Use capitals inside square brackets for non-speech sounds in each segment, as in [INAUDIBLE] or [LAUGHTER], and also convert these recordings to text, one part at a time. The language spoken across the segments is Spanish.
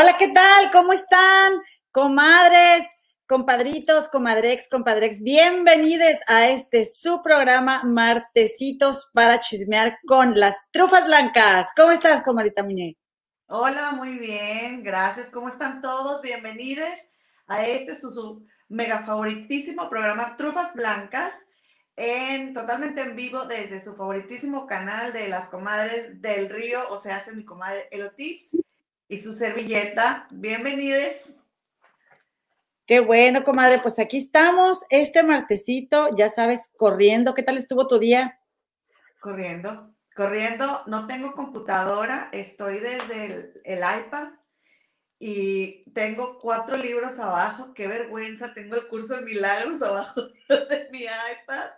Hola, ¿qué tal? ¿Cómo están? Comadres, compadritos, comadrex, compadrex, bienvenidos a este su programa Martecitos para chismear con las trufas blancas. ¿Cómo estás, comadita Muñe? Hola, muy bien, gracias. ¿Cómo están todos? Bienvenidos a este su, mega favoritísimo programa Trufas Blancas, en totalmente en vivo desde su favoritísimo canal de las comadres del río, o sea, hace mi comadre Elotips y su servilleta. Bienvenidos. Qué bueno, comadre. Pues aquí estamos, este martesito, ya sabes, corriendo. ¿Qué tal estuvo tu día? Corriendo, corriendo. No tengo computadora, estoy desde el, el iPad y tengo cuatro libros abajo. Qué vergüenza, tengo el curso de milagros abajo [LAUGHS] de mi iPad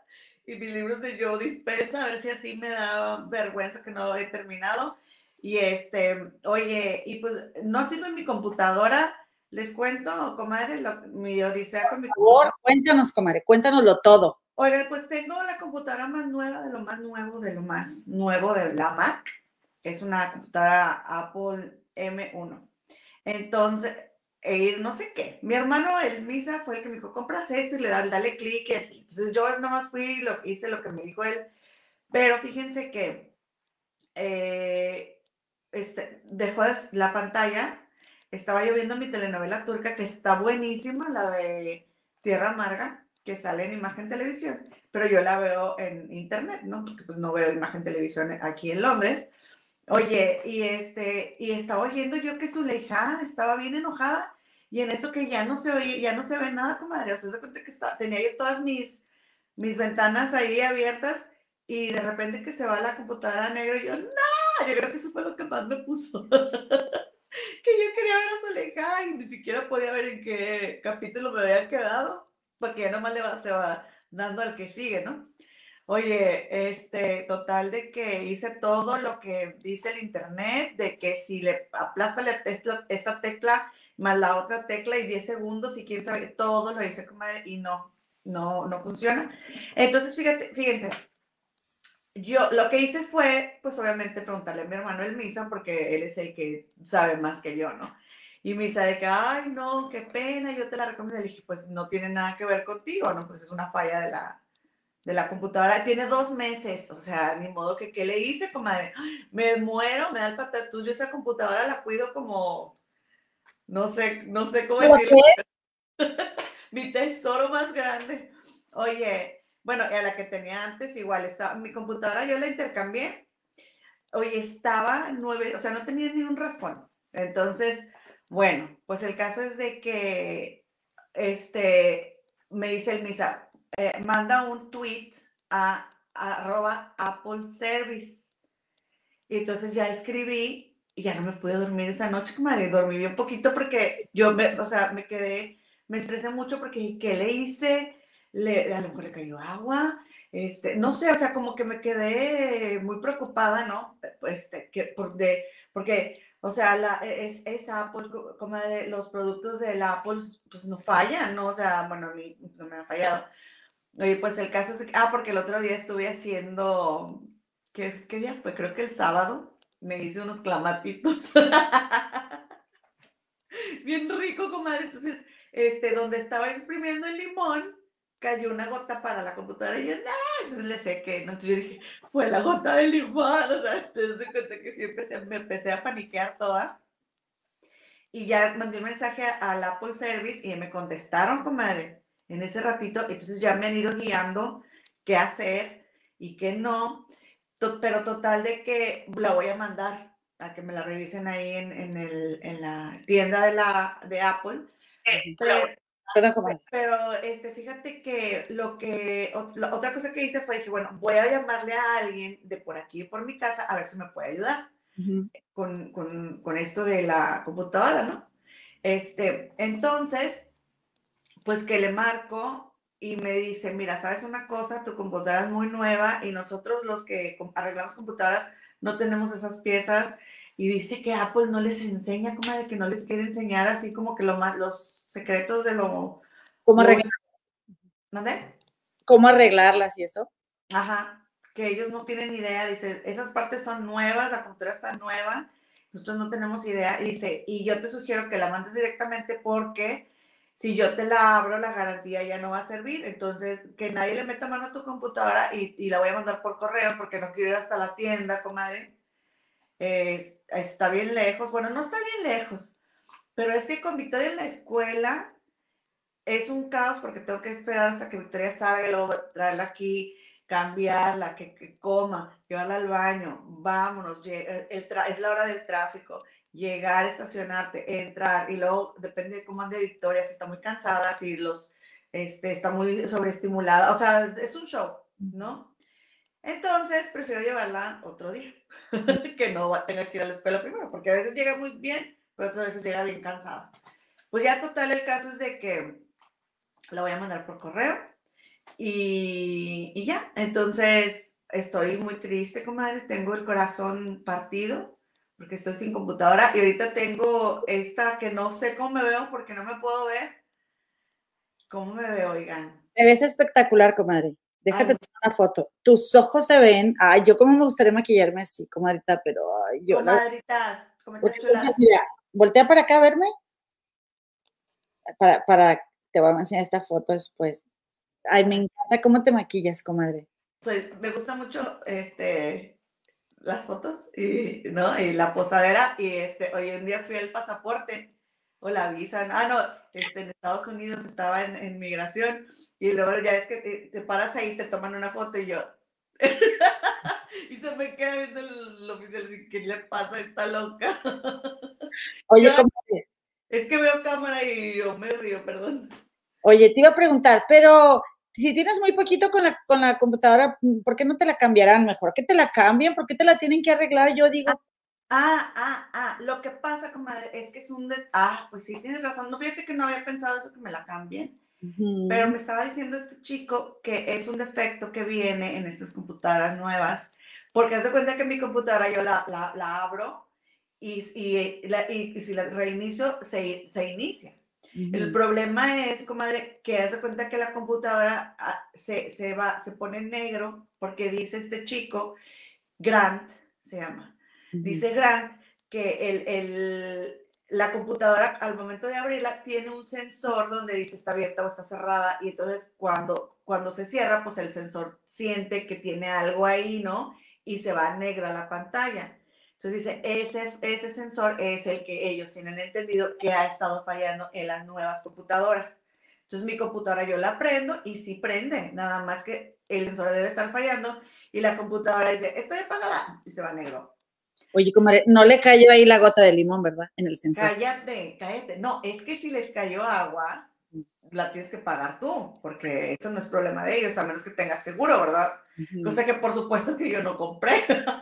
y mis libros de Joe Dispensa, a ver si así me da vergüenza que no he terminado. Y este, oye, y pues no sirve en mi computadora. Les cuento, comadre, lo, mi odisea con mi Por favor, cuéntanos, comadre, cuéntanoslo todo. Oye, pues tengo la computadora más nueva de lo más nuevo, de lo más nuevo de la Mac. Es una computadora Apple M1. Entonces, eh, no sé qué. Mi hermano, el Misa, fue el que me dijo, compras esto y le da, dale clic y así. Entonces yo nomás fui, lo, hice lo que me dijo él. Pero fíjense que eh, este, dejó la pantalla, estaba yo viendo mi telenovela turca que está buenísima, la de Tierra Amarga, que sale en imagen televisión, pero yo la veo en internet, ¿no? Porque pues no veo imagen televisión aquí en Londres. Oye, y este, y estaba oyendo yo que su leja estaba bien enojada, y en eso que ya no se oye, ya no se ve nada, comadre, o sea, se cuenta que estaba, tenía yo todas mis, mis ventanas ahí abiertas, y de repente que se va la computadora negra, y yo, ¡no! yo creo que eso fue lo que más me puso. [LAUGHS] que yo quería ver a Soleja y ni siquiera podía ver en qué capítulo me había quedado, porque ya nomás le va, se va dando al que sigue, ¿no? Oye, este, total de que hice todo lo que dice el internet, de que si le aplasta esta, esta tecla más la otra tecla y 10 segundos y quién sabe, todo lo hice como y no, no, no funciona. Entonces, fíjate, fíjense, yo lo que hice fue, pues obviamente preguntarle a mi hermano el Misa, porque él es el que sabe más que yo, ¿no? Y Misa de que, ay, no, qué pena, yo te la recomiendo. Le dije, pues no tiene nada que ver contigo, ¿no? Pues es una falla de la, de la computadora. Tiene dos meses, o sea, ni modo que, ¿qué le hice, comadre? [GASPS] Me muero, me da el patatús. Yo esa computadora la cuido como, no sé, no sé cómo decirlo. [LAUGHS] Mi tesoro más grande. Oye, bueno, a la que tenía antes igual, estaba, mi computadora yo la intercambié, hoy estaba nueve, o sea, no tenía ni un raspón. Entonces, bueno, pues el caso es de que, este, me dice el MISA, eh, manda un tweet a, arroba Apple Service. Y entonces ya escribí y ya no me pude dormir esa noche, comadre, dormí bien poquito porque yo, me, o sea, me quedé, me estresé mucho porque, ¿qué le hice? Le, a lo mejor le cayó agua, este, no sé, o sea, como que me quedé muy preocupada, ¿no? Este, que, por de, porque, o sea, la, es, es Apple, como de los productos del Apple, pues no fallan, ¿no? O sea, bueno, a mí no me ha fallado. Oye, pues el caso es ah, porque el otro día estuve haciendo, ¿qué, qué día fue? Creo que el sábado, me hice unos clamatitos. [LAUGHS] Bien rico, comadre. Entonces, este, donde estaba exprimiendo el limón, cayó una gota para la computadora y yo, no, entonces le sé que, entonces yo dije, fue la gota de limón, o sea, entonces se cuenta que sí empecé, me empecé a paniquear todas. Y ya mandé un mensaje al Apple Service y me contestaron, comadre, en ese ratito. Entonces ya me han ido guiando qué hacer y qué no. Pero total de que la voy a mandar a que me la revisen ahí en, en, el, en la tienda de, la, de Apple. Pero, pero este, fíjate que lo que, otra cosa que hice fue, dije, bueno, voy a llamarle a alguien de por aquí, por mi casa, a ver si me puede ayudar con, con, con, esto de la computadora, ¿no? Este, entonces, pues que le marco y me dice, mira, ¿sabes una cosa? Tu computadora es muy nueva y nosotros los que arreglamos computadoras no tenemos esas piezas y dice que Apple no les enseña, como de que no les quiere enseñar así como que lo más, los secretos de lo... ¿Cómo arreglarlas? ¿Dónde? ¿Cómo arreglarlas y eso? Ajá, que ellos no tienen idea, dice, esas partes son nuevas, la computadora está nueva nosotros no tenemos idea. Y dice, y yo te sugiero que la mandes directamente porque si yo te la abro, la garantía ya no va a servir. Entonces, que nadie le meta mano a tu computadora y, y la voy a mandar por correo porque no quiero ir hasta la tienda, comadre. está bien lejos. Bueno, no está bien lejos, pero es que con Victoria en la escuela es un caos porque tengo que esperar hasta que Victoria salga y luego traerla aquí cambiarla, que, que coma, llevarla al baño, vámonos, eh, el es la hora del tráfico, llegar, estacionarte, entrar y luego depende de cómo ande Victoria, si está muy cansada, si los, este, está muy sobreestimulada, o sea, es un show, ¿no? Entonces prefiero llevarla otro día, [LAUGHS] que no tenga que ir a la escuela primero, porque a veces llega muy bien, pero otras veces llega bien cansada. Pues ya total el caso es de que la voy a mandar por correo y, ya, entonces estoy muy triste, comadre, tengo el corazón partido porque estoy sin computadora y ahorita tengo esta que no sé cómo me veo porque no me puedo ver. ¿Cómo me veo, oigan? Te ves espectacular, comadre. Déjate tomar una foto. Tus ojos se ven. Ay, yo como me gustaría maquillarme así, comadrita, pero ay, yo. Comadritas, chulas. Voltea para acá a verme. Para, para, te voy a enseñar esta foto después. Ay, me encanta cómo te maquillas, comadre. Soy, me gusta mucho este, las fotos y, ¿no? y la posadera. Y este, hoy en día fui al pasaporte o la visa. Ah, no, este, en Estados Unidos estaba en, migración y luego ya es que te, paras ahí, te toman una foto y yo. [LAUGHS] y se me queda viendo el, oficial y ¿qué le pasa? Está loca. [LAUGHS] Oye. Es que veo cámara y yo me río, perdón. Oye, te iba a preguntar, pero si tienes muy poquito con la, con la computadora, ¿por qué no te la cambiarán mejor? ¿Qué te la cambian? ¿Por qué te la tienen que arreglar? Yo digo. Ah, ah, ah, lo que pasa, comadre, es que es un... De... Ah, pues sí, tienes razón. No, fíjate que no había pensado eso, que me la cambien. Pero me estaba diciendo este chico que es un defecto que viene en estas computadoras nuevas, porque haz de cuenta que mi computadora yo la, la, la abro y, y, y, si la reinicio, se, se inicia. El problema es, comadre, que hace cuenta que la computadora ah, se, se, va, se pone negro porque dice este chico, Grant se llama, dice Grant que el, el, la computadora al momento de abrirla tiene un sensor donde dice está abierta o está cerrada y entonces cuando, cuando se cierra, pues el sensor siente que tiene algo ahí, ¿no? Y se va negra la pantalla. Entonces dice, ese, ese sensor es el que ellos tienen entendido que ha estado fallando en las nuevas computadoras. Entonces mi computadora yo la prendo y sí prende, nada más que el sensor debe estar fallando y la computadora dice, estoy apagada y se va negro. Oye, comadre, no le cayó ahí la gota de limón, ¿verdad? En el sensor. Cállate, cállate. No, es que si les cayó agua, la tienes que pagar tú, porque eso no es problema de ellos, a menos que tengas seguro, ¿verdad? Cosa que por supuesto que yo no compré. [LAUGHS]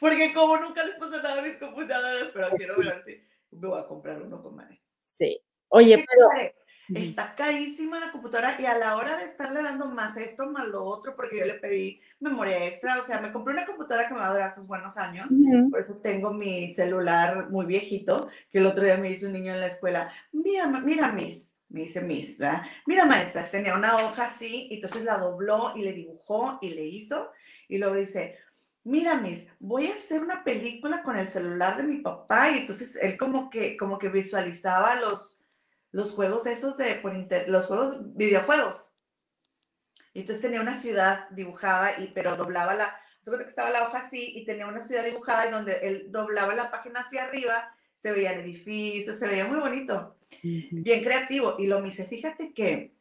Porque como nunca les pasa nada a mis computadoras, pero quiero ver si me voy a comprar uno con Mane. Sí. Oye, pero... está carísima la computadora y a la hora de estarle dando más esto, más lo otro, porque yo le pedí memoria extra, o sea, me compré una computadora que me va a durar sus buenos años, por eso tengo mi celular muy viejito, que el otro día me dice un niño en la escuela, mira, mira, Miss, me dice Miss, ¿verdad? Mira, maestra, tenía una hoja así, y entonces la dobló y le dibujó y le hizo, y luego dice, mira, Miss, voy a hacer una película con el celular de mi papá. Y entonces él como que, como que visualizaba los, los juegos esos de, por los juegos, videojuegos. Y entonces tenía una ciudad dibujada, y, pero doblaba la, que estaba la hoja así y tenía una ciudad dibujada y donde él doblaba la página hacia arriba, se veían edificios, se veía muy bonito, bien creativo. Y lo me dice, fíjate que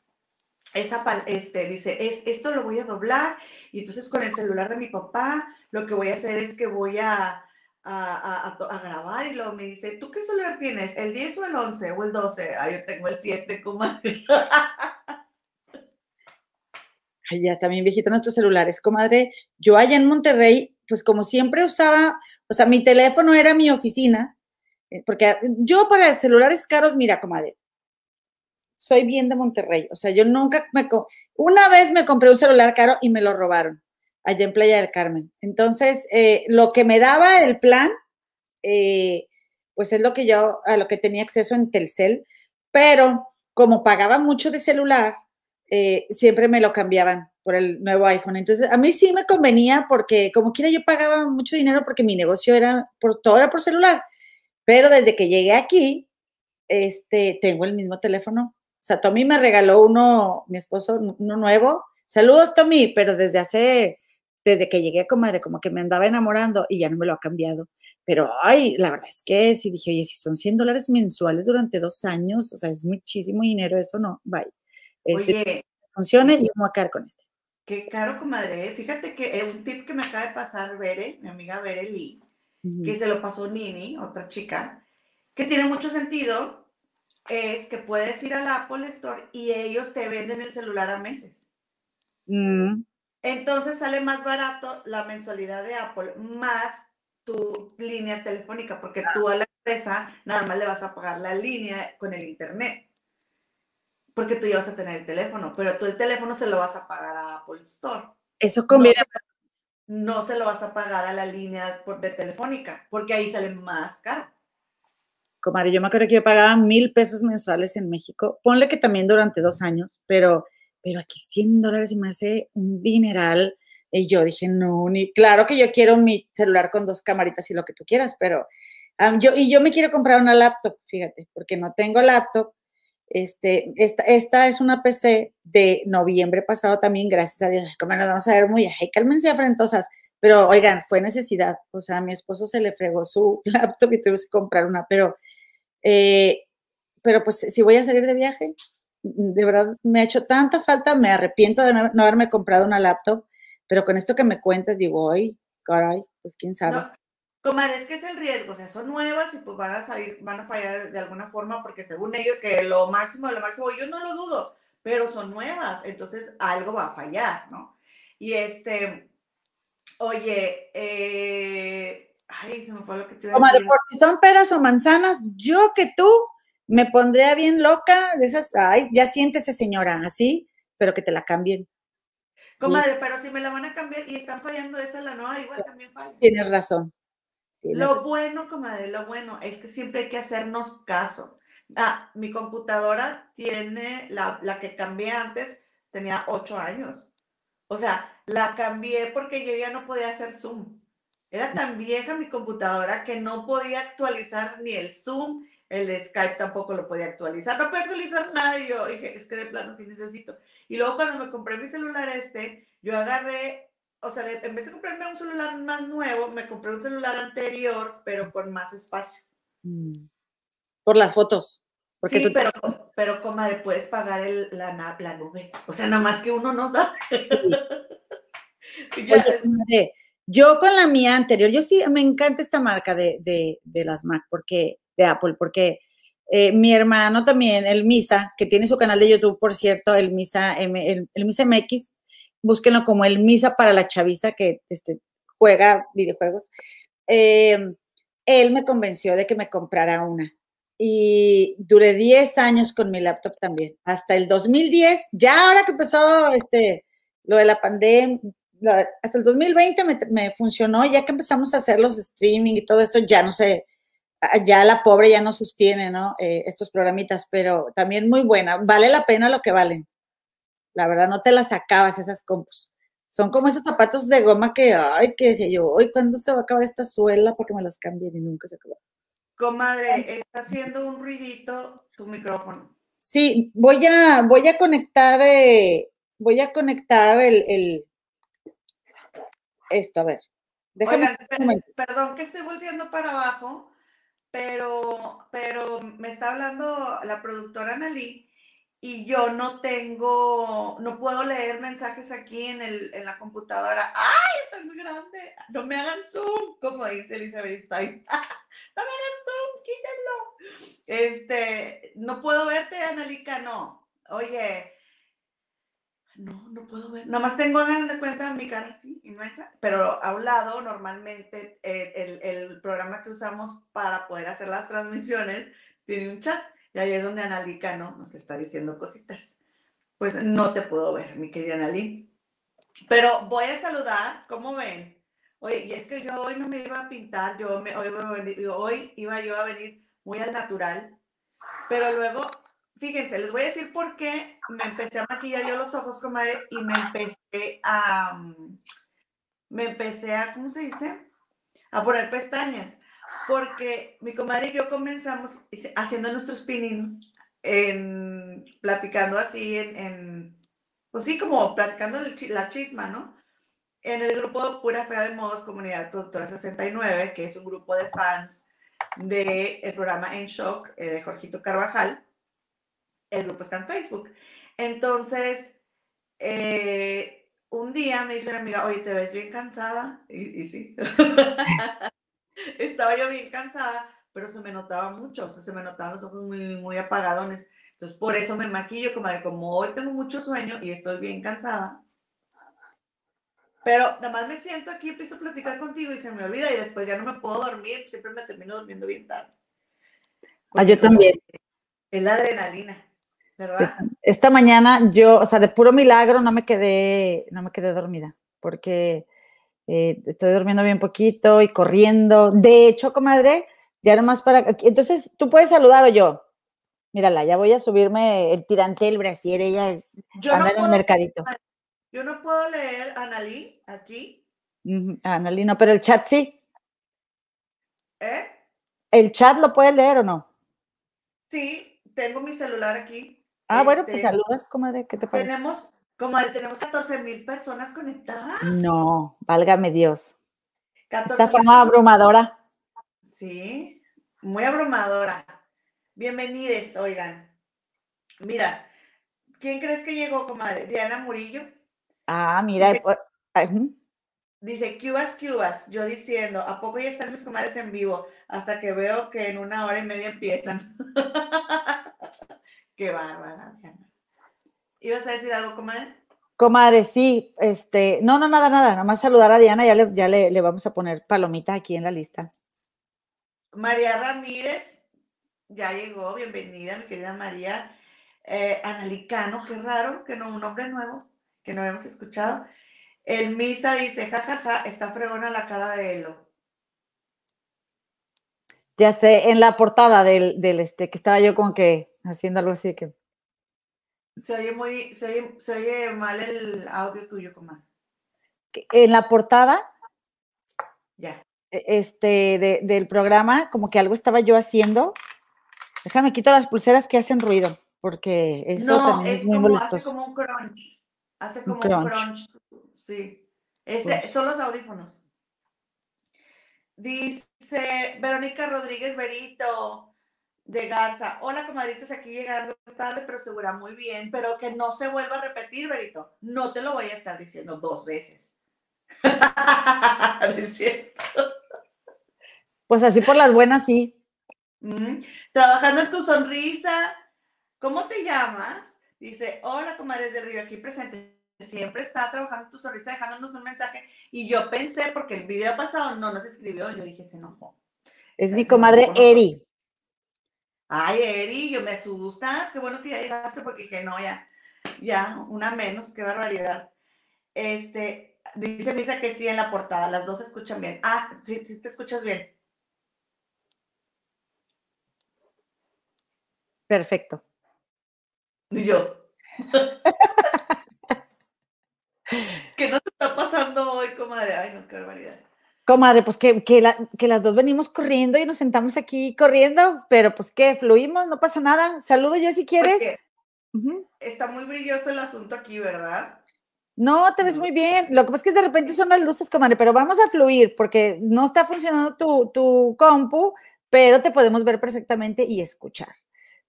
esa, este, dice, es, esto lo voy a doblar y entonces con el celular de mi papá lo que voy a hacer es que voy a, a, a, grabar y luego me dice, ¿tú qué celular tienes? ¿El 10 o el 11 o el 12? Ah, yo tengo el 7, comadre. Ay, ya está bien viejito nuestros celulares, comadre. Yo allá en Monterrey, pues como siempre usaba, o sea, mi teléfono era mi oficina, eh, porque yo para celulares caros, mira, comadre, soy bien de Monterrey. O sea, yo nunca me... Una vez me compré un celular caro y me lo robaron allá en Playa del Carmen. Entonces, eh, lo que me daba el plan, eh, pues es lo que yo, a lo que tenía acceso en Telcel, pero como pagaba mucho de celular, eh, siempre me lo cambiaban por el nuevo iPhone. Entonces, a mí sí me convenía porque como quiera yo pagaba mucho dinero porque mi negocio era por todo era por celular. Pero desde que llegué aquí, este, tengo el mismo teléfono. O sea, Tommy me regaló uno, mi esposo, uno nuevo. Saludos, Tommy, pero desde hace, desde que llegué, comadre, como que me andaba enamorando y ya no me lo ha cambiado. Pero, ay, la verdad es que sí dije, oye, si son 100 dólares mensuales durante dos años, o sea, es muchísimo dinero, eso no, bye. Este, oye, funcione y vamos a quedar con este. Qué caro, comadre. ¿eh? Fíjate que un tip que me acaba de pasar Bere, mi amiga Bere Lee, que se lo pasó Nini, otra chica, que tiene mucho sentido, es que puedes ir al Apple Store y ellos te venden el celular a meses. Mm. Entonces sale más barato la mensualidad de Apple más tu línea telefónica, porque tú a la empresa nada más le vas a pagar la línea con el internet. Porque tú ya vas a tener el teléfono, pero tú el teléfono se lo vas a pagar a Apple Store. Eso conviene. No, se lo vas a pagar a la línea de telefónica, porque ahí sale más caro. Comadre, yo me acuerdo que yo pagaba mil pesos mensuales en México. Ponle que también durante dos años, pero, pero aquí 100 dólares y me hace un dineral y yo dije, no, ni, claro que yo quiero mi celular con dos camaritas y lo que tú quieras, pero yo, y yo me quiero comprar una laptop, fíjate, porque no tengo laptop. Este, esta, esta es una PC de noviembre pasado también, gracias a Dios. Como nos vamos a ver muy, ay, cálmense afrentosas. Pero oigan, fue necesidad. O sea, a mi esposo se le fregó su [LAUGHS] laptop y tuvimos que comprar una, pero, eh, pero pues si voy a salir de viaje, de verdad me ha hecho tanta falta, me arrepiento de no haberme comprado una laptop pero con esto que me cuentas, digo, ay, caray, pues quién sabe. No, comadre, es que es el riesgo, o sea, son nuevas y pues van a salir, van a fallar de alguna forma porque según ellos que lo máximo de lo máximo, yo no lo dudo, pero son nuevas, entonces algo va a fallar, ¿no? Y este, oye, eh, ay, se me fue lo que te iba a decir. Comadre, si son peras o manzanas, yo que tú me pondría bien loca de esas, ay, ya siéntese señora, así, pero que te la cambien. Comadre, pero si me la van a cambiar y están fallando esa la nueva, igual también falla. Tienes razón. lo bueno, comadre, lo bueno es que siempre hay que hacernos caso. Ah, mi computadora tiene, la, la que cambié antes, tenía ocho años. O sea, la cambié porque yo ya no podía hacer Zoom. Era tan vieja mi computadora que no podía actualizar ni el Zoom, el Skype tampoco lo podía actualizar. No podía actualizar nada y yo dije, es que de plano sí necesito. Y luego cuando me compré mi celular este, yo agarré, o sea, en vez de comprarme un celular más nuevo, me compré un celular anterior, pero con más espacio. Mm. Por las fotos. Porque sí, pero, pero comadre, puedes pagar el, la, la, nube. O sea, nada más que uno no sabe. [LAUGHS] yo con la mía anterior, yo sí me encanta esta marca de, de, de las Mac, porque, de Apple, porque eh, mi hermano también, el Misa, que tiene su canal de YouTube, por cierto, el Misa, el, Misa MX, búsquenlo como el Misa para la chaviza que este, juega videojuegos. Eh, él me convenció de que me comprara una. Y duré 10 años con mi laptop también, hasta el 2010, ya ahora que empezó este, lo de la pandemia, hasta el 2020 me, me funcionó, ya que empezamos a hacer los streaming y todo esto, ya no sé, ya la pobre ya no sostiene, ¿no? Eh, estos programitas, pero también muy buena. Vale la pena lo que valen. La verdad, no te las acabas esas compus. Son como esos zapatos de goma que, ay, que decía yo, hoy ¿cuándo se va a acabar esta suela para que me los cambien? Y nunca se acabó. Comadre, está haciendo un ruidito tu micrófono. Sí, voy a, voy a conectar, eh, voy a conectar el, el, esto, a ver. Déjame perdón que estoy volteando para abajo, pero, pero me está hablando la productora Analí y yo no tengo, no puedo leer mensajes aquí en, el, en la computadora. ¡Ay, está muy grande! No me hagan zoom, como dice Elizabeth Stein. [LAUGHS] no me hagan zoom, quítenlo. Este, no puedo verte, Analica, no. Oye, no, no puedo ver. Nomás tengo, hagan de cuenta mi cara así, inmensa, pero a un lado, normalmente, el, el, programa que usamos para poder hacer las transmisiones tiene un chat. Y ahí es donde Analica ¿no? nos está diciendo cositas. Pues no te puedo ver, mi querida Analí. Pero voy a saludar, ¿cómo ven? Oye, y es que yo hoy no me iba a pintar, yo me, hoy, hoy iba yo a venir muy al natural, pero luego fíjense, les voy a decir por qué me empecé a maquillar yo los ojos, comadre, y me empecé a, me empecé a, ¿cómo se dice? A poner pestañas, porque mi comadre y yo comenzamos haciendo nuestros pininos, en, platicando así, en, pues sí, como platicando la chisma, ¿no? En el grupo Pura Fea de Modos Comunidad Productora 69, que es un grupo de fans del el programa En Shock eh, de Jorgito Carvajal. El grupo está en Facebook. Entonces, eh, un día me dice una amiga, oye, ¿te ves bien cansada? Y, sí. [LAUGHS] Estaba yo bien cansada, pero se me notaba mucho, o sea, se me notaban los ojos muy, muy apagadones. Entonces, por eso me maquillo, como de como hoy tengo mucho sueño y estoy bien cansada. Pero nada más me siento aquí, empiezo a platicar contigo y se me olvida y después ya no me puedo dormir, siempre me termino durmiendo bien tarde. ah, yo también. Es la adrenalina. ¿Verdad? Esta mañana yo, o sea, de puro milagro no me quedé, no me quedé dormida, porque eh, estoy durmiendo bien poquito y corriendo. De hecho, comadre, ya nomás para. Entonces, tú puedes saludar o yo. Mírala, ya voy a subirme el tirante del brasier, ella yo no en el mercadito. Yo no puedo leer Analí aquí. Analí no, pero el chat sí. ¿Eh? ¿El chat lo puedes leer o no? Sí, tengo mi celular aquí. Ah, bueno, pues este, saludas, comadre, ¿qué te parece? Tenemos, comadre, tenemos 14 mil personas conectadas. No, válgame Dios. Esta forma abrumadora. Sí, muy abrumadora. Bienvenidos, oigan. Mira, ¿quién crees que llegó, comadre? Diana Murillo. Ah, mira. Dice, dice Cubas, Cubas, yo diciendo, ¿a poco ya están mis comadres en vivo? Hasta que veo que en una hora y media empiezan. [LAUGHS] Qué bárbara, ¿Ibas a decir algo, comadre? Comadre, sí, este, no, no, nada, nada, nada más saludar a Diana, ya le, ya le, vamos a poner palomita aquí en la lista. María Ramírez, ya llegó, bienvenida, mi querida María. Eh, Analicano, qué raro, que no, un nombre nuevo, que no hemos escuchado. El Misa dice, jajaja, ja, ja, está fregona la cara de Elo. Ya sé, en la portada del, del este, que estaba yo con que haciendo algo así que. Se oye muy, se oye, se oye mal el audio tuyo, comadre. En la portada. Ya. E, este, del programa, como que algo estaba yo haciendo. Déjame quito las pulseras que hacen ruido, porque eso no, también es, muy como, Hace como un crunch. Hace como un crunch. Sí. Ese, son los audífonos. Dice Verónica Rodríguez Berito de Garza. Hola, comadritos, aquí llegando tarde, pero segura muy bien, pero que no se vuelva a repetir, Berito. No te lo voy a estar diciendo dos veces. [LAUGHS] es cierto. Pues así por las buenas, sí. Trabajando en tu sonrisa. ¿Cómo te llamas? Dice, hola, comadres de Río, aquí presente. Siempre está trabajando en tu sonrisa, dejándonos un mensaje. Y yo pensé, porque el video pasado no nos escribió, yo dije, se enojó. Es mi comadre Eri. Ay, Eri, yo me asustas. Qué bueno que ya llegaste porque que no, ya, ya, una menos, qué barbaridad. Este, dice Misa que sí en la portada, las dos se escuchan bien. Ah, sí, sí te escuchas bien. Perfecto. Y yo. [LAUGHS] ¿Qué nos está pasando hoy, comadre? Ay, no, qué barbaridad. Comadre, pues que, que, las dos venimos corriendo y nos sentamos aquí corriendo, pero pues que fluimos, no pasa nada. Saludo yo si quieres. Está muy brilloso el asunto aquí, ¿verdad? No, te ves muy bien. Lo que pasa es que de repente son las luces, comadre, pero vamos a fluir porque no está funcionando tu, tu compu, pero te podemos ver perfectamente y escuchar.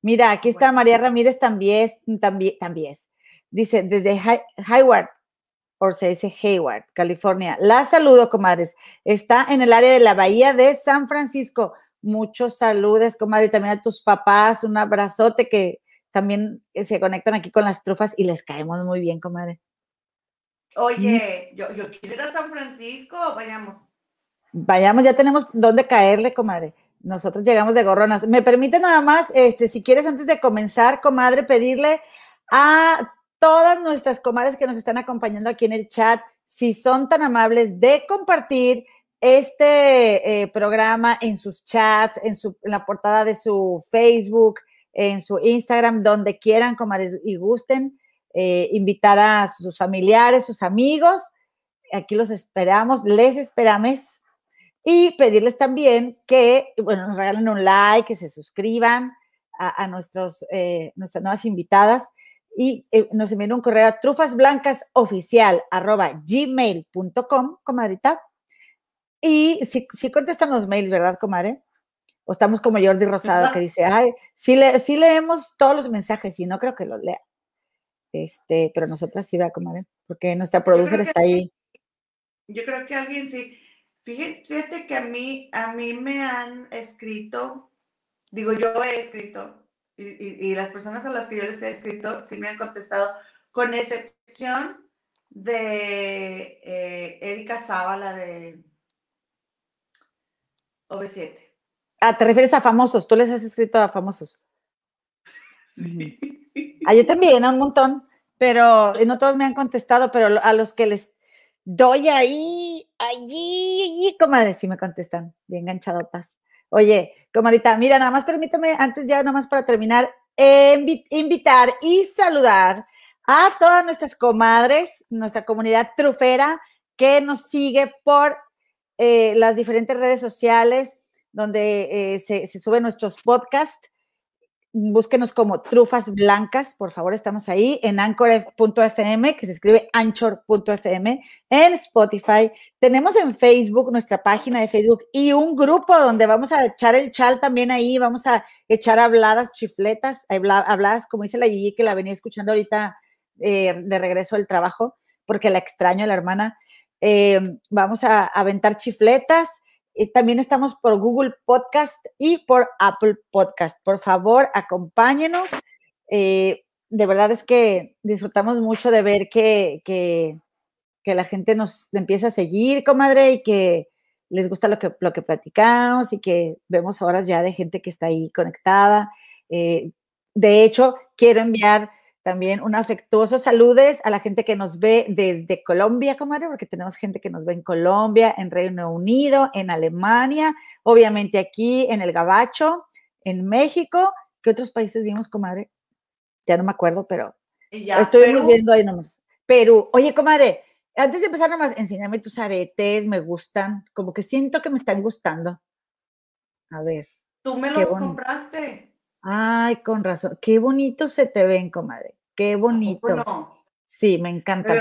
Mira, aquí está María Ramírez también, también, también. Dice, desde Hayward, o se dice Hayward, California. La saludo, comadres. Está en el área de la Bahía de San Francisco. Muchos saludos, comadre, también a tus papás. Un abrazote que también se conectan aquí con las trufas y les caemos muy bien, comadre. Oye, yo, yo quiero ir a San Francisco, vayamos. Vayamos, ya tenemos dónde caerle, comadre. Nosotros llegamos de gorronas. Me permite nada más, este, si quieres, antes de comenzar, comadre, pedirle a todas nuestras comadres que nos están acompañando aquí en el chat, si son tan amables de compartir este eh, programa en sus chats, en, su, la portada de su Facebook, en su Instagram, donde quieran, comadres, y gusten. eh, invitar a sus familiares, sus amigos. Aquí los esperamos, les esperamos. Y pedirles también que, bueno, nos regalen un like, que se suscriban a, nuestros, eh, nuestras nuevas invitadas y eh, nos envíen un correo a trufasblancasoficial.gmail.com, comadrita. Y si, si contestan los mails, ¿verdad, comadre? O estamos como Jordi Rosado que dice, ay, sí, le, sí leemos todos los mensajes y no creo que los lea. Este, pero nosotras sí, va, comadre, porque nuestra producer está ahí. Yo creo que alguien sí. Fíjate, que a mí, a mí me han escrito, digo, yo he escrito, y, las personas a las que yo les he escrito sí me han contestado, con excepción de eh, Erika Zavala de OV7. Ah, te refieres a famosos, tú les has escrito a famosos. [LAUGHS] Sí. Ah, yo también, a un montón, pero no todos me han contestado, pero a los que les doy ahí, allí, allí, comadre, sí me contestan, bien enganchadotas. Oye, comadita, mira, nada más permítame, antes ya nada más para terminar, invitar y saludar a todas nuestras comadres, nuestra comunidad trufera que nos sigue por eh, las diferentes redes sociales donde eh, se, se suben nuestros podcasts búsquenos como Trufas Blancas, por favor, estamos ahí en anchor.fm, que se escribe anchor.fm, en Spotify. Tenemos en Facebook nuestra página de Facebook y un grupo donde vamos a echar el chal también ahí, vamos a echar habladas, chifletas, habladas, como dice la Gigi, que la venía escuchando ahorita eh, de regreso al trabajo, porque la extraño la hermana. Eh, vamos a aventar chifletas también estamos por Google Podcast y por Apple Podcast. Por favor, acompáñenos. Eh, de verdad es que disfrutamos mucho de ver que, que, la gente nos empieza a seguir, comadre, y que les gusta lo que, lo que platicamos y que vemos horas ya de gente que está ahí conectada. Eh, de hecho, quiero enviar también un afectuoso saludes a la gente que nos ve desde Colombia, comadre, porque tenemos gente que nos ve en Colombia, en Reino Unido, en Alemania, obviamente aquí en el Gabacho, en México. ¿Qué otros países vimos, comadre? Ya no me acuerdo, pero estuvimos viendo ahí nomás. Perú. Oye, comadre, antes de empezar nomás, enséñame tus aretes, me gustan, como que siento que me están gustando. A ver. ¿Tú me los compraste? Ay, con razón. Qué bonito se te ven, comadre. Qué bonito. Sí, me encanta.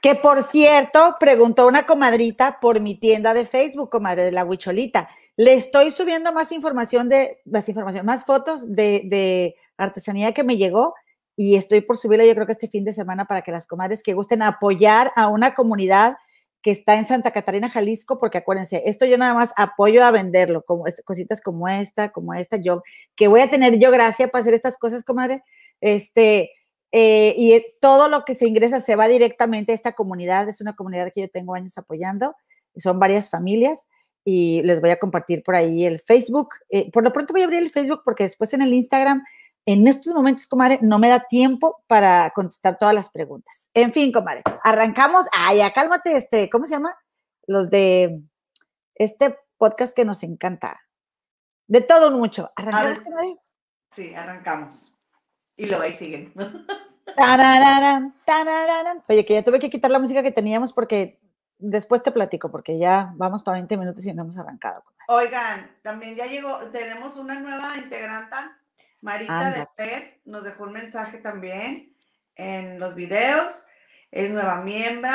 Que por cierto, preguntó una comadrita por mi tienda de Facebook, comadre de la Huicholita. Le estoy subiendo más información de, más información, más fotos de, de artesanía que me llegó y estoy por subirla yo creo que este fin de semana para que las comadres que gusten apoyar a una comunidad que está en Santa Catarina, Jalisco, porque acuérdense, esto yo nada más apoyo a venderlo, como cositas como esta, como esta, yo, que voy a tener yo gracia para hacer estas cosas, comadre, este, eh, y todo lo que se ingresa se va directamente a esta comunidad, es una comunidad que yo tengo años apoyando, son varias familias, y les voy a compartir por ahí el Facebook, eh, por lo pronto voy a abrir el Facebook porque después en el Instagram en estos momentos, comadre, no me da tiempo para contestar todas las preguntas. En fin, comadre, arrancamos. Ay, ya cálmate, este, ¿cómo se llama? Los de este podcast que nos encanta. De todo mucho. ¿Arrancamos, comadre? Sí, arrancamos. Y lo ahí siguen. [LAUGHS] Oye, que ya tuve que quitar la música que teníamos porque después te platico, porque ya vamos para 20 minutos y no hemos arrancado. Oigan, también ya llegó, tenemos una nueva integrante Marita de Fer nos dejó un mensaje también en los videos. Es nueva miembro.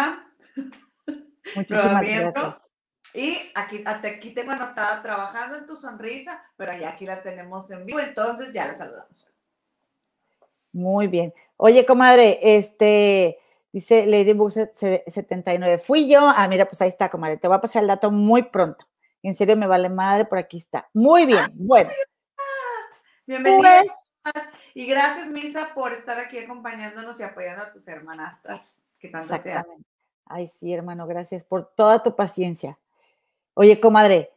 Muchísimas gracias. Y aquí, hasta aquí tengo anotada trabajando en tu sonrisa, pero ya aquí la tenemos en vivo, entonces ya la saludamos. Muy bien. Oye, comadre, este, dice Ladybug 79, fui yo. Ah, mira, pues ahí está, comadre. Te voy a pasar el dato muy pronto. En serio, me vale madre, por aquí está. Muy bien, [LAUGHS] bueno. Pues y gracias, Misa, por estar aquí acompañándonos y apoyando a tus hermanastras que tanto te aman. Ay, sí, hermano, gracias por toda tu paciencia. Oye, comadre,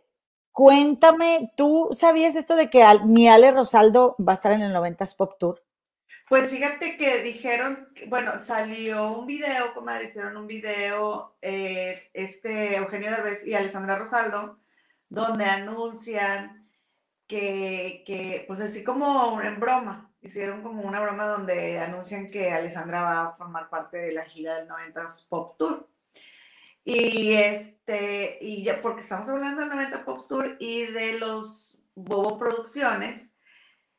cuéntame, ¿tú sabías esto de que mi Ale Rosaldo va a estar en el 90s Pop Tour? Pues fíjate que dijeron, bueno, salió un video, comadre, hicieron un video, eh, este Eugenio Derbez y Alessandra Rosaldo, donde anuncian que, que, pues así como en broma, hicieron como una broma donde anuncian que Alessandra va a formar parte de la gira del 90s Pop Tour. Y este, y ya, porque estamos hablando del 90 Pop Tour y de los Bobo Producciones,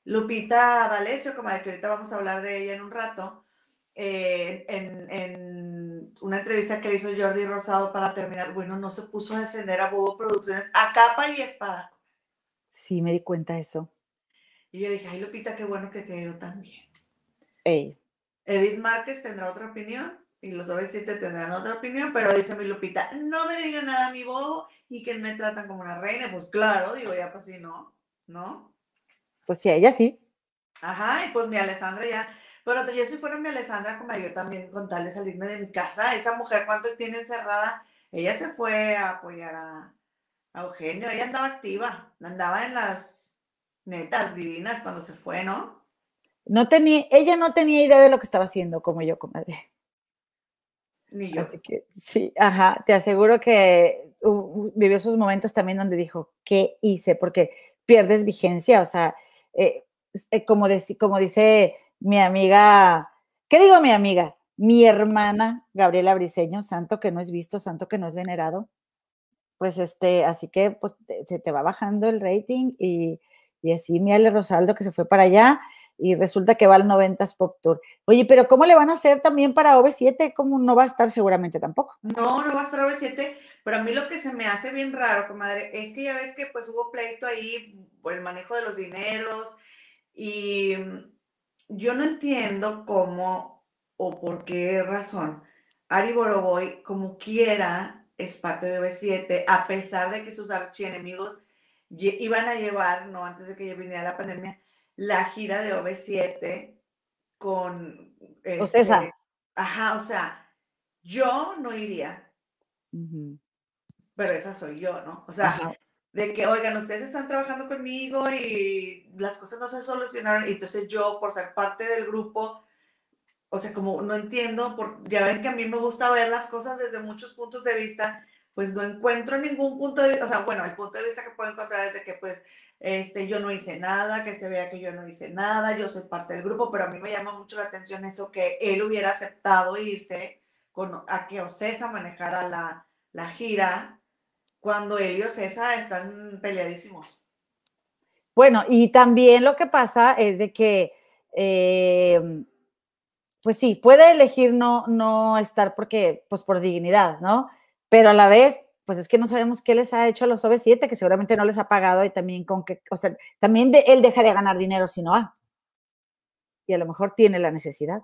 Lupita D'Alessio, como de que ahorita vamos a hablar de ella en un rato, eh, en, en, una entrevista que le hizo Jordi Rosado para terminar, bueno, no se puso a defender a Bobo Producciones a capa y espada. Sí, me di cuenta de eso. Y yo dije, ay, Lupita, qué bueno que te ha ido tan bien. Ey. Edith Márquez tendrá otra opinión y los OV7 tendrán otra opinión, pero dice mi Lupita, no me digan nada a mi bobo y que me tratan como una reina. Pues claro, digo, ya pues sí, no, ¿no? Pues sí, ella sí. Ajá, y pues mi Alessandra ya, pero yo si fuera mi Alessandra, como yo también con tal de salirme de mi casa, esa mujer, ¿cuánto tiene encerrada? Ella se fue a apoyar a, a Eugenio, ella andaba activa, andaba en las netas divinas cuando se fue, ¿no? No tenía, ella no tenía idea de lo que estaba haciendo, como yo, comadre. Ni yo. Así que sí, ajá, te aseguro que uh, vivió esos momentos también donde dijo, ¿qué hice? Porque pierdes vigencia, o sea, eh, eh, como, como dice mi amiga, ¿qué digo mi amiga? Mi hermana Gabriela Briseño, santo que no es visto, santo que no es venerado, pues este, así que pues se te va bajando el rating y, y así mi Ale Rosaldo que se fue para allá y resulta que va al 90s Pop Tour. Oye, pero ¿cómo le van a hacer también para OV7? ¿Cómo no va a estar seguramente tampoco? No, no va a estar OV7, pero a mí lo que se me hace bien raro, comadre, es que ya ves que pues hubo pleito ahí por el manejo de los dineros y yo no entiendo cómo o por qué razón Ari Boroboy, como quiera, es parte de OV7, a pesar de que sus archienemigos iban a llevar, no antes de que viniera la pandemia, la gira de OV7 con... Este, Ajá, o sea, yo no iría, pero esa soy yo, ¿no? O sea, de que, oigan, ustedes están trabajando conmigo y las cosas no se solucionaron, y entonces yo, por ser parte del grupo, o sea, como no entiendo, por, ya ven que a mí me gusta ver las cosas desde muchos puntos de vista, pues no encuentro ningún punto de vista, o sea, bueno, el punto de vista que puedo encontrar es de que pues este, yo no hice nada, que se vea que yo no hice nada, yo soy parte del grupo, pero a mí me llama mucho la atención eso que él hubiera aceptado irse con, a que Ocesa manejara la, la gira cuando él y Ocesa están peleadísimos. Bueno, y también lo que pasa es de que, eh, pues sí, puede elegir no, no estar porque, pues por dignidad, ¿no? Pero a la vez pues es que no sabemos qué les ha hecho a los OV7, que seguramente no les ha pagado y también con que, o sea, también de, él deja de ganar dinero si no va. Y a lo mejor tiene la necesidad.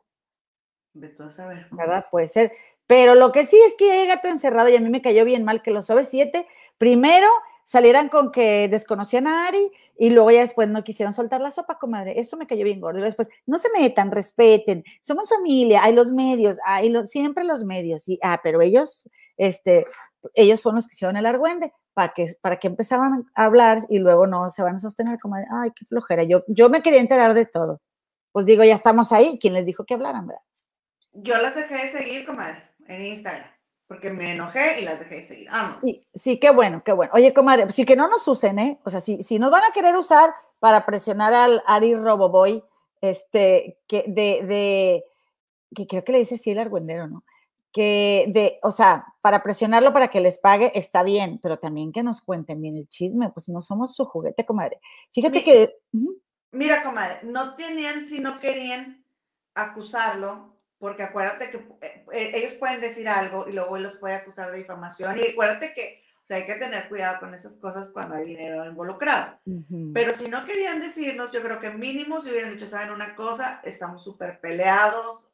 De todo saber. ¿Verdad? Puede ser. Pero lo que sí es que llega todo encerrado y a mí me cayó bien mal que los OV7 primero salieran con que desconocían a Ari y luego ya después no quisieron soltar la sopa, comadre. Eso me cayó bien gordo. Y después, no se metan, respeten, somos familia, hay los medios, hay los, siempre los medios. Y, ah, pero ellos, este, ellos fueron los que hicieron el argüende, para que, para que empezaban a hablar y luego no se van a sostener como, de, ay, qué flojera. Yo, yo me quería enterar de todo. Pues digo, ya estamos ahí. ¿Quién les dijo que hablaran, verdad? Yo las dejé de seguir, comadre, en Instagram, porque me enojé y las dejé de seguir. Ah, sí, sí, qué bueno, qué bueno. Oye, comadre, sí que no nos usen, ¿eh? O sea, si, si nos van a querer usar para presionar al Ari Roboboy, este, que de, de, que creo que le dice sí el argüendero, ¿no? que de, o sea, para presionarlo para que les pague está bien, pero también que nos cuenten bien el chisme, pues no somos su juguete, comadre. Fíjate que... Mira, comadre, no tenían si no querían acusarlo, porque acuérdate que eh, ellos pueden decir algo y luego él los puede acusar de difamación, y acuérdate que, o sea, hay que tener cuidado con esas cosas cuando hay dinero involucrado. Pero si no querían decirnos, yo creo que mínimo si hubieran dicho, saben una cosa, estamos súper peleados,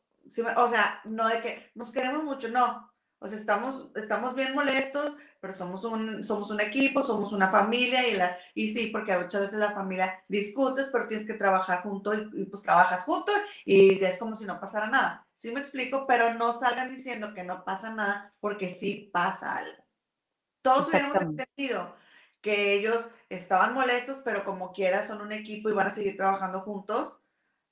o sea, no de que nos queremos mucho, no. O sea, estamos, estamos bien molestos, pero somos un, somos un equipo, somos una familia y, la, y sí, porque muchas veces la familia discutes, pero tienes que trabajar junto y, pues trabajas juntos y es como si no pasara nada. Sí me explico, pero no salgan diciendo que no pasa nada porque sí pasa algo. Todos hubiéramos entendido que ellos estaban molestos, pero como quiera son un equipo y van a seguir trabajando juntos.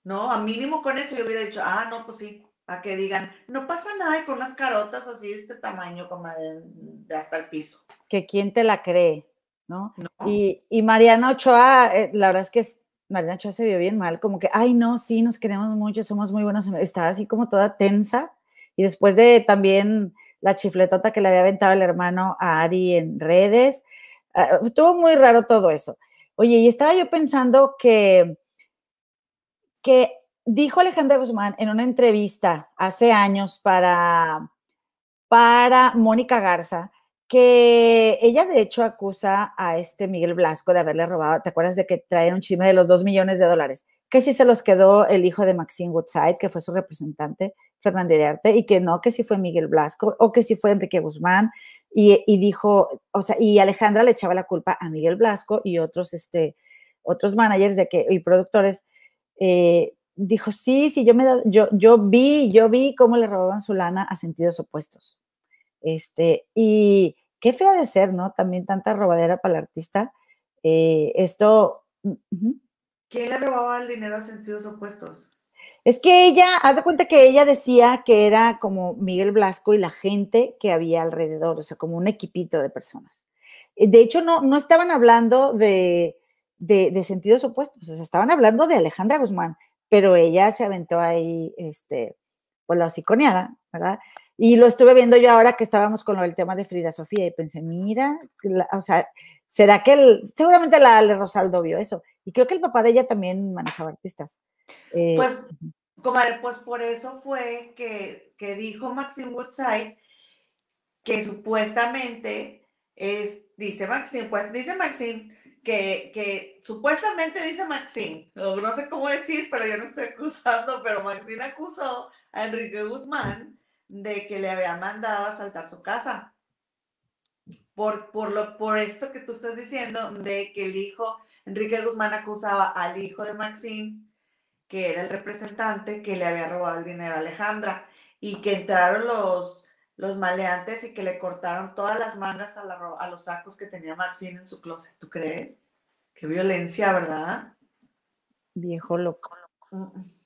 No, a mínimo con eso yo hubiera dicho, ah, no, pues sí, a que digan, no pasa nada y con unas carotas así de este tamaño como de, hasta el piso. Que quién te la cree. ¿no? Y, Mariana Ochoa, eh, la verdad es que Mariana Ochoa se vio bien mal, como que, ay, no, sí, nos queremos mucho, somos muy buenos, estaba así como toda tensa, y después de también la chifletota que le había aventado el hermano a Ari en redes, ah, estuvo muy raro todo eso. Oye, y estaba yo pensando que, que dijo Alejandra Guzmán en una entrevista hace años para, para Mónica Garza, que ella de hecho acusa a este Miguel Blasco de haberle robado, ¿te acuerdas de que trae un chisme de los dos millones de dólares? Que sí se los quedó el hijo de Maxine Woodside, que fue su representante, Fernando Iriarte, y que no, que sí fue Miguel Blasco, o que sí fue Enrique Guzmán, y, dijo, o sea, y Alejandra le echaba la culpa a Miguel Blasco y otros, este, otros managers de que, y productores, eh, dijo, sí, sí, yo, me, yo, yo vi, yo vi cómo le robaban su lana a sentidos opuestos. Este, y qué feo de ser, ¿no? También tanta robadera para el artista. Eh, esto... ¿Quién le robaba el dinero a sentidos opuestos? Es que ella, haz de cuenta que ella decía que era como Miguel Blasco y la gente que había alrededor, o sea, como un equipito de personas. Eh, de hecho, no, no estaban hablando de, de, sentidos opuestos, o sea, estaban hablando de Alejandra Guzmán, pero ella se aventó ahí, este, pues la hociconeada, ¿verdad? Y lo estuve viendo yo ahora que estábamos con el tema de Frida Sofía y pensé, mira, o sea, será que el, seguramente la Ale Rosaldo vio eso. Y creo que el papá de ella también manejaba artistas. Eh, pues, comadre, pues por eso fue que, que dijo Maxine Woodside que supuestamente es, dice Maxine, pues dice Maxine que, que supuestamente dice Maxine, no sé cómo decir, pero yo no estoy acusando, pero Maxine acusó a Enrique Guzmán de que le había mandado a saltar su casa. Por, por, lo, por esto que tú estás diciendo, de que el hijo, Enrique Guzmán acusaba al hijo de Maxine, que era el representante, que le había robado el dinero a Alejandra y que entraron los, los maleantes y que le cortaron todas las mangas a, a los sacos que tenía Maxine en su closet. ¿Tú crees? Qué violencia, ¿verdad? Viejo loco. Mm, mm.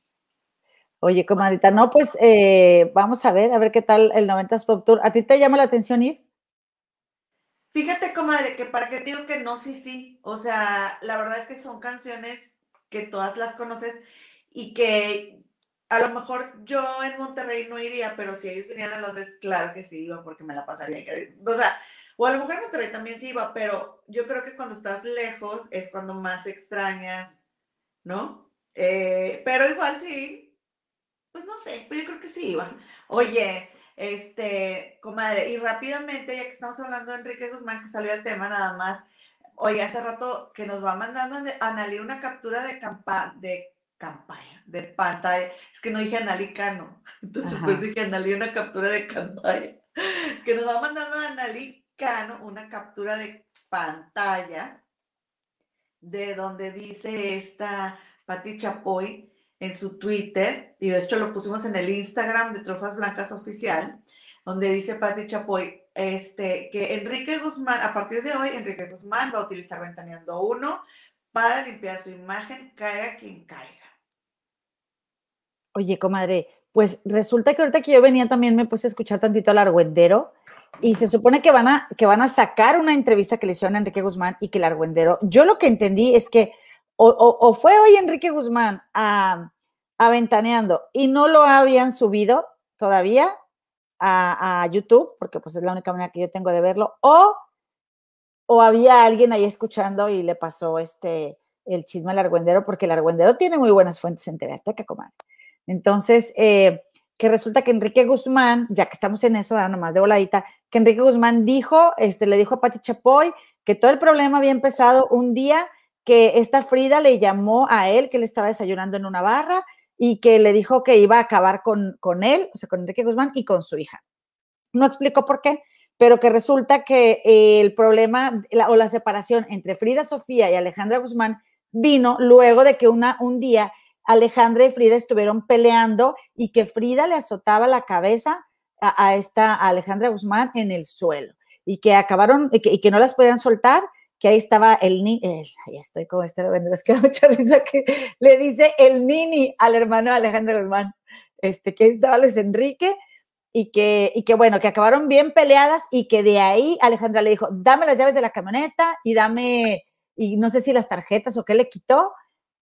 Oye, comadita, no, pues eh, vamos a ver, a ver qué tal el 90s Pop Tour. ¿A ti te llama la atención ir? Fíjate, comadre, que para qué digo que no, sí, sí. O sea, la verdad es que son canciones que todas las conoces y que a lo mejor yo en Monterrey no iría, pero si ellos vinieran a Londres, claro que sí iba porque me la pasaría. O sea, o a lo mejor en Monterrey también sí iba, pero yo creo que cuando estás lejos es cuando más extrañas, ¿no? Eh, pero igual sí, pues no sé, pero yo creo que sí iba. Oye, este, comadre, y rápidamente, ya que estamos hablando de Enrique Guzmán, que salió el tema nada más, oye, hace rato que nos va mandando Analí una captura de campa de campaña, de pantalla. Es que no dije analicano, [LAUGHS] entonces pues dije Analí una captura de campaña. [LAUGHS] Que nos va mandando analicano una captura de pantalla de donde dice esta Pati Chapoy en su Twitter, y de hecho lo pusimos en el Instagram de Trofas Blancas Oficial, donde dice Pati Chapoy, este, que Enrique Guzmán, a partir de hoy, Enrique Guzmán va a utilizar Ventaneando 1 para limpiar su imagen, caiga quien caiga. Oye, comadre, pues resulta que ahorita que yo venía también me puse a escuchar tantito al argüendero y se supone que van a, que van a sacar una entrevista que le hicieron a Enrique Guzmán y que el argüendero, yo lo que entendí es que o, fue hoy Enrique Guzmán a, Ventaneando y no lo habían subido todavía a, YouTube, porque pues es la única manera que yo tengo de verlo, o, o había alguien ahí escuchando y le pasó este el chisme al argüendero, porque el argüendero tiene muy buenas fuentes en TV Azteca, comadre. Entonces, eh, que resulta que Enrique Guzmán, ya que estamos en eso, nomás de voladita, que Enrique Guzmán dijo, este, le dijo a Pati Chapoy que todo el problema había empezado un día que esta Frida le llamó a él, que él estaba desayunando en una barra y que le dijo que iba a acabar con, con él, o sea, con Enrique Guzmán y con su hija. No explicó por qué, pero que resulta que el problema o la separación entre Frida Sofía y Alejandra Guzmán vino luego de que una, un día Alejandra y Frida estuvieron peleando y que Frida le azotaba la cabeza a, esta Alejandra Guzmán en el suelo y que acabaron y que no las podían soltar que ahí estaba el ni, ahí estoy como este, es que da mucha [LAUGHS] risa que le dice el nini al hermano Alejandro Guzmán, este, que ahí estaba Luis Enrique, y que, y que bueno, que acabaron bien peleadas y que de ahí Alejandra le dijo, dame las llaves de la camioneta y dame, y no sé si las tarjetas o qué le quitó,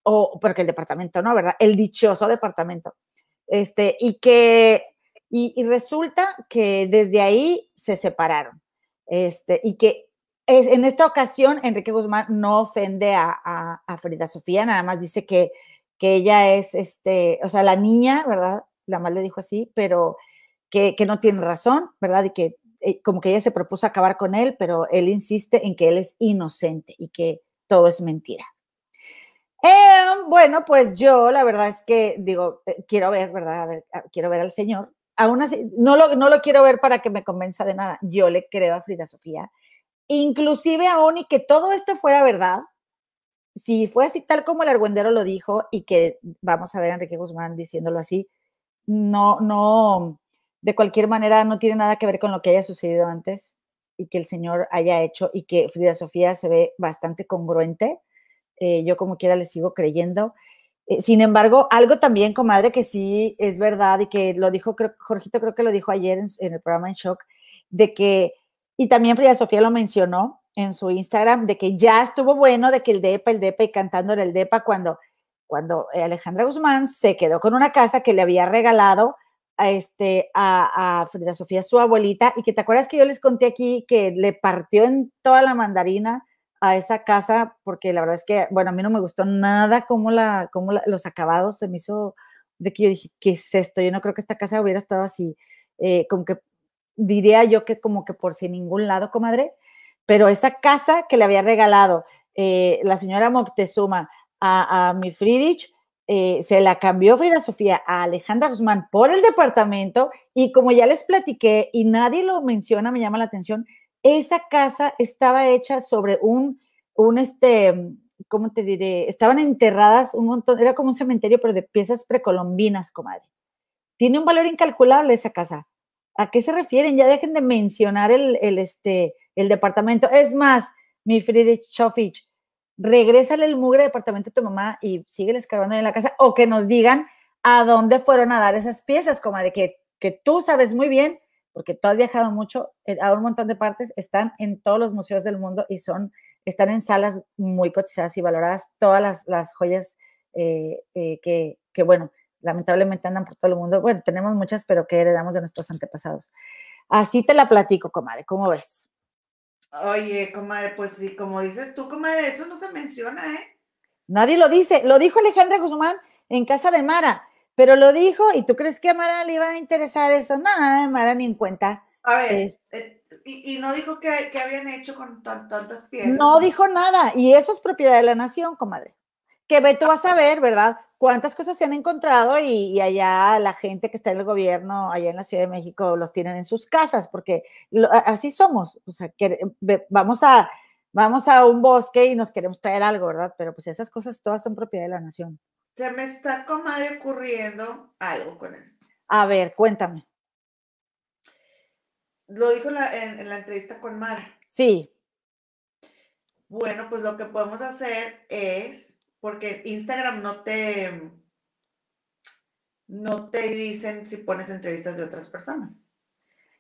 o porque el departamento, ¿no? ¿Verdad? El dichoso departamento. Este, y que, y, resulta que desde ahí se separaron. Este, y que es, en esta ocasión Enrique Guzmán no ofende a, a, Frida Sofía, nada más dice que, que ella es, este, o sea, la niña, ¿verdad? La mal le dijo así, pero que, no tiene razón, ¿verdad? Y que eh, como que ella se propuso acabar con él, pero él insiste en que él es inocente y que todo es mentira. Eh, bueno, pues yo la verdad es que digo, eh, quiero ver, ¿verdad? A ver, quiero ver al Señor. Aún así, no lo, no lo quiero ver para que me convenza de nada. Yo le creo a Frida Sofía. Inclusive aún y que todo esto fuera verdad, si fue así tal como el argüendero lo dijo y que vamos a ver a Enrique Guzmán diciéndolo así, no, no, de cualquier manera no tiene nada que ver con lo que haya sucedido antes y que el Señor haya hecho y que Frida Sofía se ve bastante congruente. Eh, yo como quiera le sigo creyendo. Eh, sin embargo, algo también, comadre, que sí es verdad y que lo dijo, creo, Jorgito creo que lo dijo ayer en, en el programa En Shock, de que, y también Frida Sofía lo mencionó en su Instagram, de que ya estuvo bueno de que el DEPA, el DEPA y cantando en el DEPA cuando, cuando Alejandra Guzmán se quedó con una casa que le había regalado a, este, a, Frida Sofía, su abuelita, y que te acuerdas que yo les conté aquí que le partió en toda la mandarina a esa casa, porque la verdad es que, bueno, a mí no me gustó nada cómo, la, cómo los acabados se me hizo, de que yo dije, ¿qué es esto? Yo no creo que esta casa hubiera estado así, eh, como que diría yo que como que por sin ningún lado, comadre, pero esa casa que le había regalado eh, la señora Moctezuma a, a mi Friedrich, eh, se la cambió Frida Sofía a Alejandra Guzmán por el departamento y como ya les platiqué y nadie lo menciona, me llama la atención, esa casa estaba hecha sobre un, un este, ¿cómo te diré? Estaban enterradas un montón, era como un cementerio, pero de piezas precolombinas, comadre. Tiene un valor incalculable esa casa. ¿A qué se refieren? Ya dejen de mencionar el, el este, el departamento. Es más, mi Friedrich Schofich, regrésale el mugre departamento de tu mamá y sigue escarbando en la casa o que nos digan a dónde fueron a dar esas piezas, como de que, que tú sabes muy bien, porque tú has viajado mucho eh, a un montón de partes, están en todos los museos del mundo y son, están en salas muy cotizadas y valoradas todas las, las joyas eh, eh, que, que, bueno, lamentablemente andan por todo el mundo. Bueno, tenemos muchas, pero que heredamos de nuestros antepasados. Así te la platico, comadre, ¿cómo ves? Oye, comadre, pues sí, como dices tú, comadre, eso no se menciona, ¿eh? Nadie lo dice. Lo dijo Alejandra Guzmán en casa de Mara, pero lo dijo y tú crees que a Mara le iba a interesar eso. Nada, Mara ni en cuenta. A ver, eh, y, no dijo que, habían hecho con tantas piezas. No dijo nada, y eso es propiedad de la nación, comadre. Que ve, tú vas a ver, ¿verdad? cuántas cosas se han encontrado y, allá la gente que está en el gobierno, allá en la Ciudad de México, los tienen en sus casas, porque así somos, o sea, que, vamos, a, vamos a un bosque y nos queremos traer algo, ¿verdad? Pero pues esas cosas todas son propiedad de la nación. Se me está, comadre, ocurriendo algo con esto. A ver, cuéntame. Lo dijo en en la entrevista con Mara. Sí. Bueno, pues lo que podemos hacer es porque Instagram no te, no te dicen si pones entrevistas de otras personas.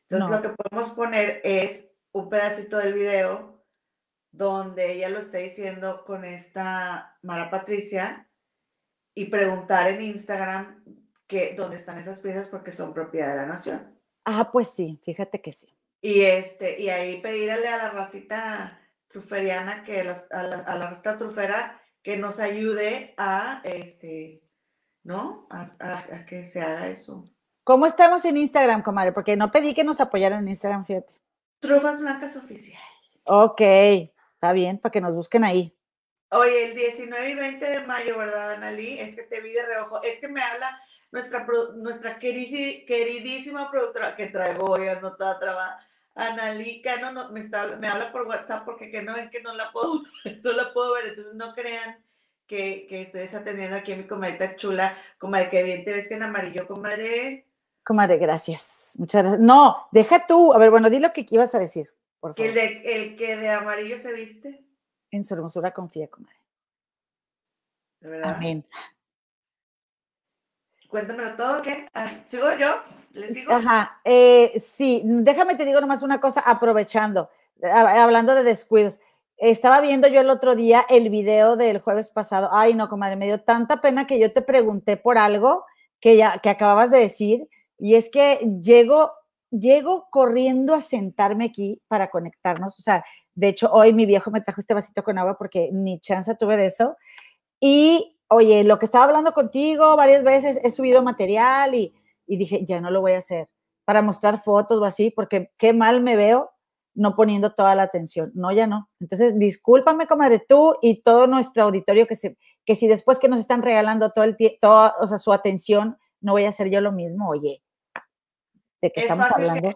Entonces lo que podemos poner es un pedacito del video donde ella lo está diciendo con esta Mara Patricia y preguntar en Instagram que, dónde están esas piezas porque son propiedad de la nación. Ah, pues sí, fíjate que sí. Y este, y ahí pedirle a la racita truferiana que a, la, a la racita trufera que nos ayude a, este, ¿no? A, que se haga eso. ¿Cómo estamos en Instagram, comadre? Porque no pedí que nos apoyaran en Instagram, fíjate. Trufas Blancas Oficial. Ok, está bien, para que nos busquen ahí. Oye, el 19 y 20 de mayo, ¿verdad, Analí? Es que te vi de reojo. Es que me habla nuestra, nuestra queridísima productora que traigo hoy anotada trabada Analica no, no, me, está, me habla por WhatsApp porque que no ven que no la puedo, [LAUGHS] no la puedo ver, entonces no crean que, que estoy desatendiendo aquí a mi comadita chula, comadre, que bien te ves que en amarillo, comadre. Comadre, gracias. Muchas gracias. No, deja tú, a ver, bueno, di lo que ibas a decir, por favor. ¿El, de, el que de amarillo se viste? En su hermosura confía, comadre. ¿De verdad? Amén. Cuéntamelo todo, ¿qué? Ah, ¿Sigo yo? ¿Le sigo? Ajá, eh, sí, déjame te digo nomás una cosa, aprovechando, hablando de descuidos. Estaba viendo yo el otro día el video del jueves pasado. Ay, no, comadre, me dio tanta pena que yo te pregunté por algo que ya que acababas de decir y es que llego llego corriendo a sentarme aquí para conectarnos, o sea, de hecho hoy mi viejo me trajo este vasito con agua porque ni chance tuve de eso. Y oye, lo que estaba hablando contigo varias veces, he subido material y, y dije, ya no lo voy a hacer para mostrar fotos o así, porque qué mal me veo no poniendo toda la atención. No, ya no. Entonces, discúlpame, comadre, tú y todo nuestro auditorio que, se, que si después que nos están regalando todo el tiempo, o sea, su atención, no voy a hacer yo lo mismo, oye, ¿de qué estamos hablando?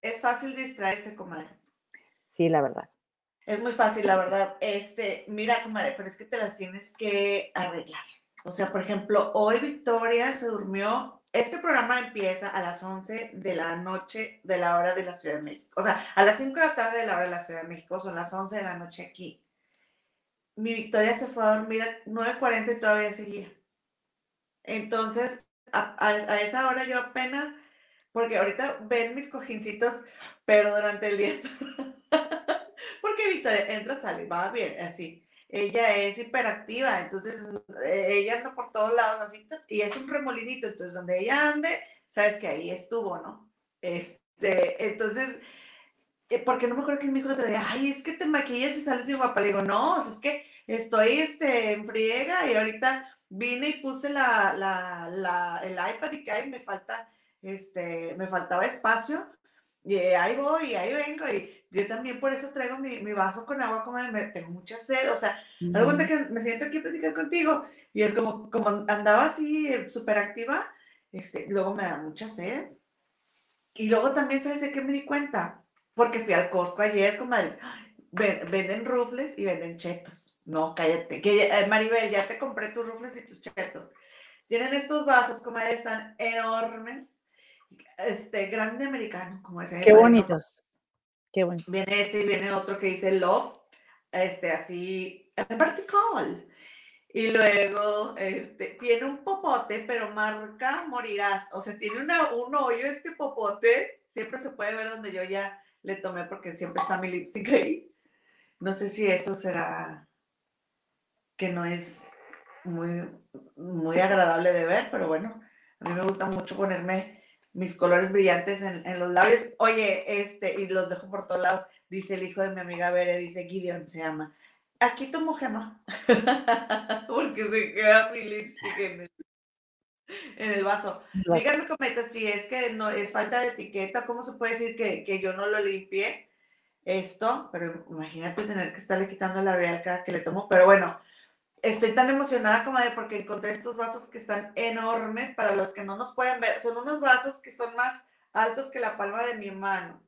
es fácil distraerse, comadre. Sí, la verdad. Es muy fácil, la verdad. Este, mira, comadre, pero es que te las tienes que arreglar. O sea, por ejemplo, hoy Victoria se durmió este programa empieza a las 11 de la noche de la hora de la Ciudad de México. O sea, a las 5 de la tarde de la hora de la Ciudad de México, son las 11 de la noche aquí. Mi Victoria se fue a dormir a 9.40 y todavía seguía. Entonces, a, esa hora yo apenas, porque ahorita ven mis cojincitos, pero durante el día... [LAUGHS] porque Victoria entra, sale, va bien, así ella es hiperactiva, entonces eh, ella anda por todos lados así, y es un remolinito, entonces donde ella ande, sabes que ahí estuvo, ¿no? Este, entonces, eh, porque no me acuerdo que me dijo otra día, ay, es que te maquillas y sales muy guapa, le digo, no, es que estoy este, en friega y ahorita vine y puse la, la, la, el iPad y que ahí me falta, este, me faltaba espacio, y ahí voy, y ahí vengo, y yo también por eso traigo mi, mi vaso con agua, como de, tengo mucha sed, o sea, algo de que me siento aquí a platicar contigo, y él como, como andaba así eh, súper activa, este, luego me da mucha sed. Y luego también, ¿sabes de qué me di cuenta? Porque fui al Costco ayer, como venden rufles y venden chetos. No, cállate. Que, eh, Maribel, ya te compré tus rufles y tus chetos. Tienen estos vasos, como están enormes. Este, grande americano, como ese. Qué bonitos. Viene este y viene otro que dice Love, este, así, vertical. Y luego, este, tiene un popote, pero marca morirás. O sea, tiene una, un hoyo este popote. Siempre se puede ver donde yo ya le tomé porque siempre está mi lipstick ahí. No sé si eso será que no es muy, muy agradable de ver, pero bueno, a mí me gusta mucho ponerme mis colores brillantes en, los labios. Oye, este, y los dejo por todos lados, dice el hijo de mi amiga Bere, dice Gideon se llama. Aquí tomo gema, [LAUGHS] porque se queda mi lipstick en el, vaso. Díganme cometas si es que no es falta de etiqueta, ¿cómo se puede decir que, que yo no lo limpié esto? Pero imagínate tener que estarle quitando la labial cada que le tomo. Pero bueno, Estoy tan emocionada, comadre, porque encontré estos vasos que están enormes. Para los que no nos pueden ver, son unos vasos que son más altos que la palma de mi mano.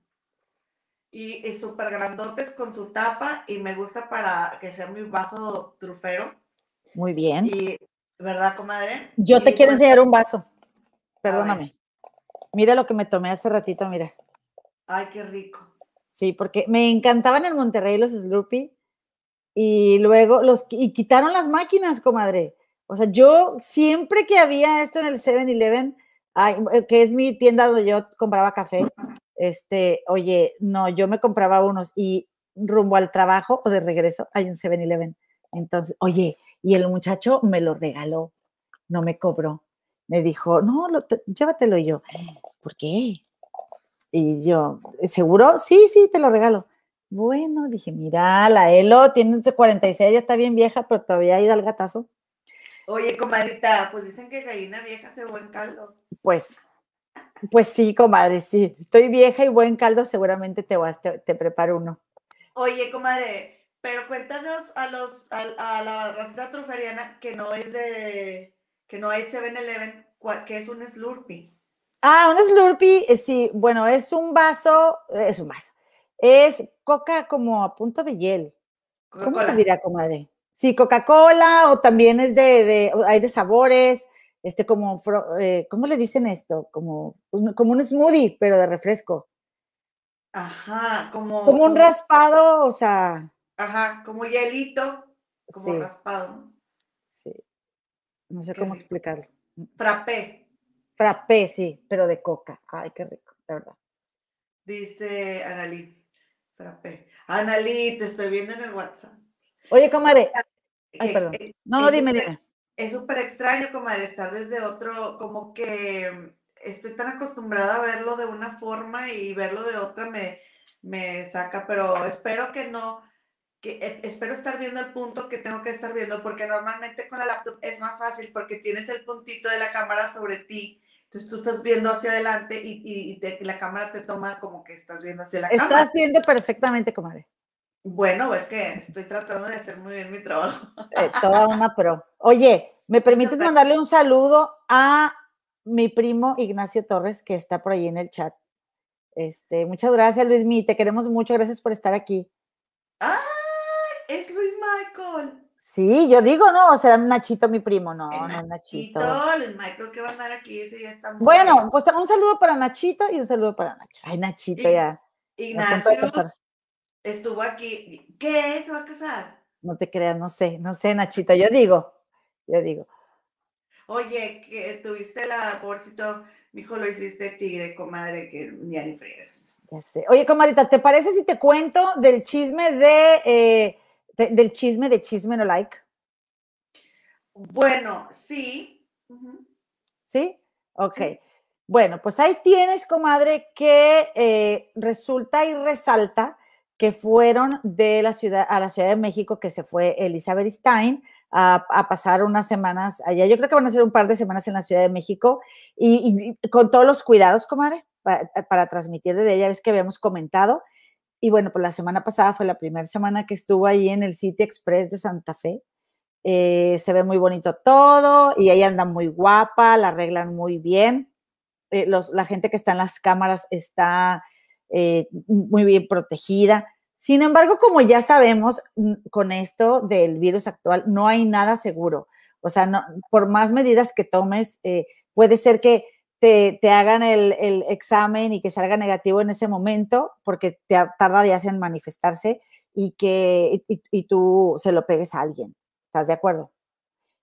Y, súper grandotes con su tapa. Y me gusta para que sea mi vaso trufero. Muy bien. Y, ¿verdad, comadre? Yo te quiero pues enseñar un vaso. Perdóname. Mira lo que me tomé hace ratito, mira. Ay, qué rico. Sí, porque me encantaban en Monterrey los Slurpee y luego los y quitaron las máquinas, comadre. O sea, yo siempre que había esto en el 7-Eleven, eh, que es mi tienda donde yo compraba café, este, oye, no, yo me compraba unos y rumbo al trabajo o de regreso hay un 7-Eleven. Entonces, oye, y el muchacho me lo regaló, no me cobró. Me dijo, no, llévatelo y yo, ¿por qué? Y yo, ¿seguro? Sí, sí, te lo regalo. Bueno, dije, mira, la Elo tiene 46, ya está bien vieja, pero todavía ha ido al gatazo. Oye, comadrita, pues dicen que gallina vieja hace buen caldo. Pues, pues sí, comadre, sí. Estoy vieja y buen caldo, seguramente te, vas, te, preparo uno. Oye, comadre, pero cuéntanos a los, a, la racita truferiana que no es de, que no hay 7-Eleven, que es un Slurpee. Ah, un Slurpee, eh, sí, bueno, es un vaso, es un vaso es coca como a punto de hiel. ¿Cómo se dirá, comadre? Sí, Coca-Cola o también es de, hay de sabores, este como, eh, ¿cómo le dicen esto? Como, como un smoothie, pero de refresco. Ajá, como... Como un raspado, o sea... Ajá, como hielito, como raspado. Sí. No sé cómo explicarlo. Frappé. Frappé, sí, pero de coca. Ay, qué rico, de verdad. Dice Analí, Analí, te estoy viendo en el WhatsApp. Oye, comadre. Ay, perdón. No, no, dime, dime. Es súper extraño, comadre, estar desde otro, como que estoy tan acostumbrada a verlo de una forma y verlo de otra me, me saca, pero espero que no, que eh, espero estar viendo el punto que tengo que estar viendo, porque normalmente con la laptop es más fácil porque tienes el puntito de la cámara sobre ti. Entonces tú estás viendo hacia adelante y, y, la cámara te toma como que estás viendo hacia la cámara. Estás viendo perfectamente, comadre. Bueno, es que estoy tratando de hacer muy bien mi trabajo. Eh, toda una pro. Oye, ¿me permites mandarle un saludo a mi primo Ignacio Torres, que está por ahí en el chat? Este, muchas gracias, Luis te queremos mucho, gracias por estar aquí. ¡Ah! Es Luis Michael. Sí, yo digo, no, será Nachito mi primo, no, no es Nachito. Luis Michael que va a andar aquí, ese ya está muy Bueno, pues un saludo para Nachito y un saludo para Nacho. Ay, Nachito ya. Ignacio estuvo aquí. ¿Qué? ¿Se va a casar? No te creas, no sé, no sé, Nachito, yo digo, yo digo. Oye, que tuviste la, pobrecito, hijo lo hiciste tigre, comadre, que ni ni fregas. Ya sé. Oye, comadrita, ¿te parece si te cuento del chisme de, eh, del chisme de chisme no like? Bueno, sí. ¿Sí? Ok. Bueno, pues ahí tienes, comadre, que eh, resulta y resalta que fueron de la ciudad a la Ciudad de México, que se fue Elizabeth Stein a, pasar unas semanas allá. Yo creo que van a ser un par de semanas en la Ciudad de México y, con todos los cuidados, comadre, para, transmitir desde ella, ves que habíamos comentado. Y bueno, pues la semana pasada fue la primera semana que estuvo ahí en el City Express de Santa Fe. Eh, se ve muy bonito todo y ella anda muy guapa, la arreglan muy bien. Eh, los, la gente que está en las cámaras está eh, muy bien protegida. Sin embargo, como ya sabemos, mm, con esto del virus actual, no hay nada seguro. O sea, no, por más medidas que tomes, eh, puede ser que te, hagan el, examen y que salga negativo en ese momento, porque te tarda días en manifestarse y que y, tú se lo pegues a alguien. ¿Estás de acuerdo?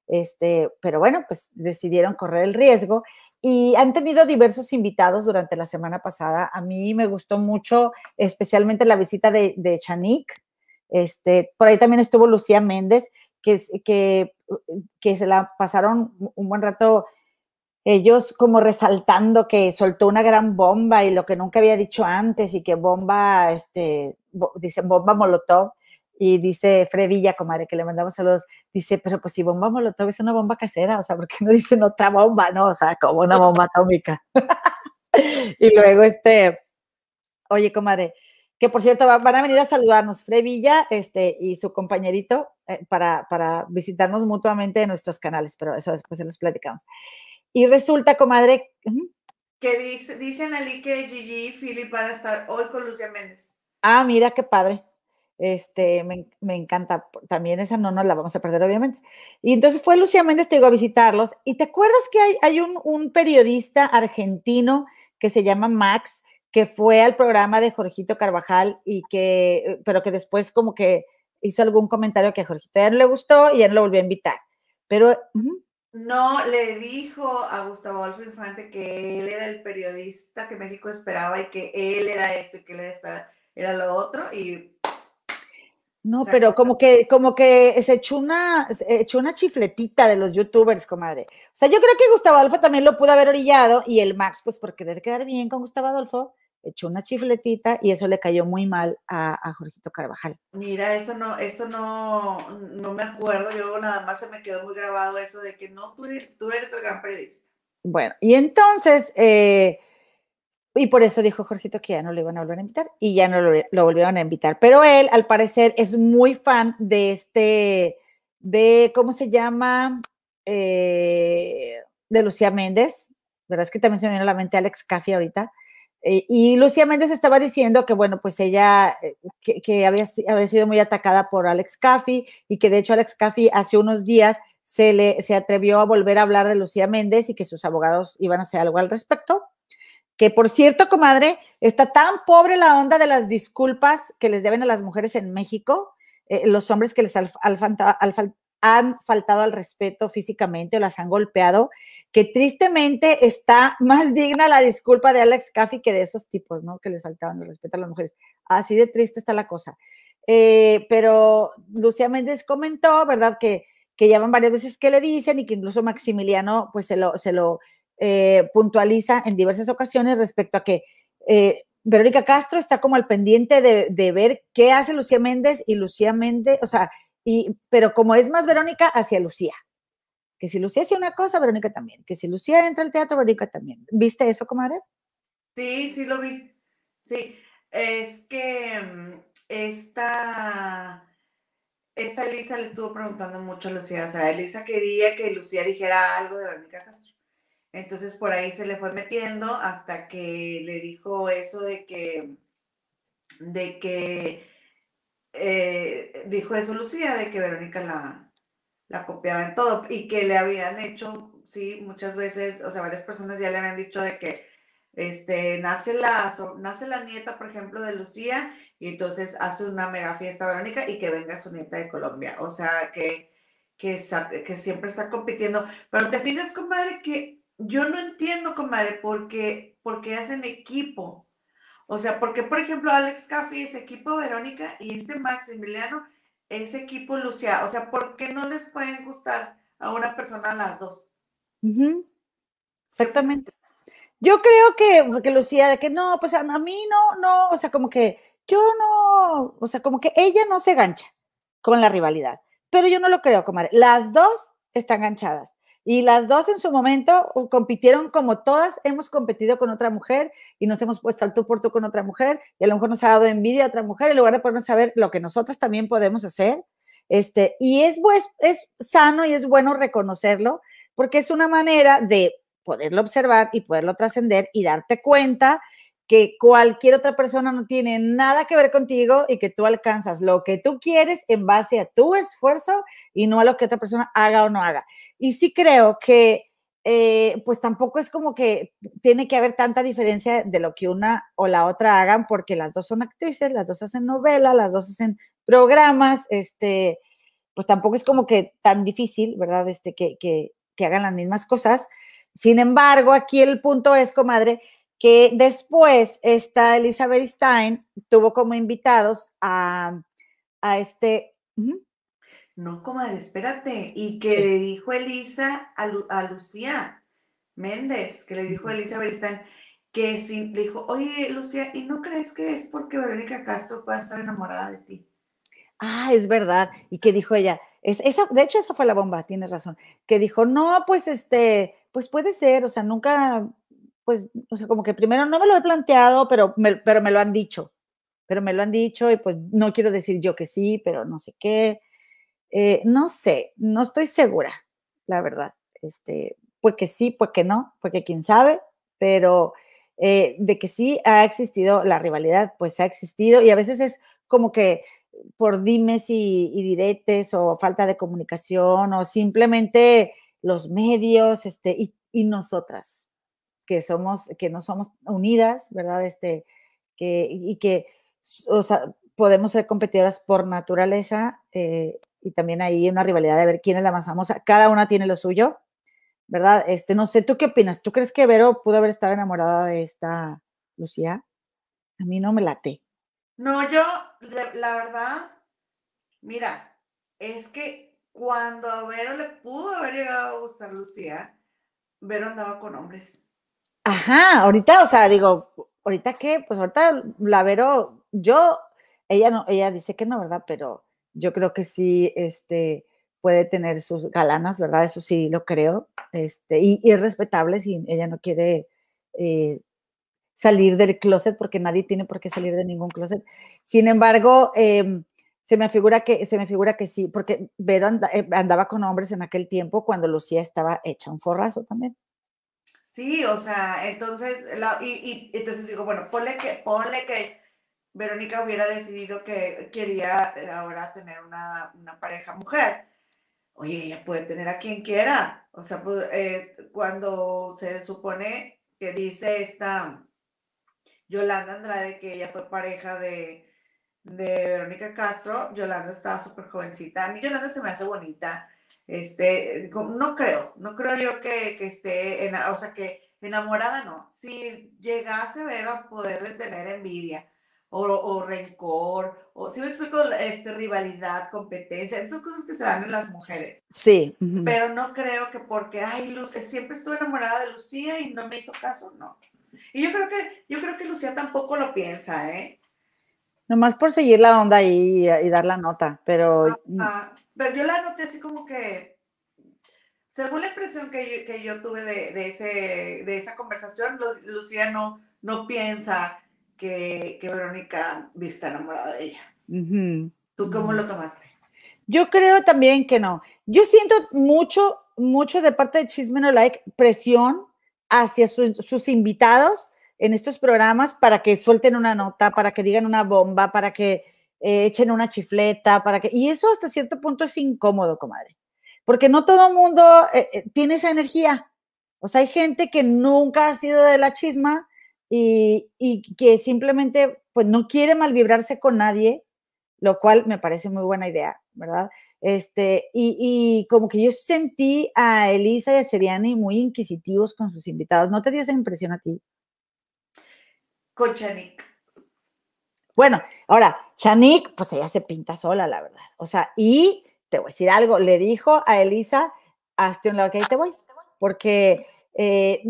Este, pero bueno, pues decidieron correr el riesgo y han tenido diversos invitados durante la semana pasada. A mí me gustó mucho, especialmente la visita de, de Chanik. Este, por ahí también estuvo Lucía Méndez, que, que, que se la pasaron un buen rato ellos como resaltando que soltó una gran bomba y lo que nunca había dicho antes y que bomba, este, dicen bomba molotov y dice Frevilla, comadre, que le mandamos saludos, dice, pero pues si bomba molotov es una bomba casera, o sea, ¿por qué no dicen otra bomba? No, o sea, como una bomba atómica. [LAUGHS] y luego, este, oye, comadre, que por cierto van a venir a saludarnos Frevilla este, y su compañerito eh, para, para visitarnos mutuamente en nuestros canales, pero eso después se los platicamos. Y resulta, comadre... Que dice, dicen Ali que Gigi y Philip van a estar hoy con Lucía Méndez. Ah, mira qué padre. Este, me, encanta. También esa no nos la vamos a perder, obviamente. Y entonces fue Lucía Méndez, te digo, a visitarlos. Y te acuerdas que hay, hay un, periodista argentino que se llama Max, que fue al programa de Jorgito Carvajal y que, pero que después como que hizo algún comentario que a Jorgito ya no le gustó y ya no lo volvió a invitar. Pero. No, le dijo a Gustavo Adolfo Infante que él era el periodista que México esperaba y que él era esto y que él era, era lo otro y no, pero como que, como que se echó una, echó una chifletita de los youtubers, comadre. O sea, yo creo que Gustavo Adolfo también lo pudo haber orillado y el Max, pues por querer quedar bien con Gustavo Adolfo, echó una chifletita y eso le cayó muy mal a, a Jorgito Carvajal. Mira, eso no, eso no, no me acuerdo, yo nada más se me quedó muy grabado eso de que no, tú eres, tú eres el gran periodista. Bueno, y entonces, eh, y por eso dijo Jorgito que ya no lo iban a volver a invitar y ya no lo, volvieron a invitar. Pero él, al parecer, es muy fan de este, de, ¿cómo se llama? Eh, de Lucía Méndez. ¿Verdad? Es que también se me viene a la mente Alex Caffi ahorita. Eh, y Lucía Méndez estaba diciendo que, bueno, pues ella, eh, que, había, sido muy atacada por Alex Caffi y que de hecho Alex Caffi hace unos días se, le, se atrevió a volver a hablar de Lucía Méndez y que sus abogados iban a hacer algo al respecto. Que por cierto, comadre, está tan pobre la onda de las disculpas que les deben a las mujeres en México, eh, los hombres que les han faltado al respeto físicamente o las han golpeado, que tristemente está más digna la disculpa de Alex Caffey que de esos tipos, ¿no? Que les faltaban el respeto a las mujeres. Así de triste está la cosa. Eh, pero Lucía Méndez comentó, ¿verdad? Que, que ya van varias veces que le dicen y que incluso Maximiliano pues se lo, se lo eh, puntualiza en diversas ocasiones respecto a que eh, Verónica Castro está como al pendiente de, de, ver qué hace Lucía Méndez y Lucía Méndez, o sea, y, pero como es más Verónica hacia Lucía. Que si Lucía hacía una cosa, Verónica también. Que si Lucía entra al teatro, Verónica también. ¿Viste eso, comadre? Sí, sí lo vi. Sí, es que mm, esta, esta Elisa le estuvo preguntando mucho a Lucía. O sea, Elisa quería que Lucía dijera algo de Verónica Castro. Entonces por ahí se le fue metiendo hasta que le dijo eso de que, de que, eh, dijo eso Lucía, de que Verónica la, la copiaba en todo y que le habían hecho, sí, muchas veces, o sea, varias personas ya le habían dicho de que este, nace, la, nace la nieta, por ejemplo, de Lucía y entonces hace una mega fiesta Verónica y que venga su nieta de Colombia. O sea, que, que, que siempre está compitiendo. Pero te fijas, compadre, que yo no entiendo, comadre, por qué, por qué hacen equipo. O sea, porque, por ejemplo, Alex Caffey es equipo Verónica y este Maximiliano es equipo Lucia. O sea, ¿por qué no les pueden gustar a una persona a las dos? Exactamente. Yo creo que, porque Lucía, de que no, pues a, mí no, no, o sea, como que yo no, o sea, como que ella no se gancha con la rivalidad. Pero yo no lo creo, comadre. Las dos están ganchadas. Y las dos en su momento uh, compitieron como todas hemos competido con otra mujer y nos hemos puesto al tú por tú con otra mujer y a lo mejor nos ha dado envidia a otra mujer en lugar de podernos saber lo que nosotras también podemos hacer. Este, y es, pues, es sano y es bueno reconocerlo porque es una manera de poderlo observar y poderlo trascender y darte cuenta que cualquier otra persona no tiene nada que ver contigo y que tú alcanzas lo que tú quieres en base a tu esfuerzo y no a lo que otra persona haga o no haga. Y sí creo que eh, pues tampoco es como que tiene que haber tanta diferencia de lo que una o la otra hagan porque las dos son actrices, las dos hacen novela, las dos hacen programas, este, pues tampoco es como que tan difícil, ¿verdad? Este, que, que, que hagan las mismas cosas. Sin embargo, aquí el punto es, comadre, que después esta Elizabeth Stein tuvo como invitados a, a este... No, comadre, espérate. Y que le dijo Elisa a, a, Lucía Méndez, que le dijo Elizabeth Stein, que sí, le dijo, oye, Lucía, ¿y no crees que es porque Verónica Castro pueda estar enamorada de ti? Ah, es verdad. Y que dijo ella, es, esa, de hecho, esa fue la bomba, tienes razón. Que dijo, no, pues este, pues puede ser, o sea, nunca pues, o sea, como que primero no me lo he planteado, pero me, pero me lo han dicho, pero me lo han dicho y pues no quiero decir yo que sí, pero no sé qué. Eh, no sé, no estoy segura, la verdad. Este, pues que sí, pues que no, pues que quién sabe, pero eh, de que sí ha existido la rivalidad, pues ha existido y a veces es como que por dimes y, y diretes o falta de comunicación o simplemente los medios este, y, y nosotras que somos, que no somos unidas, ¿verdad? Este, que, y que, o sea, podemos ser competidoras por naturaleza eh, y también hay una rivalidad de ver quién es la más famosa. Cada una tiene lo suyo, ¿verdad? Este, no sé, ¿tú qué opinas? ¿Tú crees que Vero pudo haber estado enamorada de esta Lucía? A mí no me late. No, yo, la verdad, mira, es que cuando a Vero le pudo haber llegado a gustar Lucía, Vero andaba con hombres. Ajá, ahorita, o sea, digo, ahorita qué, pues ahorita la Vero, yo, ella no, ella dice que no, ¿verdad? Pero yo creo que sí, este, puede tener sus galanas, ¿verdad? Eso sí lo creo, este, y, es respetable si ella no quiere eh, salir del closet, porque nadie tiene por qué salir de ningún closet. Sin embargo, em, se me figura que, se me figura que sí, porque Vero eh, andaba con hombres en aquel tiempo cuando Lucía estaba hecha un forrazo también. Sí, o sea, entonces, la, y, y, entonces digo, bueno, ponle que, ponle que Verónica hubiera decidido que quería eh, ahora tener una, pareja mujer. Oye, ella puede tener a quien quiera. O sea, pues, eh, cuando se supone que dice esta Yolanda Andrade que ella fue pareja de, de Verónica Castro, Yolanda estaba súper jovencita. A mí Yolanda se me hace bonita. Este, no creo, no creo yo que, que esté, en, o sea, que enamorada no. Si llegase a ver a poderle tener envidia o, o, rencor, o si me explico, este, rivalidad, competencia, esas cosas que se dan en las mujeres. Sí. Pero no creo que porque, ay, Luz, siempre estuve enamorada de Lucía y no me hizo caso, no. Y yo creo que, yo creo que Lucía tampoco lo piensa, ¿eh? Nomás por seguir la onda y, y dar la nota, pero... pero yo la noté así como que, según la impresión que yo, que yo tuve de, de, ese, de esa conversación, Lucía no, no piensa que, que Verónica está enamorada de ella. ¿Tú cómo lo tomaste? Yo creo también que no. Yo siento mucho, mucho de parte de Chisme No Like presión hacia sus invitados en estos programas para que suelten una nota, para que digan una bomba, para que eh, echen una chifleta, para que... Y eso hasta cierto punto es incómodo, comadre, porque no todo mundo eh, eh, tiene esa energía. O sea, hay gente que nunca ha sido de la chisma y, y que simplemente pues no quiere malvibrarse con nadie, lo cual me parece muy buena idea, ¿verdad? Este, y, y, como que yo sentí a Elisa y a Seriani muy inquisitivos con sus invitados. ¿No te dio esa impresión a ti? con Chanik. Bueno, ahora, Chanik, pues ella se pinta sola, la verdad. O sea, y te voy a decir algo, le dijo a Elisa, hazte un lado que ahí te voy, porque... Eh,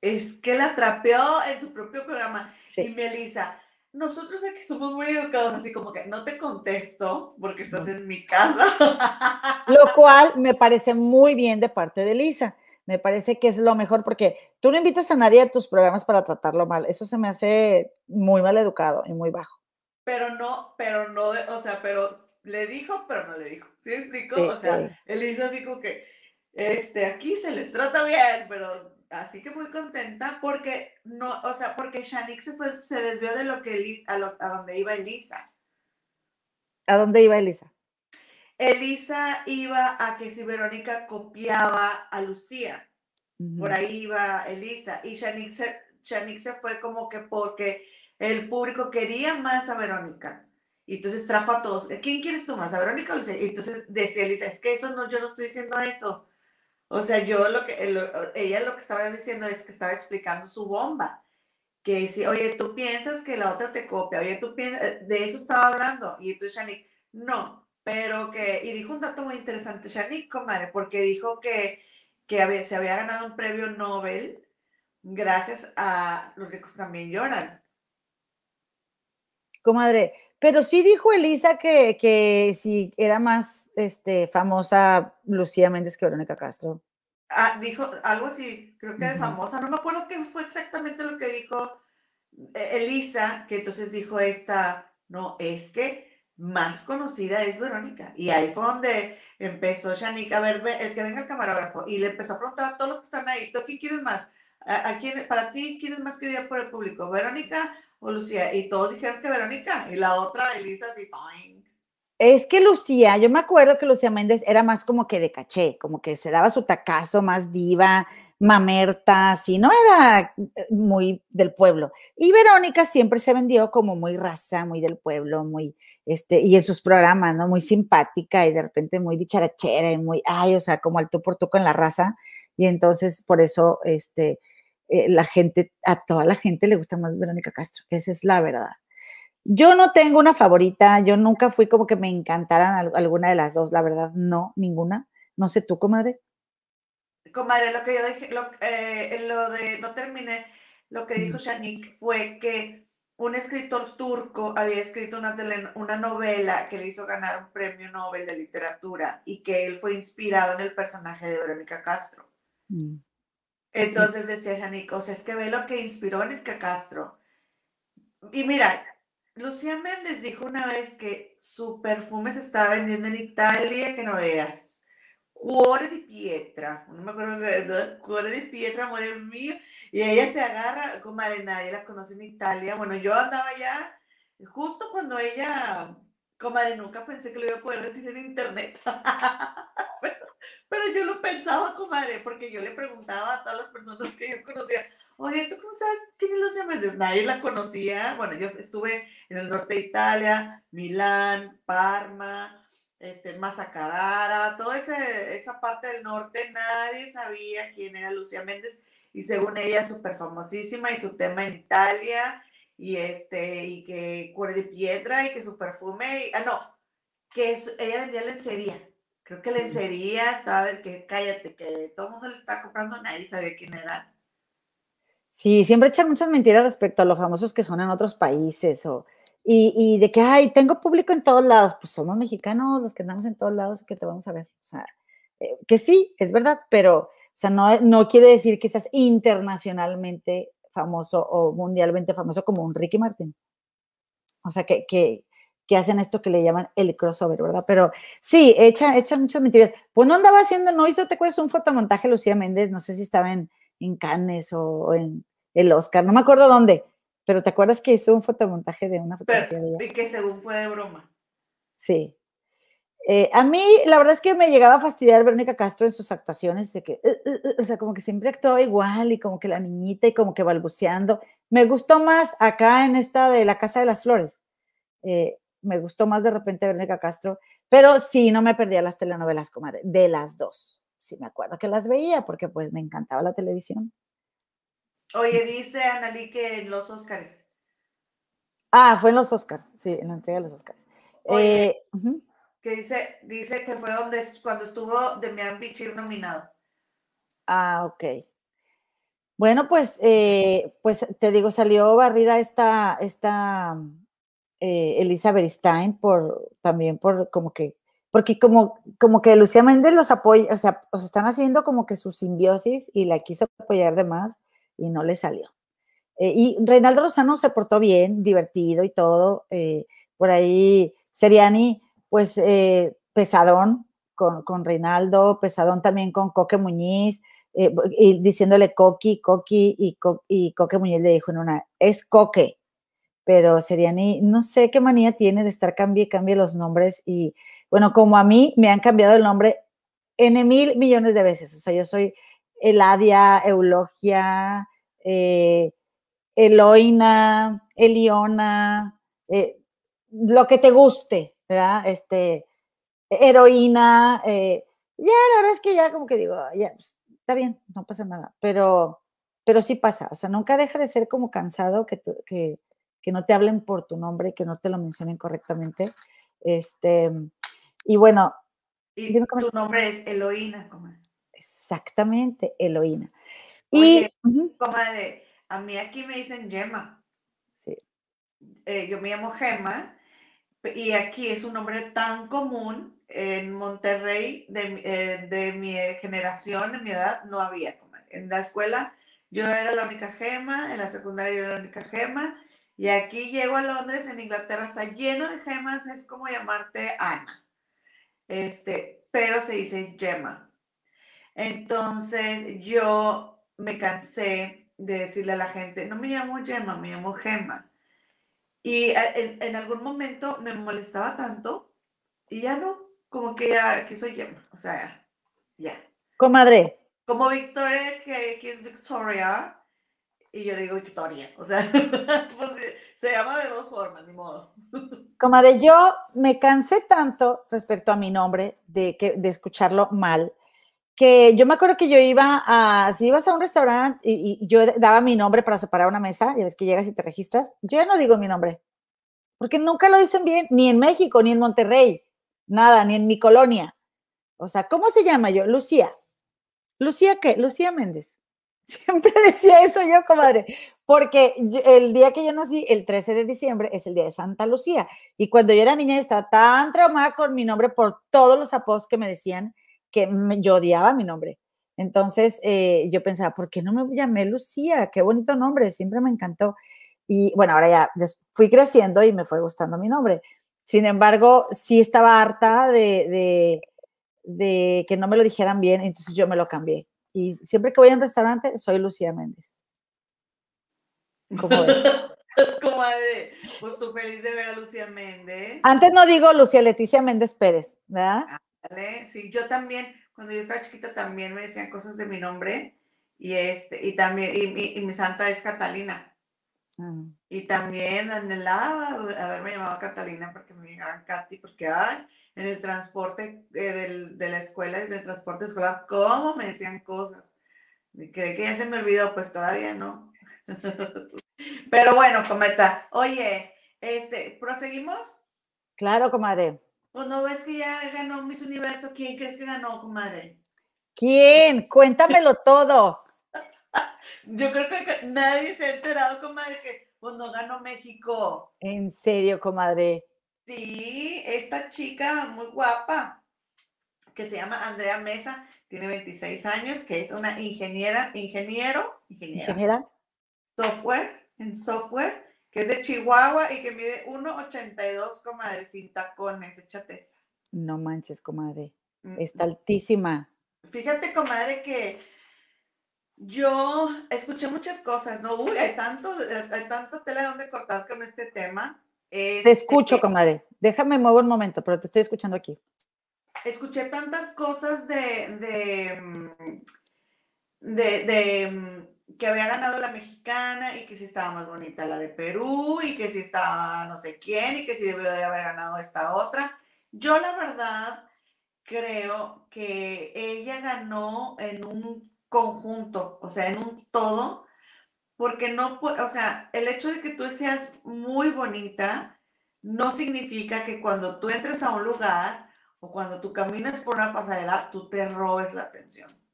es que la trapeó en su propio programa. Y mi Elisa, nosotros aquí somos muy educados, así como que no te contesto porque estás en mi casa. Lo cual me parece muy bien de parte de Elisa me parece que es lo mejor porque tú no invitas a nadie a tus programas para tratarlo mal. Eso se me hace muy mal educado y muy bajo. Pero no, pero no, o sea, pero le dijo, pero no le dijo. ¿Sí me explico? o sea, él hizo así como que, este, aquí se les trata bien, pero así que muy contenta porque no, o sea, porque Shanik se fue, se desvió de lo que Elisa, a, a donde iba Elisa. ¿A dónde iba Elisa? Elisa iba a que si Verónica copiaba a Lucía, por ahí iba Elisa, y Shanique se, fue como que porque el público quería más a Verónica. Y entonces trajo a todos, ¿quién quieres tú más? ¿A Verónica o Lucía? Y entonces decía Elisa, es que eso no, yo no estoy diciendo eso. O sea, yo lo que, ella lo que estaba diciendo es que estaba explicando su bomba. Que si, oye, tú piensas que la otra te copia, oye, tú piensas, de eso estaba hablando. Y entonces Shanique, no, pero que, y dijo un dato muy interesante, Shanique, comadre, porque dijo que, que se había ganado un premio Nobel gracias a Los ricos también lloran. Comadre, pero sí dijo Elisa que, que si era más este, famosa Lucía Méndez que Verónica Castro. Ah, dijo algo así, creo que de famosa, no me acuerdo qué fue exactamente lo que dijo eh, Elisa, que entonces dijo esta, no, es que más conocida es Verónica. Y ahí fue donde empezó Shanique a ver, el que venga el camarógrafo, y le empezó a preguntar a todos los que están ahí, ¿tú quién quieres más? ¿A, quién, para ti, quién es más querida por el público? ¿Verónica o Lucía? Y todos dijeron que Verónica, y la otra, Elisa, así, es que Lucía, yo me acuerdo que Lucía Méndez era más como que de caché, como que se daba su tacazo, más diva, mamerta, así, no era eh, muy del pueblo. Y Verónica siempre se vendió como muy raza, muy del pueblo, muy, este, y en sus programas, ¿no? Muy simpática y de repente muy dicharachera y muy, ay, o sea, como al tú por tú con la raza. Y entonces, por eso, este, eh, la gente, a toda la gente le gusta más Verónica Castro, esa es la verdad. Yo no tengo una favorita, yo nunca fui como que me encantaran alguna de las dos, la verdad, no, ninguna. No sé tú, comadre. Comadre, lo que yo dije, lo, eh, lo de, no terminé, lo que dijo Shanik fue que un escritor turco había escrito una, una novela que le hizo ganar un premio Nobel de literatura y que él fue inspirado en el personaje de Verónica Castro. Mm. Entonces decía Shanik, o sea, es que ve lo que inspiró a Verónica Castro. Y mira, Lucía Méndez dijo una vez que su perfume se estaba vendiendo en Italia, que no veas cuore de pietra, no me acuerdo cuore de pietra, amor mío, y ella se agarra, comadre, nadie la conoce en Italia, bueno, yo andaba ya, justo cuando ella, comadre, nunca pensé que lo iba a poder decir en internet, [LAUGHS] pero, yo lo pensaba, comadre, porque yo le preguntaba a todas las personas que yo conocía, oye, ¿tú cómo sabes quién es Lucía Méndez? Nadie la conocía. Bueno, yo estuve en el norte de Italia, Milán, Parma, este, Carara, toda esa parte del norte, nadie sabía quién era Lucía Méndez y según ella súper famosísima y su tema en Italia y este y que cuore de piedra y que su perfume, ah no, que ella vendía lencería. Creo que lencería estaba que cállate, que todo el mundo le estaba comprando, nadie sabía quién era. Sí, siempre echan muchas mentiras respecto a los famosos que son en otros países o y, de que, ay, tengo público en todos lados, pues somos mexicanos los que andamos en todos lados que te vamos a ver. O sea, eh, que sí, es verdad, pero, o sea, no, no quiere decir que seas internacionalmente famoso o mundialmente famoso como un Ricky Martin. O sea, que, que, que hacen esto que le llaman el crossover, ¿verdad? Pero sí, echan, echan muchas mentiras. Pues no andaba haciendo, no hizo, ¿te acuerdas? Un fotomontaje Lucía Méndez, no sé si estaba en, en Cannes o en el Oscar, no me acuerdo dónde, pero ¿te acuerdas que hizo un fotomontaje de una fotografía de Y que según fue de broma. Sí. Eh, a mí, la verdad es que me llegaba a fastidiar Verónica Castro en sus actuaciones, de que, uh, uh, uh", o sea, como que siempre actuaba igual y como que la niñita y como que balbuceando. Me gustó más acá en esta de La Casa de las Flores. Eh, me gustó más de repente Verónica Castro, pero sí, no me perdía las telenovelas, comadre, de las dos. Sí, me acuerdo que las veía porque pues me encantaba la televisión. Oye, dice Analí que en los Oscars. Ah, fue en los Oscars, sí, en la entrega de los Oscars. Eh, que dice, dice que fue donde cuando estuvo Demian Bichir nominado. Ah, ok. Bueno, pues, eh, pues te digo, salió barrida esta, esta eh, Elizabeth Stein por también por como que, porque como, como que Lucía Méndez los apoya, o sea, os están haciendo como que su simbiosis y la quiso apoyar de más y no le salió. Eh, y Reinaldo Rosano se portó bien, divertido y todo. Eh, por ahí Seriani, pues eh, pesadón con, con, Reinaldo, pesadón también con Coque Muñiz, y diciéndole Coqui, Coqui, y, y Coque Muñiz le dijo en una, es Coque, pero Seriani, no sé qué manía tiene de estar cambie cambie los nombres y bueno, como a mí me han cambiado el nombre en mil millones de veces, o sea, yo soy Eladia, Eulogia, eh, Eloina, Eliona, eh, lo que te guste, ¿verdad? Este, heroína, eh, ya la verdad es que ya como que digo, ya, pues, está bien, no pasa nada, pero, pero sí pasa, o sea, nunca deja de ser como cansado que, que, que no te hablen por tu nombre, que no te lo mencionen correctamente. Este, y bueno. Y tu nombre es Eloína, comadre. Exactamente, Eloína. y, comadre, a mí aquí me dicen Gemma. Sí. Eh, yo me llamo Gemma y aquí es un nombre tan común en Monterrey de, eh, de mi generación, de mi edad, no había. Comadre. En la escuela yo era la única Gema, en la secundaria yo era la única Gema, y aquí llego a Londres, en Inglaterra, está lleno de gemas, es como llamarte Ana. Este, pero se dice Gemma. Entonces yo me cansé de decirle a la gente, no me llamo Gemma, me llamo Gemma. Y eh, en, algún momento me molestaba tanto y ya no, como que ya que soy Gemma, o sea, ya. Comadre. Como Victoria, que, que es Victoria, y yo le digo Victoria, o sea, [LAUGHS] pues se llama de dos formas, ni modo. [LAUGHS] Comadre, yo me cansé tanto respecto a mi nombre de, que, de escucharlo mal que yo me acuerdo que yo iba a, si ibas a un restaurante y, yo daba mi nombre para separar una mesa, ya ves que llegas y te registras, yo ya no digo mi nombre, porque nunca lo dicen bien, ni en México, ni en Monterrey, nada, ni en mi colonia. O sea, ¿cómo se llama yo? Lucía. ¿Lucía qué? Lucía Méndez. [LAUGHS] Siempre decía eso yo, comadre, porque el día que yo nací, el 13 de diciembre, es el día de Santa Lucía. Y cuando yo era niña, yo estaba tan traumada con mi nombre por todos los apodos que me decían que yo odiaba mi nombre. Entonces eh, yo pensaba, ¿por qué no me llamé Lucía? Qué bonito nombre, siempre me encantó. Y bueno, ahora ya fui creciendo y me fue gustando mi nombre. Sin embargo, sí estaba harta de, de, que no me lo dijeran bien, entonces yo me lo cambié. Y siempre que voy a un restaurante, soy Lucía Méndez. ¿Cómo es? [LAUGHS] Comadre, pues tú feliz de ver a Lucía Méndez. Antes no digo Lucía Leticia Méndez Pérez, ¿verdad? Sí, yo también, cuando yo estaba chiquita también me decían cosas de mi nombre Y, este, y también, y, mi santa es Catalina. Ah. Y también anhelaba haberme llamado Catalina porque me llamaban Katy, porque ay, en el transporte eh, de la escuela y en el transporte escolar, ¿cómo me decían cosas? Y cree que ya se me olvidó, pues todavía no. [LAUGHS] Pero bueno, cometa, oye, este, ¿proseguimos? Claro, comadre. Pues no ves que ya ganó Miss Universo. ¿Quién crees que ganó, comadre? ¿Quién? Cuéntamelo todo. [LAUGHS] Yo creo que nadie se ha enterado, comadre, que pues no ganó México. ¿En serio, comadre? Sí, esta chica muy guapa, que se llama Andrea Mesa, tiene 26 años, que es una ingeniera, ingeniero, ingeniera, ¿Ingeniera? software, en software, que es de Chihuahua y que mide 1,82, comadre, sin tacones, échate esa. No manches, comadre. Está altísima. Fíjate, comadre, que yo escuché muchas cosas, ¿no? Uy, hay tanto, hay tanto tela donde cortar con este tema. te escucho, comadre. Déjame muevo un momento, pero te estoy escuchando aquí. Escuché tantas cosas de, de, mm, de, de mm, que había ganado la mexicana y que si estaba más bonita la de Perú y que si estaba no sé quién y que si debió de haber ganado esta otra. Yo la verdad creo que ella ganó en un conjunto, o sea, en un todo, porque no, o sea, el hecho de que tú seas muy bonita no significa que cuando tú entres a un lugar o cuando tú caminas por una pasarela, tú te robes la atención.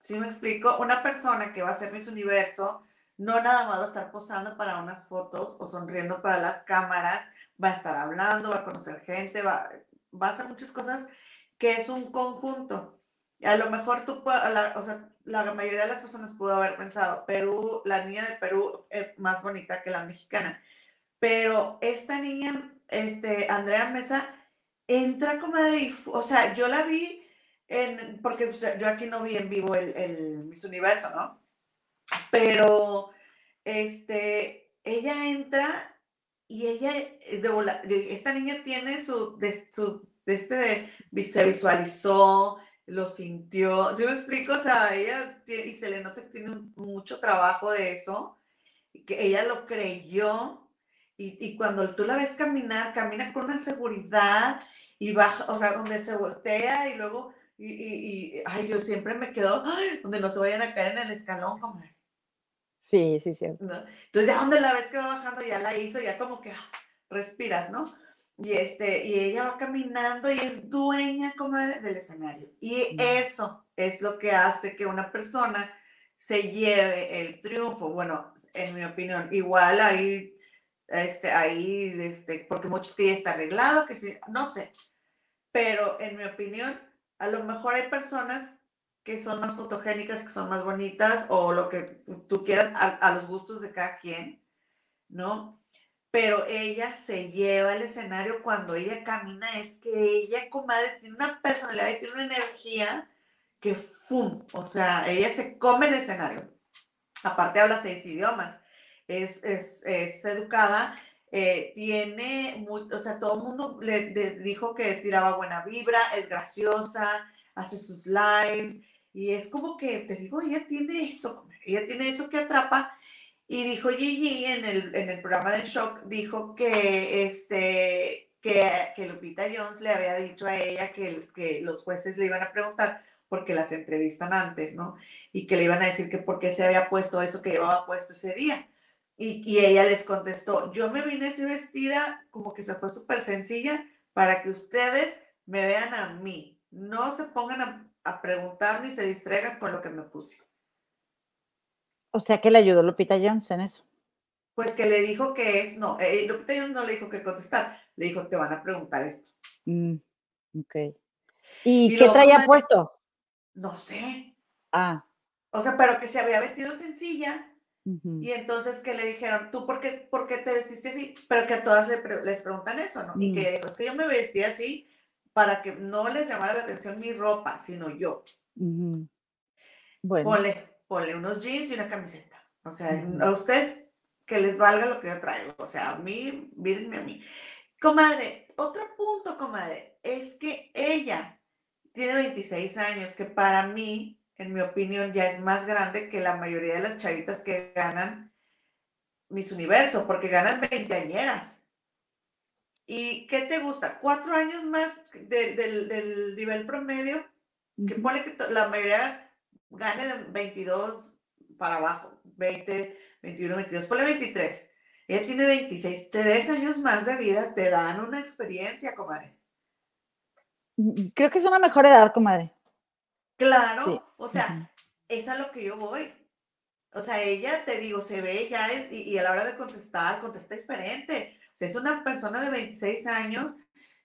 ¿Sí me explico? Una persona que va a ser Miss Universo no nada más va a estar posando para unas fotos o sonriendo para las cámaras, va a estar hablando, va a conocer gente, va, va a hacer muchas cosas que es un conjunto. A lo mejor tú, la, o sea, la mayoría de las personas pudo haber pensado, Perú, la niña de Perú es más bonita que la mexicana. Pero esta niña, este, Andrea Mesa, entra como de, o sea, yo la vi porque yo aquí no vi en vivo el, el Miss Universo, ¿no? Pero, este, ella entra y ella, esta niña tiene su, de, su, de este, se visualizó, lo sintió, ¿sí me explico? O sea, ella, y se le nota que tiene mucho trabajo de eso, que ella lo creyó, y, y, cuando tú la ves caminar, camina con una seguridad y baja, o sea, donde se voltea y luego y, y, ay, yo siempre me quedo, donde no se vayan a caer en el escalón, como. Sí, sí, sí. Entonces ya donde la ves que va bajando, ya la hizo, ya como que ah, respiras, ¿no? Y, este, y ella va caminando y es dueña como del escenario. Y eso es lo que hace que una persona se lleve el triunfo. Bueno, en mi opinión, igual ahí, este, ahí, este, porque muchos que ya está arreglado, que sí, no sé. Pero en mi opinión, a lo mejor hay personas que son más fotogénicas, que son más bonitas o lo que tú quieras a, los gustos de cada quien, ¿no? Pero ella se lleva el escenario cuando ella camina, es que ella, comadre, tiene una personalidad y tiene una energía que ¡fum! O sea, ella se come el escenario. Aparte habla seis idiomas, es, es, es educada eh, tiene, o sea, todo el mundo le, dijo que tiraba buena vibra, es graciosa, hace sus lives y es como que, te digo, ella tiene eso, ella tiene eso que atrapa. Y dijo Gigi en el, en el programa de Shock, dijo que, este, que, que Lupita Jones le había dicho a ella que, que los jueces le iban a preguntar porque las entrevistan antes, ¿no? Y que le iban a decir que por qué se había puesto eso que llevaba puesto ese día. Y, ella les contestó, yo me vine así vestida como que se fue súper sencilla para que ustedes me vean a mí. No se pongan a, preguntar ni se distraigan con lo que me puse. O sea que le ayudó Lupita Jones en eso. Pues que le dijo que es, no, eh, Lupita Jones no le dijo que contestar, le dijo, te van a preguntar esto. Mm, ok. ¿Y, qué traía puesto? No sé. Ah. O sea, pero que se había vestido sencilla y entonces que le dijeron, ¿tú por qué, por qué te vestiste así? Pero que a todas les preguntan eso, ¿no? Y que dijo, es que yo me vestí así para que no les llamara la atención mi ropa, sino yo. Bueno. Ponle, unos jeans y una camiseta. O sea, a ustedes que les valga lo que yo traigo. O sea, a mí, mírenme a mí. Comadre, otro punto, comadre, es que ella tiene 26 años, que para mí en mi opinión, ya es más grande que la mayoría de las chavitas que ganan Miss Universo, porque ganan veinteañeras. ¿Y qué te gusta? ¿Cuatro años más del nivel promedio? Que pone que la mayoría gane de 22 para abajo, 20, 21, 22, ponle 23. Ella tiene 26, tres años más de vida, te dan una experiencia, comadre. Mm, creo que es una mejor edad, comadre. Claro, o sea, es a lo que yo voy. O sea, ella, te digo, se ve ya y, a la hora de contestar, contesta diferente. O sea, es una persona de 26 años.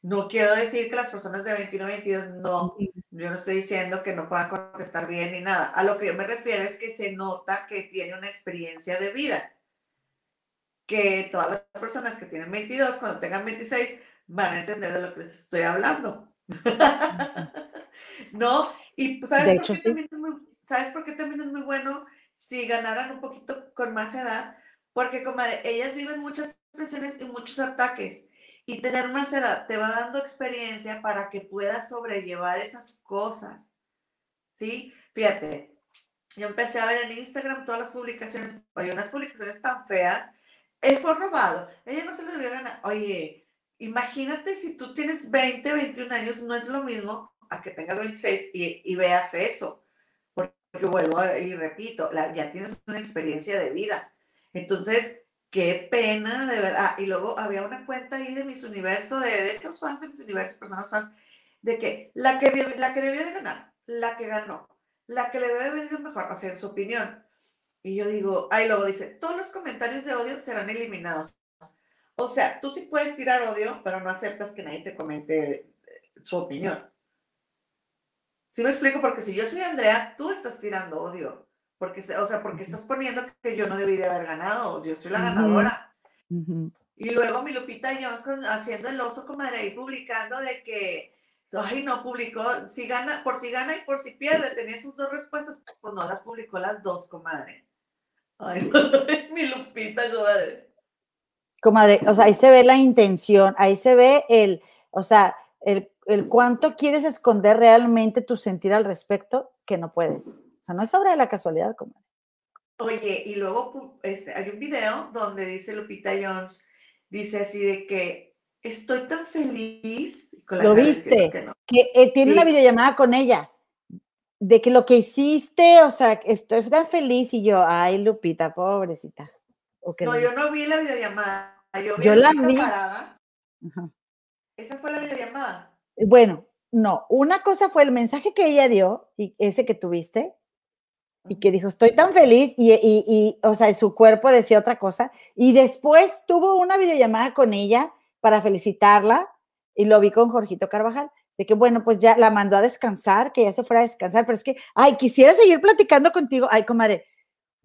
No quiero decir que las personas de 21, 22, no, yo no estoy diciendo que no puedan contestar bien ni nada. A lo que yo me refiero es que se nota que tiene una experiencia de vida. Que todas las personas que tienen 22, cuando tengan 26, van a entender de lo que les estoy hablando. [LAUGHS] ¿No? Y pues, ¿sabes, por qué también es muy, ¿sabes por qué también es muy bueno si ganaran un poquito con más edad? Porque como ellas viven muchas presiones y muchos ataques. Y tener más edad te va dando experiencia para que puedas sobrellevar esas cosas. ¿Sí? Fíjate, yo empecé a ver en Instagram todas las publicaciones. Oye, unas publicaciones tan feas. Él fue robado. Ella no se le debió ganar. Oye, imagínate si tú tienes 20, 21 años, no es lo mismo que tengas 26 y, veas eso. Porque vuelvo y repito, ya tienes una experiencia de vida. Entonces, qué pena, de verdad. Ah, y luego había una cuenta ahí de mis universo, de, estos fans de mis universo, personas fans, de que la que, la que debía de ganar, la que ganó, la que le debe haber ido mejor, o sea, en su opinión. Y yo digo, ahí luego dice, todos los comentarios de odio serán eliminados. O sea, tú sí puedes tirar odio, pero no aceptas que nadie te comente su opinión. ¿Sí me explico? Porque si yo soy Andrea, tú estás tirando odio. Porque, o sea, porque estás poniendo que yo no debí de haber ganado. Yo soy la ganadora. Y luego mi Lupita Jones haciendo el oso comadre y publicando de que, ay, no publicó, si gana, por si gana y por si pierde, tenía sus dos respuestas, pues no las publicó las dos, comadre. Ay, [LAUGHS] mi Lupita, comadre. Comadre, o sea, ahí se ve la intención, ahí se ve el, o sea, el el cuánto quieres esconder realmente tu sentir al respecto que no puedes. O sea, no es obra de la casualidad, como. Oye, y luego este, hay un video donde dice Lupita Jones, dice así de que estoy tan feliz. lo viste, que, eh, tiene una videollamada con ella, de que lo que hiciste, o sea, estoy tan feliz y yo, ay, Lupita, pobrecita. no, yo no vi la videollamada. Yo, la vi. Parada. Esa fue la videollamada. Bueno, no, una cosa fue el mensaje que ella dio, y ese que tuviste, y que dijo, estoy tan feliz, y, y, o sea, su cuerpo decía otra cosa, y después tuvo una videollamada con ella para felicitarla, y lo vi con Jorgito Carvajal, de que bueno, pues ya la mandó a descansar, que ya se fuera a descansar, pero es que, ay, quisiera seguir platicando contigo, ay, comadre,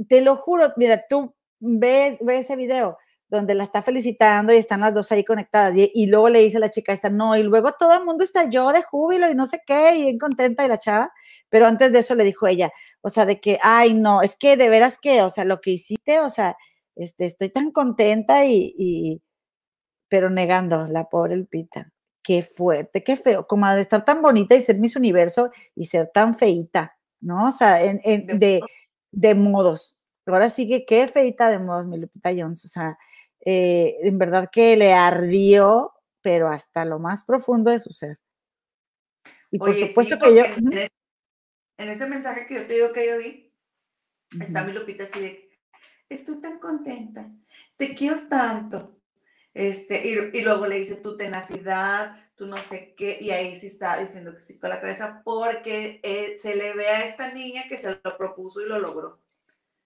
te lo juro, mira, tú ves, ves ese video, donde la está felicitando y están las dos ahí conectadas. Y, luego le dice a la chica esta, no, y luego todo el mundo está yo de júbilo y no sé qué, y bien contenta y la chava. Pero antes de eso le dijo ella, o sea, de que, ay, no, es que de veras que, o sea, lo que hiciste, o sea, este, estoy tan contenta y, pero negando, la pobre Elpita. Qué fuerte, qué feo, como de estar tan bonita y ser Miss Universo y ser tan feita, ¿no? O sea, en, de, de modos. Ahora sigue, qué feita de modos, mi Lupita Jones, o sea, eh, en verdad que le ardió, pero hasta lo más profundo de su ser. Y por supuesto que yo... En, ese mensaje que yo te digo que yo vi, está mi Lupita así de, estoy tan contenta, te quiero tanto. Este, y, luego le dice tu tenacidad, tu no sé qué, y ahí sí está diciendo que sí con la cabeza, porque eh, se le ve a esta niña que se lo propuso y lo logró.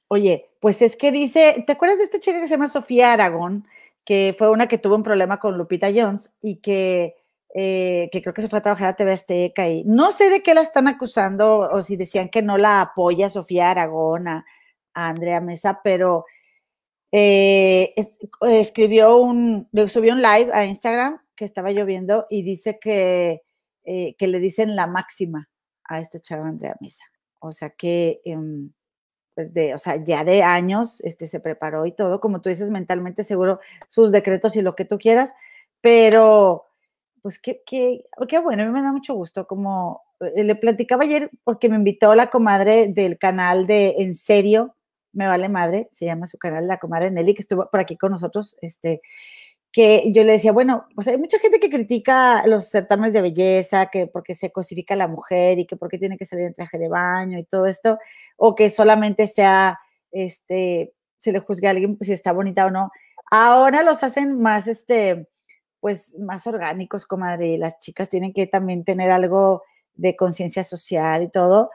Oye, pues es que dice, ¿te acuerdas de esta chica que se llama Sofía Aragón? Que fue una que tuvo un problema con Lupita Jones y que, eh, que creo que se fue a trabajar a TV Azteca y no sé de qué la están acusando o si decían que no la apoya Sofía Aragón a, Andrea Mesa, pero eh, escribió un, subió un live a Instagram que estaba lloviendo y dice que, eh, que le dicen la máxima a esta chava Andrea Mesa. O sea que... Em, pues de, o sea, ya de años, este, se preparó y todo, como tú dices, mentalmente seguro sus decretos y lo que tú quieras, pero pues qué, qué, qué bueno, a mí me da mucho gusto como eh, le platicaba ayer porque me invitó la comadre del canal de En Serio, Me Vale Madre, se llama su canal, la comadre Nelly, que estuvo por aquí con nosotros, este, que yo le decía, bueno, pues hay mucha gente que critica los certámenes de belleza, que porque se cosifica la mujer y que porque tiene que salir en traje de baño y todo esto, o que solamente sea, este, se le juzgue a alguien pues, si está bonita o no. Ahora los hacen más, este, pues más orgánicos, comadre, las chicas tienen que también tener algo de conciencia social y todo.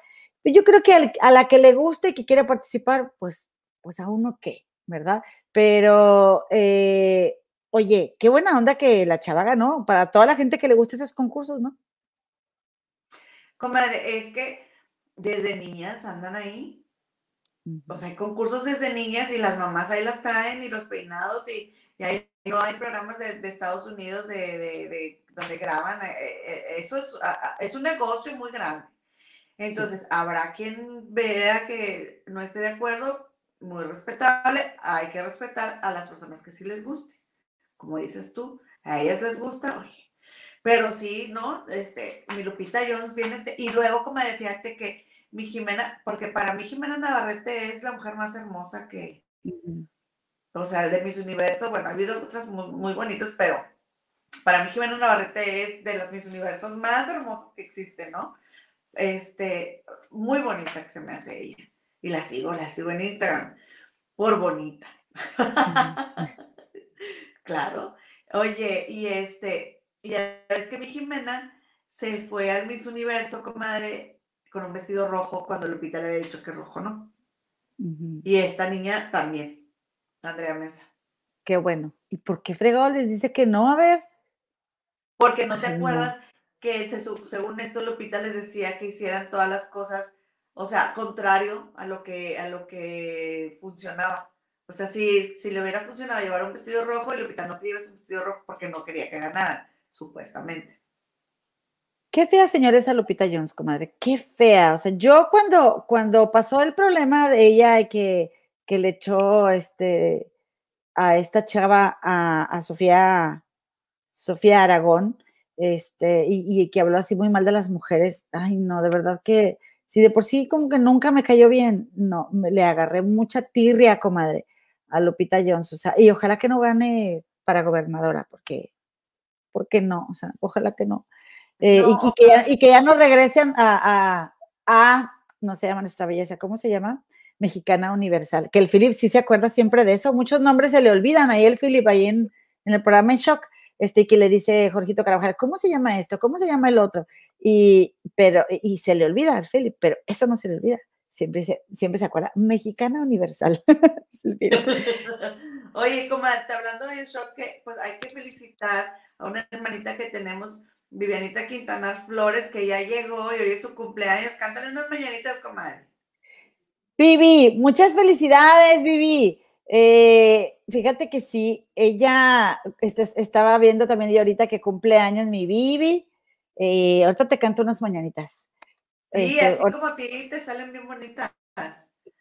Yo creo que a la que le guste y que quiera participar, pues, pues a uno qué, ¿verdad? Pero, eh, oye, qué buena onda que la chava ganó para toda la gente que le gusta esos concursos, ¿no? Comadre, es que desde niñas andan ahí. O sea, hay concursos desde niñas y las mamás ahí las traen y los peinados y, y ahí no hay programas de, Estados Unidos de, donde graban. Eh, eh, eso es, es un negocio muy grande. Entonces, habrá quien vea que no esté de acuerdo, muy respetable. Hay que respetar a las personas que sí les guste. Como dices tú, a ellas les gusta, oye. Pero sí, ¿no? Este, mi Lupita Jones viene este. Y luego, como fíjate que mi Jimena, porque para mí Jimena Navarrete es la mujer más hermosa que, o sea, de mis universos, bueno, ha habido otras muy, bonitas, pero para mí Jimena Navarrete es de los mis universos más hermosos que existen, ¿no? Este, muy bonita que se me hace ella. Y la sigo, la sigo en Instagram, por bonita. Claro. Oye, y este, y es que mi Jimena se fue al Miss Universo, comadre, con un vestido rojo cuando Lupita le había dicho que rojo no. Y esta niña también. Andrea Mesa. Qué bueno. ¿Y por qué fregado les dice que no? A ver. Porque no te acuerdas que según esto Lupita les decía que hicieran todas las cosas, o sea, contrario a lo que, a lo que funcionaba. O sea, si, si le hubiera funcionado llevar un vestido rojo y Lupita no te llevas un vestido rojo porque no quería que ganaran, supuestamente. Qué fea señora esa Lupita Jones, comadre. Qué fea. O sea, yo cuando, cuando pasó el problema de ella y que que le echó este, a esta chava, a, Sofía, Sofía Aragón, este, y, que habló así muy mal de las mujeres. Ay, no, de verdad que si de por sí como que nunca me cayó bien, no, le agarré mucha tirria, comadre, a Lupita Jones, o sea, y ojalá que no gane para gobernadora, porque, porque no, o sea, ojalá que no. Eh, y, que ya, y, que ya, no regresen a, a, a, no se llama nuestra belleza, ¿cómo se llama? Mexicana Universal, que el Philip sí se acuerda siempre de eso, muchos nombres se le olvidan, ahí el Philip, ahí en, el programa en Shock, este, que le dice Jorgito Carabajal, ¿cómo se llama esto? ¿Cómo se llama el otro? Y, pero, y se le olvida al Philip, pero eso no se le olvida, siempre se, siempre se acuerda, Mexicana Universal. [LAUGHS] [LAUGHS] Oye, comadre, hablando de Shock, pues hay que felicitar a una hermanita que tenemos, Vivianita Quintanar Flores, que ya llegó y hoy es su cumpleaños, cántale unas mañanitas, comadre. Vivi, muchas felicidades, Vivi. Eh, fíjate que sí, ella este, estaba viendo también y ahorita que cumple años mi Vivi. Eh, ahorita te canto unas mañanitas. Sí, este, así como a ti te salen bien bonitas.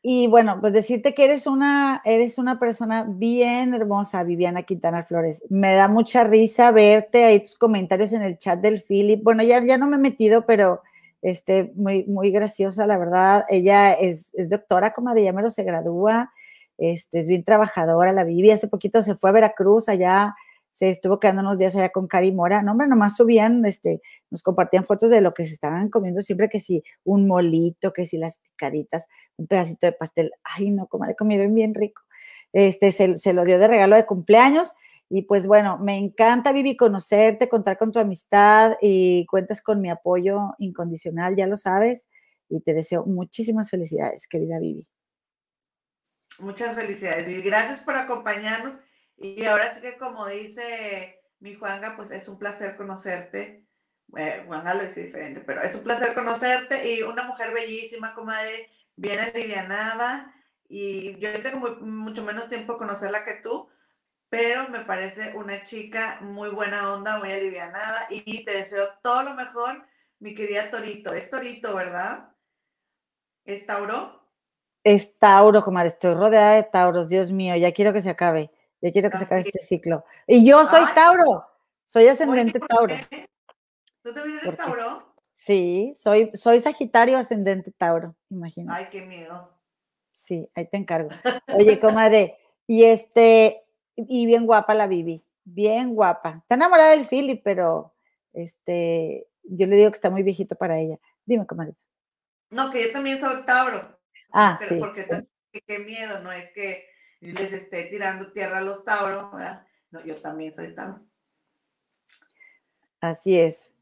Y bueno, pues decirte que eres una, eres una persona bien hermosa, Viviana Quintana Flores. Me da mucha risa verte ahí tus comentarios en el chat del Philip. Bueno, ya, ya no me he metido, pero este, muy, muy graciosa, la verdad. Ella es, es doctora, comadre, ya mero se gradúa, este, es bien trabajadora, la viví. Hace poquito se fue a Veracruz, allá se estuvo quedando unos días allá con Cari Mora. No, hombre, nomás subían, este, nos compartían fotos de lo que se estaban comiendo siempre, que si un molito, que si las picaditas, un pedacito de pastel. Ay, no, comadre, comieron bien rico. Este, se, se lo dio de regalo de cumpleaños y pues bueno, me encanta, Vivi, conocerte, contar con tu amistad y cuentas con mi apoyo incondicional, ya lo sabes, y te deseo muchísimas felicidades, querida Vivi. Muchas felicidades, Vivi. Gracias por acompañarnos. Y ahora sí que como dice mi Juanga, pues es un placer conocerte. Juanga lo dice diferente, pero es un placer conocerte y una mujer bellísima, comadre, bien alivianada. Y yo tengo mucho menos tiempo conocerla que tú, pero me parece una chica muy buena onda, muy alivianada y te deseo todo lo mejor, mi querida Torito. Es Torito, ¿verdad? ¿Es Tauro? Es Tauro, comadre. Estoy rodeada de Tauros. Dios mío, ya quiero que se acabe. Ya quiero que se acabe este ciclo. Y yo soy Tauro. Soy ascendente Tauro. ¿Tú también eres Tauro? Sí, soy, soy Sagitario ascendente Tauro, imagínate. Ay, qué miedo. Sí, ahí te encargo. Oye, comadre, y este, y bien guapa la Vivi, bien guapa. Está enamorada del Philip, pero este, yo le digo que está muy viejito para ella. Dime, comadre. No, que yo también soy Tauro. Ah, pero sí. porque qué miedo, no es que les esté tirando tierra a los Tauros, ¿verdad? No, yo también soy Tauro. Así es.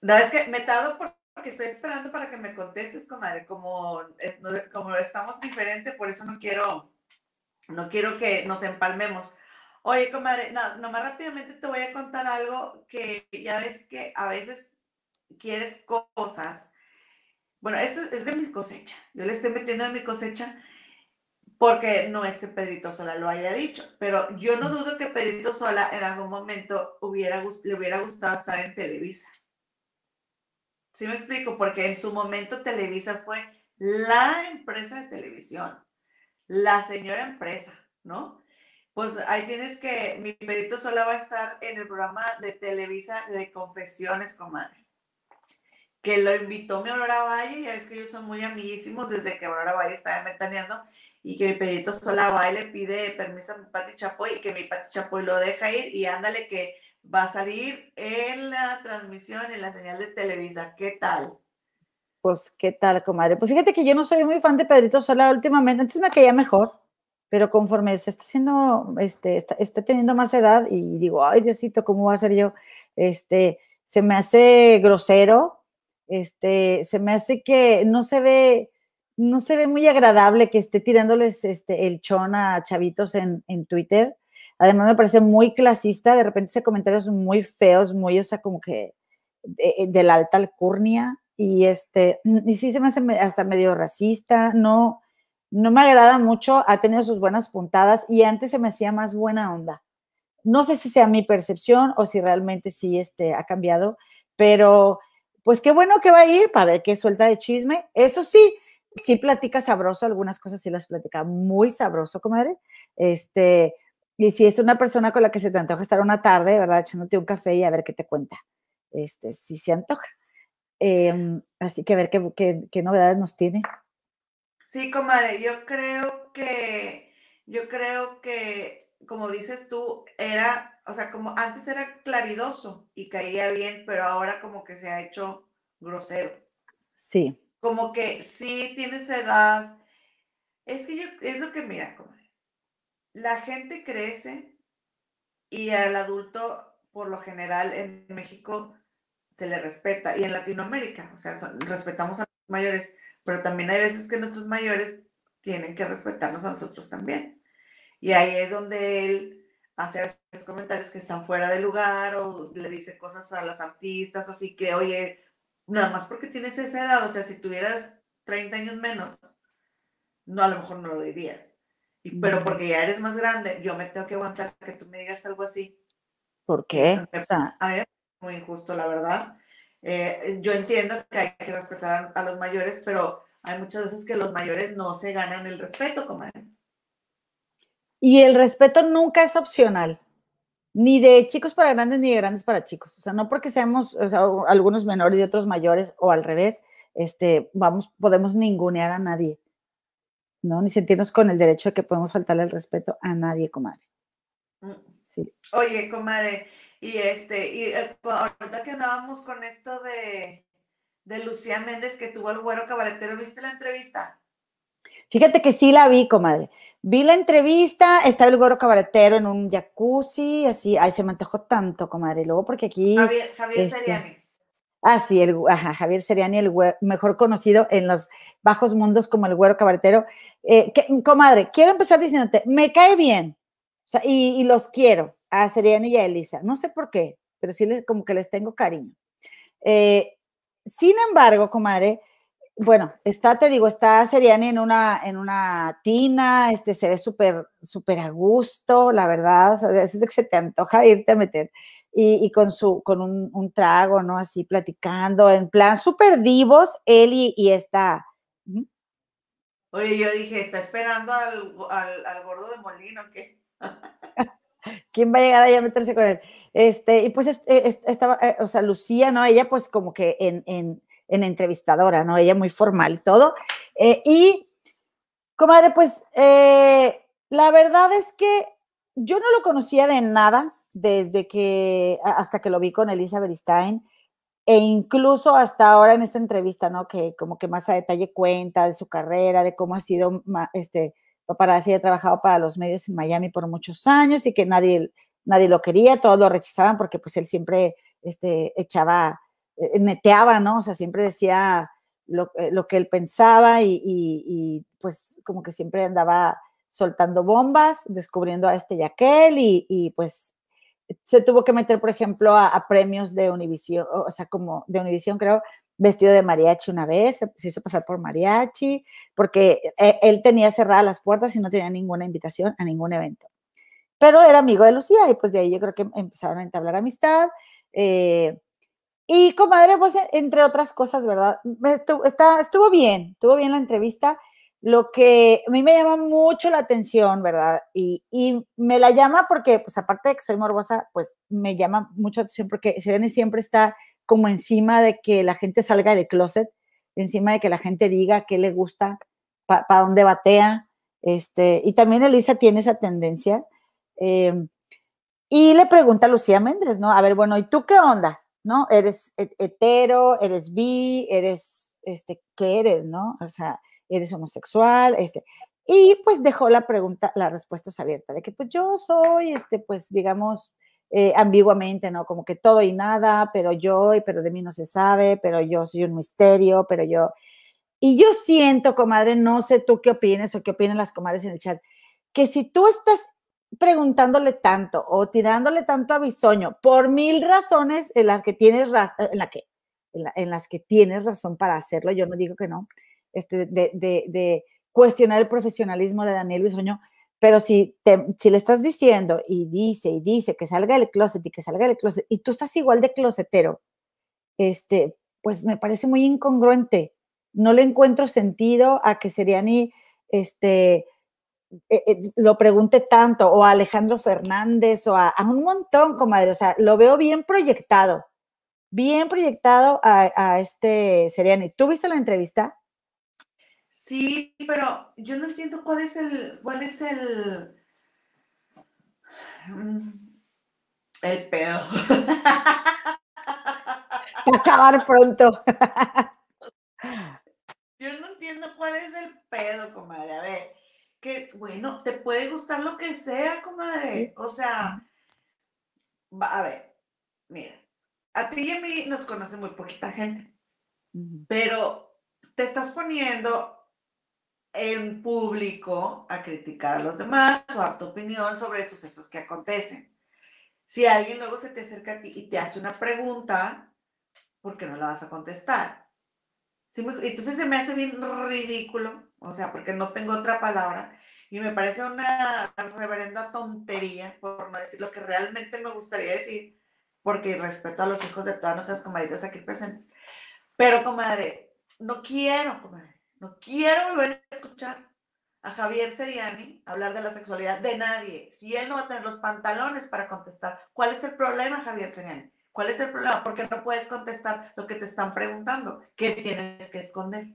No, es que me tardo porque estoy esperando para que me contestes, comadre. Como, como estamos diferentes, por eso no quiero, no quiero que nos empalmemos. Oye, comadre, no, nomás rápidamente te voy a contar algo que ya ves que a veces quieres cosas. Bueno, esto es de mi cosecha. Yo le estoy metiendo de mi cosecha porque no es que Pedrito Sola lo haya dicho, pero yo no dudo que Pedrito Sola en algún momento le hubiera gustado estar en Televisa. ¿Sí me explico? Porque en su momento Televisa fue la empresa de televisión, la señora empresa, ¿no? Pues ahí tienes que, mi Pedrito Sola va a estar en el programa de Televisa de Confesiones, comadre. Que lo invitó mi Aurora Valle, ya ves que ellos son muy amiguísimos desde que Aurora Valle estaba metaneando, y que mi Pedrito Sola va y le pide permiso a mi Pati Chapoy, y que mi Pati Chapoy lo deja ir, y ándale que va a salir en la transmisión, en la señal de Televisa. ¿Qué tal? Pues, ¿qué tal, comadre? Pues fíjate que yo no soy muy fan de Pedrito Sola últimamente. Antes me caía mejor, pero conforme se está haciendo, este, está, está teniendo más edad y digo, ay, Diosito, ¿cómo va a ser yo? Este, se me hace grosero, este, se me hace que no se ve, no se ve muy agradable que esté tirándoles este, el chon a chavitos en, en Twitter. Además, me parece muy clasista, de repente ese comentarios muy feos, muy, o sea, como que de, de la alta alcurnia y este, [CLEARS THROAT] y sí se me hace hasta medio racista, no, no me agrada mucho, ha tenido sus buenas puntadas y antes se me hacía más buena onda. No sé si sea mi percepción o si realmente sí este, ha cambiado, pero pues qué bueno que va a ir para ver qué suelta de chisme. Eso sí, sí platica sabroso, algunas cosas sí las platica muy sabroso, comadre. Este, y si es una persona con la que se te antoja estar una tarde, ¿verdad? Echándote un café y a ver qué te cuenta. Este, si se antoja. Eh, así que a ver qué, qué, qué, novedades nos tiene. Sí, comadre, yo creo que, yo creo que, como dices tú, era, o sea, como antes era claridoso y caía bien, pero ahora como que se ha hecho grosero. Sí. Como que sí tienes edad. Es que yo, es lo que mira, comadre. La gente crece y al adulto, por lo general, en México se le respeta y en Latinoamérica, o sea, respetamos a los mayores, pero también hay veces que nuestros mayores tienen que respetarnos a nosotros también. Y ahí es donde él hace a comentarios que están fuera de lugar o le dice cosas a las artistas o así que, oye, nada más porque tienes esa edad, o sea, si tuvieras 30 años menos, no, a lo mejor no lo dirías. Y, pero porque ya eres más grande, yo me tengo que aguantar que tú me digas algo así. ¿Por qué? Entonces, o sea, a mí muy injusto, la verdad. Eh, yo entiendo que hay que respetar a los mayores, pero hay muchas veces que los mayores no se ganan el respeto, comadre. Y el respeto nunca es opcional, ni de chicos para grandes ni de grandes para chicos. O sea, no porque seamos o sea, algunos menores y otros mayores o al revés, este, vamos, podemos ningunear a nadie, ¿no? Ni sentirnos con el derecho de que podemos faltarle el respeto a nadie, comadre. Sí. Oye, comadre, y este, y eh, ahorita que andábamos con esto de, de Lucía Méndez que tuvo el güero cabaretero, ¿viste la entrevista? Fíjate que sí la vi, comadre. Vi la entrevista, estaba el güero cabaretero en un jacuzzi, así, ay, se me antojó tanto, comadre. Luego porque aquí. Javier, Javier este, Seriani. Ah, sí, el, ajá, Javier Seriani, el güero, mejor conocido en los bajos mundos como el güero cabaretero. Eh, que, comadre, quiero empezar diciéndote, me cae bien, o sea, y, y, los quiero, a Seriani y a Elisa. No sé por qué, pero sí les, como que les tengo cariño. Eh, sin embargo, comadre, bueno, está, te digo, está Seriani en una, en una tina, este, se ve súper, súper a gusto, la verdad, o sea, es de que se te antoja irte a meter, y, y con su, con un, un, trago, ¿no? Así platicando, en plan súper divos, él y, y esta. ¿Mm? Oye, yo dije, ¿está esperando al, al, al gordo de Molino o qué? [LAUGHS] ¿Quién va a llegar ahí a meterse con él? Este, y pues estaba, eh, o sea, Lucía, ¿no? Ella pues como que en, en, en entrevistadora, ¿no? Ella muy formal todo. Eh, y, comadre, pues eh, la verdad es que yo no lo conocía de nada desde que, hasta que lo vi con Elisa Stein e incluso hasta ahora en esta entrevista, ¿no? Que como que más a detalle cuenta de su carrera, de cómo ha sido, este, paparazzi, ha trabajado para los medios en Miami por muchos años y que nadie, nadie lo quería, todos lo rechazaban porque pues él siempre, este, echaba, neteaba, ¿no? O sea, siempre decía lo, eh, que él pensaba y, pues como que siempre andaba soltando bombas, descubriendo a este y, y pues se tuvo que meter, por ejemplo, a, premios de Univision, o sea, como de Univision, creo, vestido de mariachi una vez, se, hizo pasar por mariachi, porque e, él tenía cerradas las puertas y no tenía ninguna invitación a ningún evento. Pero era amigo de Lucía y pues de ahí yo creo que empezaron a entablar amistad. Eh, y comadre, pues entre otras cosas, ¿verdad? Estuvo, está, estuvo bien, estuvo bien la entrevista. Lo que a mí me llama mucho la atención, ¿verdad? Y, me la llama porque, pues aparte de que soy morbosa, pues me llama mucho la atención porque Serena siempre está como encima de que la gente salga del closet, encima de que la gente diga qué le gusta, para dónde batea. Este, y también Elisa tiene esa tendencia. Em, y le pregunta a Lucía Méndez, ¿no? A ver, bueno, ¿y tú qué onda? ¿No? ¿Eres hetero? ¿Eres bi? ¿Eres, este, qué eres, no? O sea, eres homosexual, este, y pues dejó la pregunta, la respuesta abierta, de que pues yo soy, este, pues digamos, eh, ambiguamente, ¿no? Como que todo y nada, pero yo, pero de mí no se sabe, pero yo soy un misterio, pero yo... Y yo siento, comadre, no sé tú qué opines o qué opinan las comadres en el chat, que si tú estás preguntándole tanto o tirándole tanto a bisoño por mil razones en las que tienes en la que en las que tienes razón para hacerlo, yo no digo que no, este, de, cuestionar el profesionalismo de Daniel Bisoño, pero si, si le estás diciendo y dice y dice que salga del closet y que salga del closet y tú estás igual de closetero, este, pues me parece muy incongruente. No le encuentro sentido a que Seriani este, e, e, lo pregunte tanto, o a Alejandro Fernández, o a, un montón, comadre. O sea, lo veo bien proyectado, bien proyectado a, a este Seriani. ¿Tú viste la entrevista? Sí, pero yo no entiendo cuál es el, cuál es el, el pedo. [LAUGHS] Acabar pronto. Yo no entiendo cuál es el pedo, comadre. A ver, que bueno, te puede gustar lo que sea, comadre. O sea, a ver, mira, a ti y a mí nos conoce muy poquita gente, pero te estás poniendo en público a criticar a los demás o a tu opinión sobre sucesos que acontecen. Si alguien luego se te acerca a ti y te hace una pregunta, ¿por qué no la vas a contestar? entonces se me hace bien ridículo, o sea, porque no tengo otra palabra, y me parece una reverenda tontería, por no decir lo que realmente me gustaría decir, porque respeto a los hijos de todas nuestras comadritas aquí presentes. Pero, comadre, no quiero, comadre no quiero volver a escuchar a Javier Seriani hablar de la sexualidad de nadie. Si él no va a tener los pantalones para contestar, ¿cuál es el problema, Javier Seriani? ¿Cuál es el problema? Porque no puedes contestar lo que te están preguntando. ¿Qué tienes que esconder?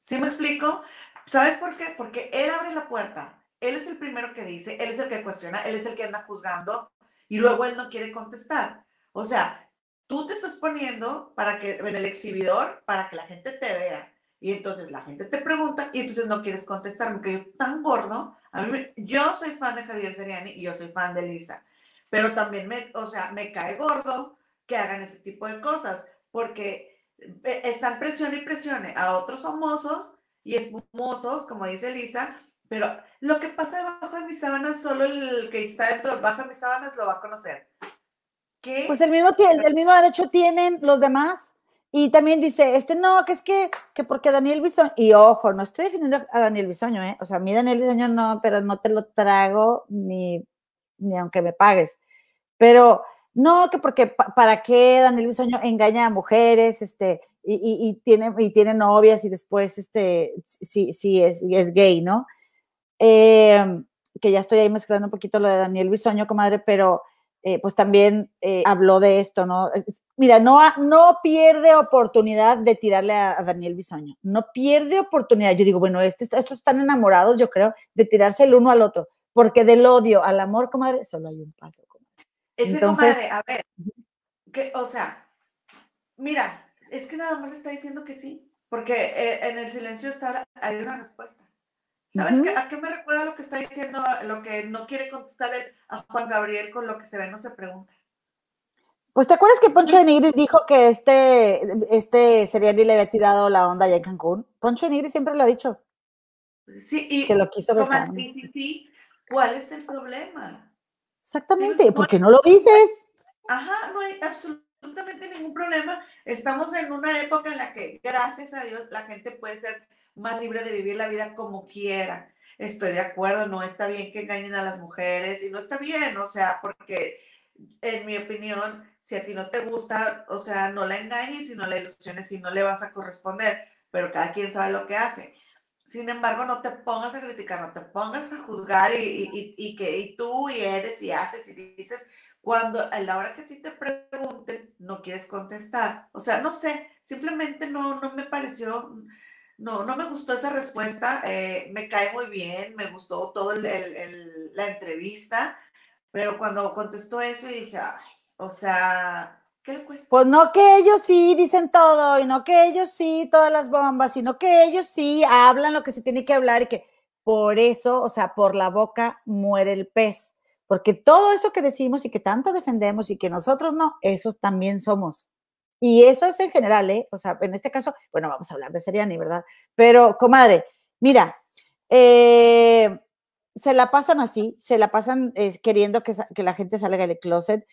¿Sí me explico? ¿Sabes por qué? Porque él abre la puerta. Él es el primero que dice, él es el que cuestiona, él es el que anda juzgando y luego él no quiere contestar. O sea, tú te estás poniendo para que en el exhibidor para que la gente te vea y entonces la gente te pregunta y entonces no quieres contestar, porque yo tan gordo, yo soy fan de Javier Seriani y yo soy fan de Lisa, pero también me, o sea, me cae gordo que hagan ese tipo de cosas, porque están presión y presione a otros famosos y espumosos, como dice Lisa, pero lo que pasa debajo de mis sábanas, solo el que está dentro, bajo de mis sábanas lo va a conocer. ¿Qué? Pues el mismo, el mismo derecho tienen los demás. Y también dice, este no, que es que, que porque Daniel Bisoño, y ojo, no estoy defendiendo a Daniel Bisoño, ¿eh? O sea, a mí Daniel Bisoño no, pero no te lo trago ni, ni aunque me pagues. Pero no, que porque, ¿para qué Daniel Bisoño engaña a mujeres, este, y, tiene, y tiene novias y después, este, sí, sí, es, es gay, ¿no? Eh, que ya estoy ahí mezclando un poquito lo de Daniel Bisoño, comadre, pero eh, pues también eh, habló de esto, ¿no? Mira, no, no pierde oportunidad de tirarle a, Daniel Bisoño, no pierde oportunidad. Yo digo, bueno, este, estos están enamorados, yo creo, de tirarse el uno al otro, porque del odio al amor, comadre, solo hay un paso, comadre. Ese comadre, a ver, que, o sea, mira, es que nada más está diciendo que sí, porque eh, en el silencio está, hay una respuesta. ¿Sabes qué, a qué me recuerda lo que está diciendo, lo que no quiere contestar a Juan Gabriel con lo que se ve no se pregunta? Pues te acuerdas que Poncho de Nigris dijo que este, este Seriani le había tirado la onda allá en Cancún. Poncho de Nigris siempre lo ha dicho. Sí, y que lo quiso besar. Sí, sí, ¿cuál es el problema? Exactamente, ¿por qué no lo dices? Ajá, no hay absolutamente ningún problema. Estamos en una época en la que, gracias a Dios, la gente puede ser más libre de vivir la vida como quiera. Estoy de acuerdo, no está bien que engañen a las mujeres y no está bien, o sea, porque en mi opinión, si a ti no te gusta, o sea, no la engañes y no la ilusiones y no le vas a corresponder, pero cada quien sabe lo que hace. Sin embargo, no te pongas a criticar, no te pongas a juzgar y, y, que y tú y eres y haces y dices, cuando a la hora que a ti te pregunten, no quieres contestar. O sea, no sé, simplemente no, no me pareció, no, no me gustó esa respuesta, eh, me cae muy bien, me gustó todo la entrevista, pero cuando contestó eso y dije, ay, o sea, Pues no que ellos sí dicen todo, y no que ellos sí todas las bombas, sino que ellos sí hablan lo que se tiene que hablar y que por eso, o sea, por la boca muere el pez, porque todo eso que decimos y que tanto defendemos y que nosotros no, esos también somos. Y eso es en general, ¿eh? O sea, en este caso, bueno, vamos a hablar de Seriani, ¿verdad? Pero, comadre, mira, eh, se la pasan así, se la pasan eh, queriendo que, que, la gente salga del closet.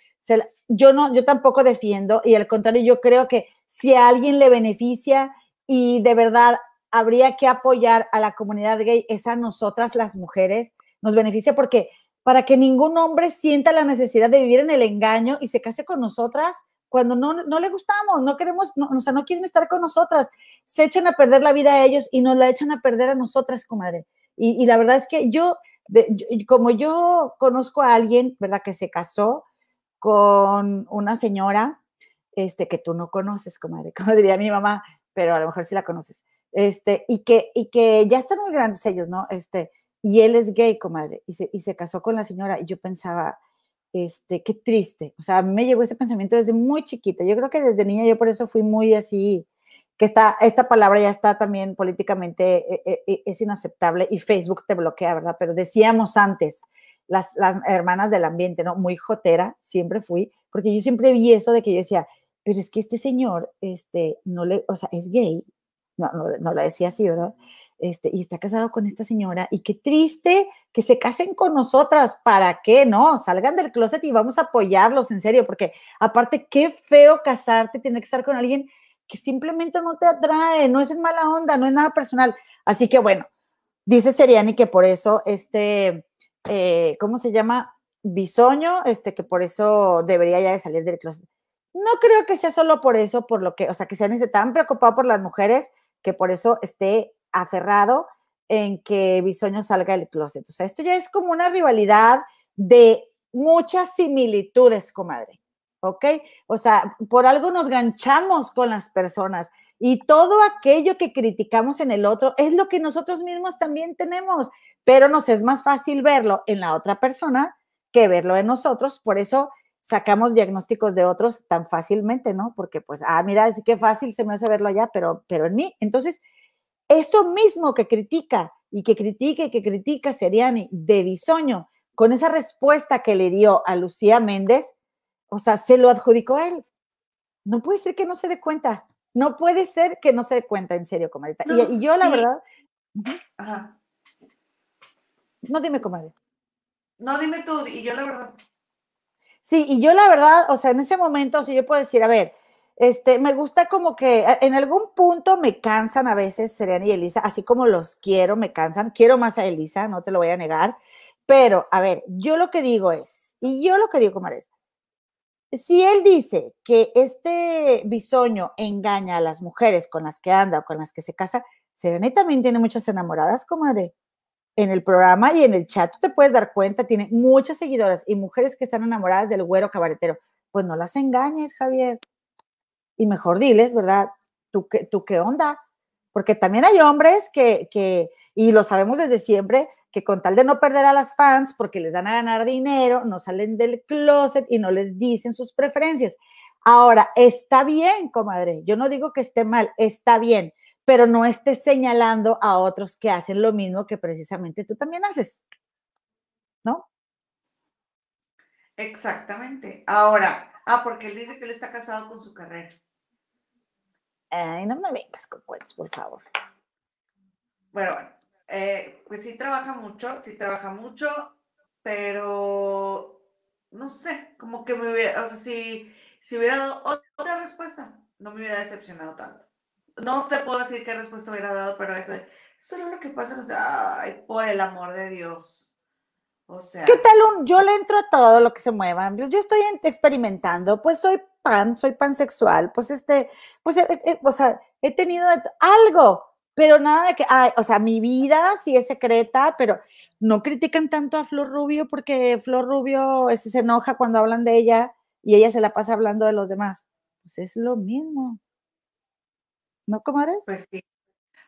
yo no, yo tampoco defiendo, y al contrario, yo creo que si a alguien le beneficia y de verdad habría que apoyar a la comunidad gay, es a nosotras las mujeres, nos beneficia porque para que ningún hombre sienta la necesidad de vivir en el engaño y se case con nosotras, cuando no, no le gustamos, no queremos, o sea, no quieren estar con nosotras, se echan a perder la vida a ellos y nos la echan a perder a nosotras, comadre. Y, y la verdad es que yo, como yo conozco a alguien, ¿verdad? Que se casó con una señora, este, que tú no conoces, comadre, [LAUGHS] como diría mi mamá, pero a lo mejor sí la conoces, este, y que, y que ya están muy grandes ellos, ¿no? Este, y él es gay, comadre, y se, y se casó con la señora, y yo pensaba, este, qué triste. O sea, me llegó ese pensamiento desde muy chiquita. Yo creo que desde niña yo por eso fui muy así, que está, esta palabra ya está también políticamente, eh, eh, eh, es inaceptable y Facebook te bloquea, ¿verdad? Pero decíamos antes, las, las hermanas del ambiente, ¿no? Muy jotera, siempre fui, porque yo siempre vi eso de que yo decía, pero es que este señor, este, no le, o sea, es gay, no, no, no la decía así, ¿verdad? Este, y está casado con esta señora, y qué triste que se casen con nosotras, ¿para qué? No, salgan del closet y vamos a apoyarlos, en serio, porque aparte, qué feo casarte, tener que estar con alguien que simplemente no te atrae, no es en mala onda, no es nada personal. Así que bueno, dice Seriani que por eso este, eh, ¿cómo se llama? Bisoño, este, que por eso debería ya de salir del closet. No creo que sea solo por eso, por lo que, o sea, que sean tan preocupado por las mujeres que por eso esté aferrado en que Bisoño salga del closet. O sea, esto ya es como una rivalidad de muchas similitudes, comadre. ¿Ok? O sea, por algo nos ganchamos con las personas y todo aquello que criticamos en el otro es lo que nosotros mismos también tenemos, pero nos es más fácil verlo en la otra persona que verlo en nosotros. Por eso sacamos diagnósticos de otros tan fácilmente, ¿no? Porque pues, ah, mira, es que fácil se me hace verlo allá, pero, pero en mí. Entonces, eso mismo que critica y que critica y que critica Seriani de Bisoño, con esa respuesta que le dio a Lucía Méndez, o sea, se lo adjudicó a él. No puede ser que no se dé cuenta. No puede ser que no se dé cuenta, en serio, comadre. y, yo, la verdad. Ajá. No dime, comadre. No, dime tú, y yo la verdad. Sí, y yo la verdad, o sea, en ese momento, o sea, yo puedo decir, a ver, este, me gusta como que en algún punto me cansan a veces Serena y Elisa, así como los quiero, me cansan. Quiero más a Elisa, no te lo voy a negar. Pero, a ver, yo lo que digo es, y yo lo que digo, comadre, si él dice que este bisoño engaña a las mujeres con las que anda o con las que se casa, Serena también tiene muchas enamoradas, comadre. en el programa y en el chat, tú te puedes dar cuenta, tiene muchas seguidoras y mujeres que están enamoradas del güero cabaretero. Pues no las engañes, Javier. Y mejor diles, ¿verdad? ¿Tú qué, tú qué onda? Porque también hay hombres que, que, y lo sabemos desde siempre, que con tal de no perder a las fans, porque les dan a ganar dinero, no salen del closet y no les dicen sus preferencias. Ahora, está bien, comadre, yo no digo que esté mal, está bien, pero no estés señalando a otros que hacen lo mismo que precisamente tú también haces, ¿no? Exactamente. Ahora, ah, porque él dice que él está casado con su carrera. Ay, no me vengas con cuentos, por favor. Bueno, eh, pues sí trabaja mucho, sí trabaja mucho, pero no sé, como que me hubiera, o sea, si, si hubiera dado otra respuesta, no me hubiera decepcionado tanto no te puedo decir qué respuesta hubiera dado, pero eso, es solo lo que pasa, o sea, ay, por el amor de Dios. O sea. ¿Qué tal un, yo le entro a todo lo que se mueva? Pues yo estoy experimentando, pues soy pan, soy pansexual, pues este, pues, eh, eh, o sea, he tenido algo, pero nada de que, ay, o sea, mi vida sí es secreta, pero no critican tanto a Flor Rubio porque Flor Rubio se enoja cuando hablan de ella y ella se la pasa hablando de los demás. Pues es lo mismo. ¿No, comadre? Pues sí.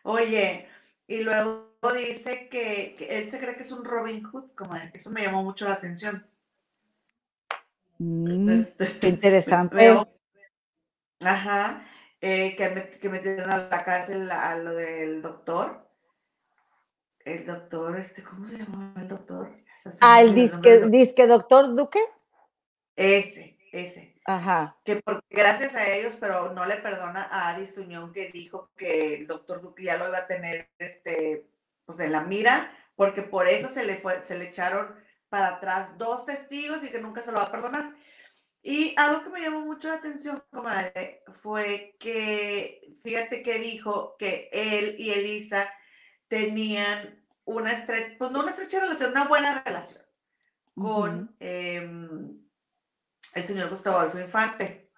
Oye, y luego dice que, él se cree que es un Robin Hood, comadre. Eso me llamó mucho la atención. Mm, este, qué [LAUGHS] interesante. ajá. Eh, que, metieron a la cárcel a, lo del doctor. El doctor, este, ¿cómo se llama el doctor? Ah, el disque, disque doctor Duque. Ese, ese. Ajá. Que porque gracias a ellos, pero no le perdona a Adis Tuñón que dijo que el doctor Duque ya lo iba a tener este, pues en la mira, porque por eso se le fue, se le echaron para atrás dos testigos y que nunca se lo va a perdonar. Y algo que me llamó mucho la atención, comadre, fue que, fíjate que dijo que él y Elisa tenían una estrecha, pues no una estrecha relación, una buena relación con, el señor Gustavo Adolfo Infante.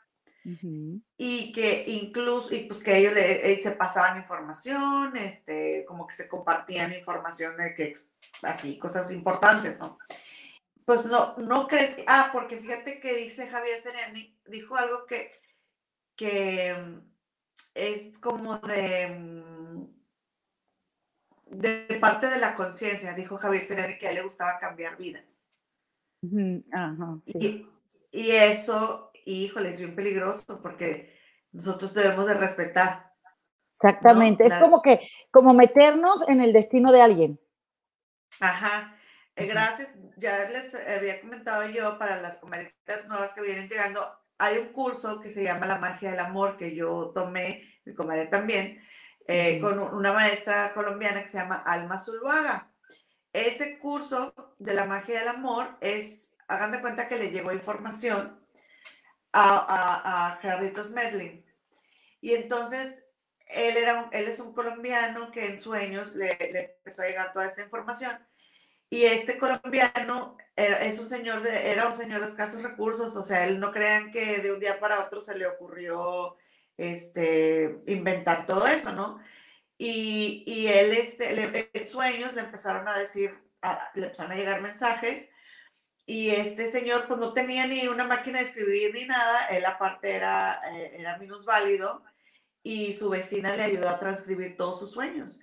Y que incluso, y pues que ellos le, eh, se pasaban información, este, como que se compartían información de que, así, cosas importantes, ¿no? Pues no, no crees que, ah, porque fíjate que dice Javier Sereni, dijo algo que, que mm, es como de, mm, de parte de la conciencia, dijo Javier Sereni que a él le gustaba cambiar vidas. Ajá, sí. Y eso, híjole, es bien peligroso porque nosotros debemos de respetar. Exactamente, es como que, como meternos en el destino de alguien. Ajá, gracias. Ya les había comentado yo para las comadritas nuevas que vienen llegando, hay un curso que se llama La magia del amor que yo tomé, mi comadre también, eh, con una maestra colombiana que se llama Alma Zuluaga. Ese curso de la magia del amor es hagan de cuenta que le llegó información a, a, Gerarditos Medlin. Y entonces él, era él es un colombiano que en sueños le, le, empezó a llegar toda esta información. Y este colombiano era, es un señor de, era un señor de escasos recursos, o sea, él no crean que de un día para otro se le ocurrió este, inventar todo eso, ¿no? Y, y él, este, en sueños le empezaron a decir, le empezaron a llegar mensajes y este señor pues no tenía ni una máquina de escribir ni nada, él aparte era, eh, era válido y su vecina le ayudó a transcribir todos sus sueños.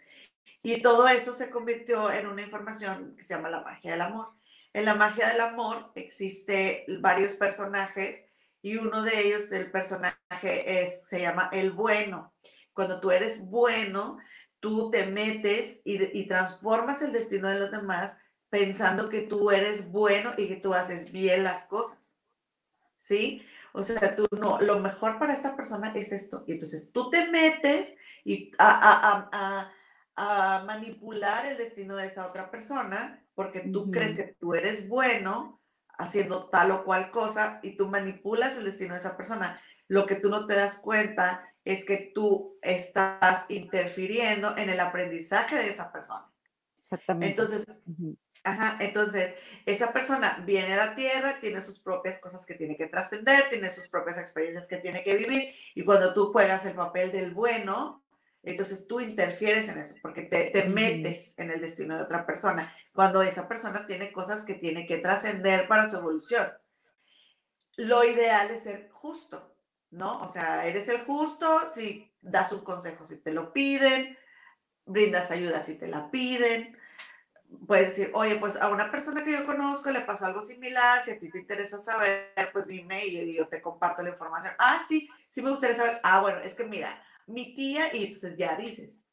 Y todo eso se convirtió en una información que se llama la magia del amor. En la magia del amor existe varios personajes y uno de ellos, el personaje, se llama el bueno. Cuando tú eres bueno, tú te metes y, y transformas el destino de los demás pensando que tú eres bueno y que tú haces bien las cosas. ¿Sí? O sea, tú no, lo mejor para esta persona es esto. Y entonces tú te metes y a, manipular el destino de esa otra persona porque tú crees que tú eres bueno haciendo tal o cual cosa y tú manipulas el destino de esa persona. Lo que tú no te das cuenta es que tú estás interfiriendo en el aprendizaje de esa persona. Exactamente. Entonces, Ajá, entonces, esa persona viene a la tierra, tiene sus propias cosas que tiene que trascender, tiene sus propias experiencias que tiene que vivir, y cuando tú juegas el papel del bueno, Entonces tú interfieres en eso porque te, te metes en el destino de otra persona, cuando esa persona tiene cosas que tiene que trascender para su evolución. Lo ideal es ser justo, ¿no? O sea, eres el justo si das un consejo si te lo piden, brindas ayuda si te la piden, puedes decir, oye, pues a una persona que yo conozco le pasó algo similar, si a ti te interesa saber, pues dime y yo, te comparto la información. Ah, sí, sí me gustaría saber. Ah, bueno, es que mira, mi tía, y entonces ya dices,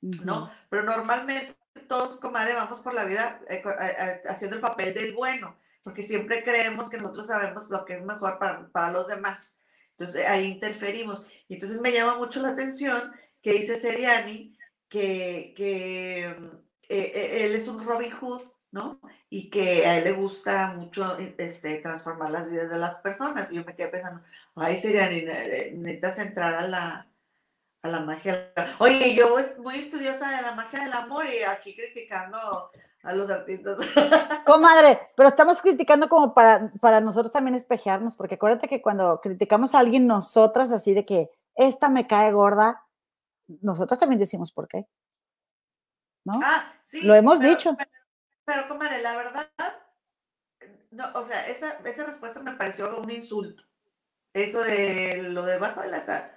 ¿no? Pero normalmente todos, comadre, vamos por la vida eh, eh, eh, haciendo el papel del bueno, porque siempre creemos que nosotros sabemos lo que es mejor para, para los demás. Entonces ahí interferimos. Y entonces me llama mucho la atención que dice Seriani que, que eh, eh, él es un Robin Hood, ¿no? Y que a él le gusta mucho este, transformar las vidas de las personas. Y yo me quedé pensando, ay, sería necesitas entrar a la, a la magia. Oye, yo muy estudiosa de la magia del amor y aquí criticando a los artistas. [LAUGHS] Comadre, pero estamos criticando como para, para nosotros también espejearnos, porque acuérdate que cuando criticamos a alguien, nosotras así de que esta me cae gorda, nosotros también decimos por qué. ¿no? Ah, sí. Lo hemos dicho. Pero, comadre, la verdad, no, o sea, esa, esa respuesta me pareció un insulto. Eso de lo debajo de la sal.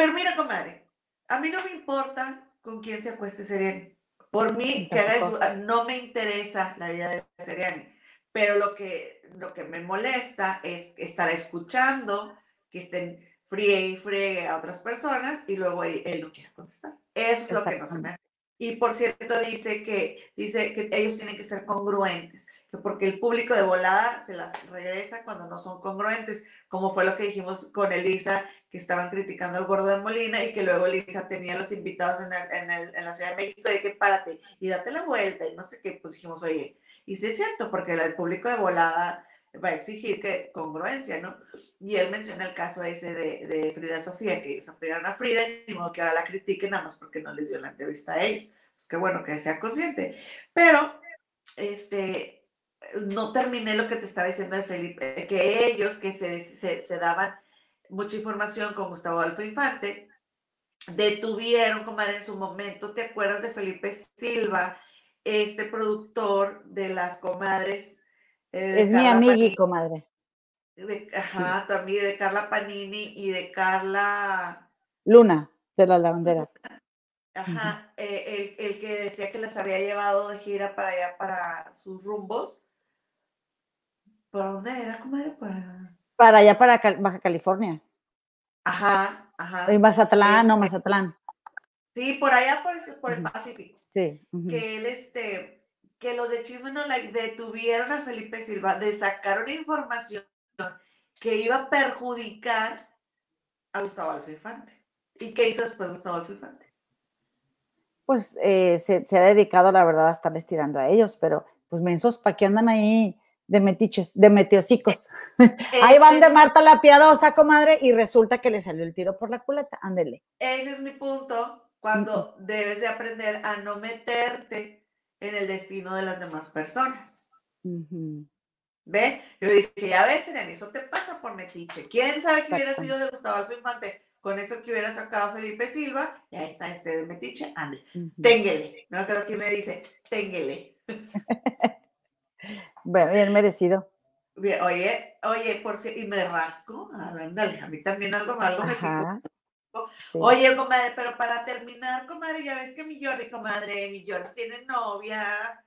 Pero mira, comadre, a mí no me importa con quién se acueste Seriani. Por mí, que haga eso, no me interesa la vida de Seriani. Pero lo que, lo que me molesta es estar escuchando que estén fríe y friegue a otras personas y luego él, él no quiere contestar. Eso es lo que no se me hace. Y por cierto, dice que, dice que ellos tienen que ser congruentes, que porque el público de volada se las regresa cuando no son congruentes, como fue lo que dijimos con Elisa, que estaban criticando al gordo de Molina y que luego Elisa tenía los invitados en, en, el, en la Ciudad de México y que párate y date la vuelta y no sé qué, pues dijimos, oye, y sí es cierto, porque el público de volada va a exigir que congruencia, ¿no? Y él menciona el caso ese de, de Frida Sofía, que ellos apoyaron a Frida, y modo que ahora la critiquen nada más porque no les dio la entrevista a ellos. Pues qué bueno que sea consciente. Pero, este, no terminé lo que te estaba diciendo de Felipe, que ellos que se, se, se daban mucha información con Gustavo Alfa Infante, detuvieron, comadre, en su momento, ¿te acuerdas de Felipe Silva, este productor de las comadres? Eh, es mi amiga y comadre ajá, también de Carla Panini y de Carla Luna, de las lavanderas. Ajá, eh, el, que decía que les había llevado de gira para allá, para sus rumbos. ¿Para dónde era? ¿Cómo era? Para, para allá, para Baja California. Ajá, ajá. En Mazatlán, no, este Mazatlán. Sí, por allá, por, por el Pacífico. Sí. Que él, este, que los de Chisme no like detuvieron a Felipe Silva de sacar una información que iba a perjudicar a Gustavo Alfifante. ¿Y qué hizo después Gustavo Alfifante? Pues eh, se, ha dedicado, la verdad, a estar estirando a ellos, pero pues mensos, ¿para qué andan ahí de metiches, de meteosicos? [LAUGHS] ahí van de Marta la piadosa, comadre, y resulta que le salió el tiro por la culeta. Ándele. Ese es mi punto, cuando debes de aprender a no meterte en el destino de las demás personas. ¿Ve? Yo dije, ya ves, eso te pasa por metiche. ¿Quién sabe que hubiera sido de Gustavo Alfa Infante? Con eso que hubiera sacado Felipe Silva, ya está este de metiche, ande. Ténguele. No creo que me dice, ténguele. [LAUGHS] bueno, bien merecido. Oye, oye, por si, y me rasco, ándale, a mí también algo, algo me picó. Oye, comadre, pero para terminar, comadre, ya ves que mi Jordi, comadre, mi Jordi tiene novia.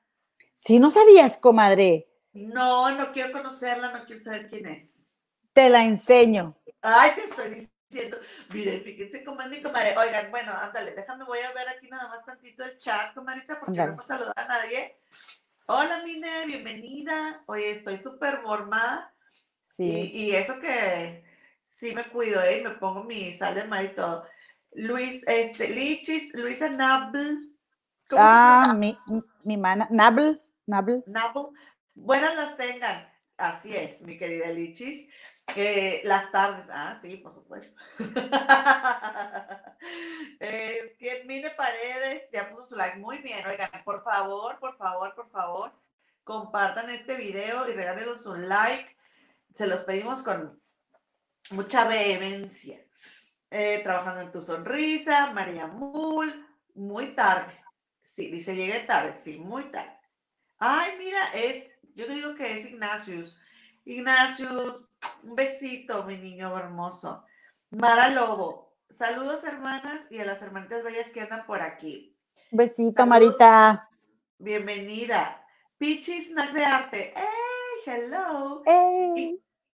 Sí, no sabías, comadre. No, no quiero conocerla, no quiero saber quién es. Te la enseño. Ay, te estoy diciendo. Miren, fíjense cómo es mi comadre. Oigan, bueno, ándale, déjame, voy a ver aquí nada más tantito el chat, comadrita, porque no hemos saludado a nadie. Hola, Mine, bienvenida. Oye, estoy súper mormada. Sí. Y, eso que sí me cuido, ¿eh? Me pongo mi sal de mar y todo. Luis, este, Lichis, Luisa Nabl. ah, mi, mi mana, Nabl, Nabl. Nabl. Buenas las tengan. Así es, mi querida Lichis. Eh, las tardes, ah, sí, por supuesto. [LAUGHS] eh, que Mine Paredes ya puso su like. Muy bien, oigan, por favor, por favor, por favor, compartan este video y regálenos un like. Se los pedimos con mucha vehemencia. eh, trabajando en tu sonrisa, María Mul, muy tarde. Sí, dice, llegué tarde, sí, muy tarde. Ay, mira, es, yo digo que es Ignacius. Ignacius, un besito, mi niño hermoso. Mara Lobo, saludos hermanas y a las hermanitas bellas que andan por aquí. Un besito, Marita. Bienvenida. Pichi Snack de Arte. ¡Hey! Hello.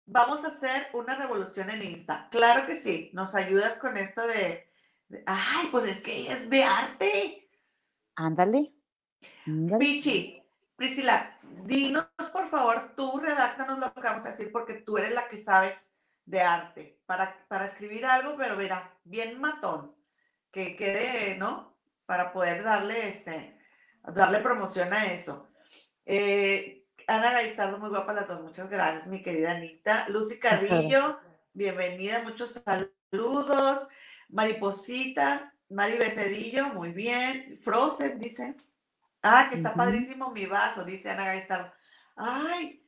vamos a hacer una revolución en Insta. Claro que sí. Nos ayudas con esto de, ay, pues es que es de arte. Ándale. Pichi, Priscila, dinos por favor, tú redáctanos lo que vamos a decir porque tú eres la que sabes de arte para, para escribir algo, pero verá, bien matón, que quede, ¿no? Para poder darle, este, darle promoción a eso. Eh, Ana Gaistardo, muy guapa las dos, muchas gracias, mi querida Anita. Lucy Carrillo, bienvenida, muchos saludos. Mariposita, Mari Becedillo, muy bien. Frozen, dice. Ah, que está padrísimo mi vaso, dice Ana Gaistardo. Ay,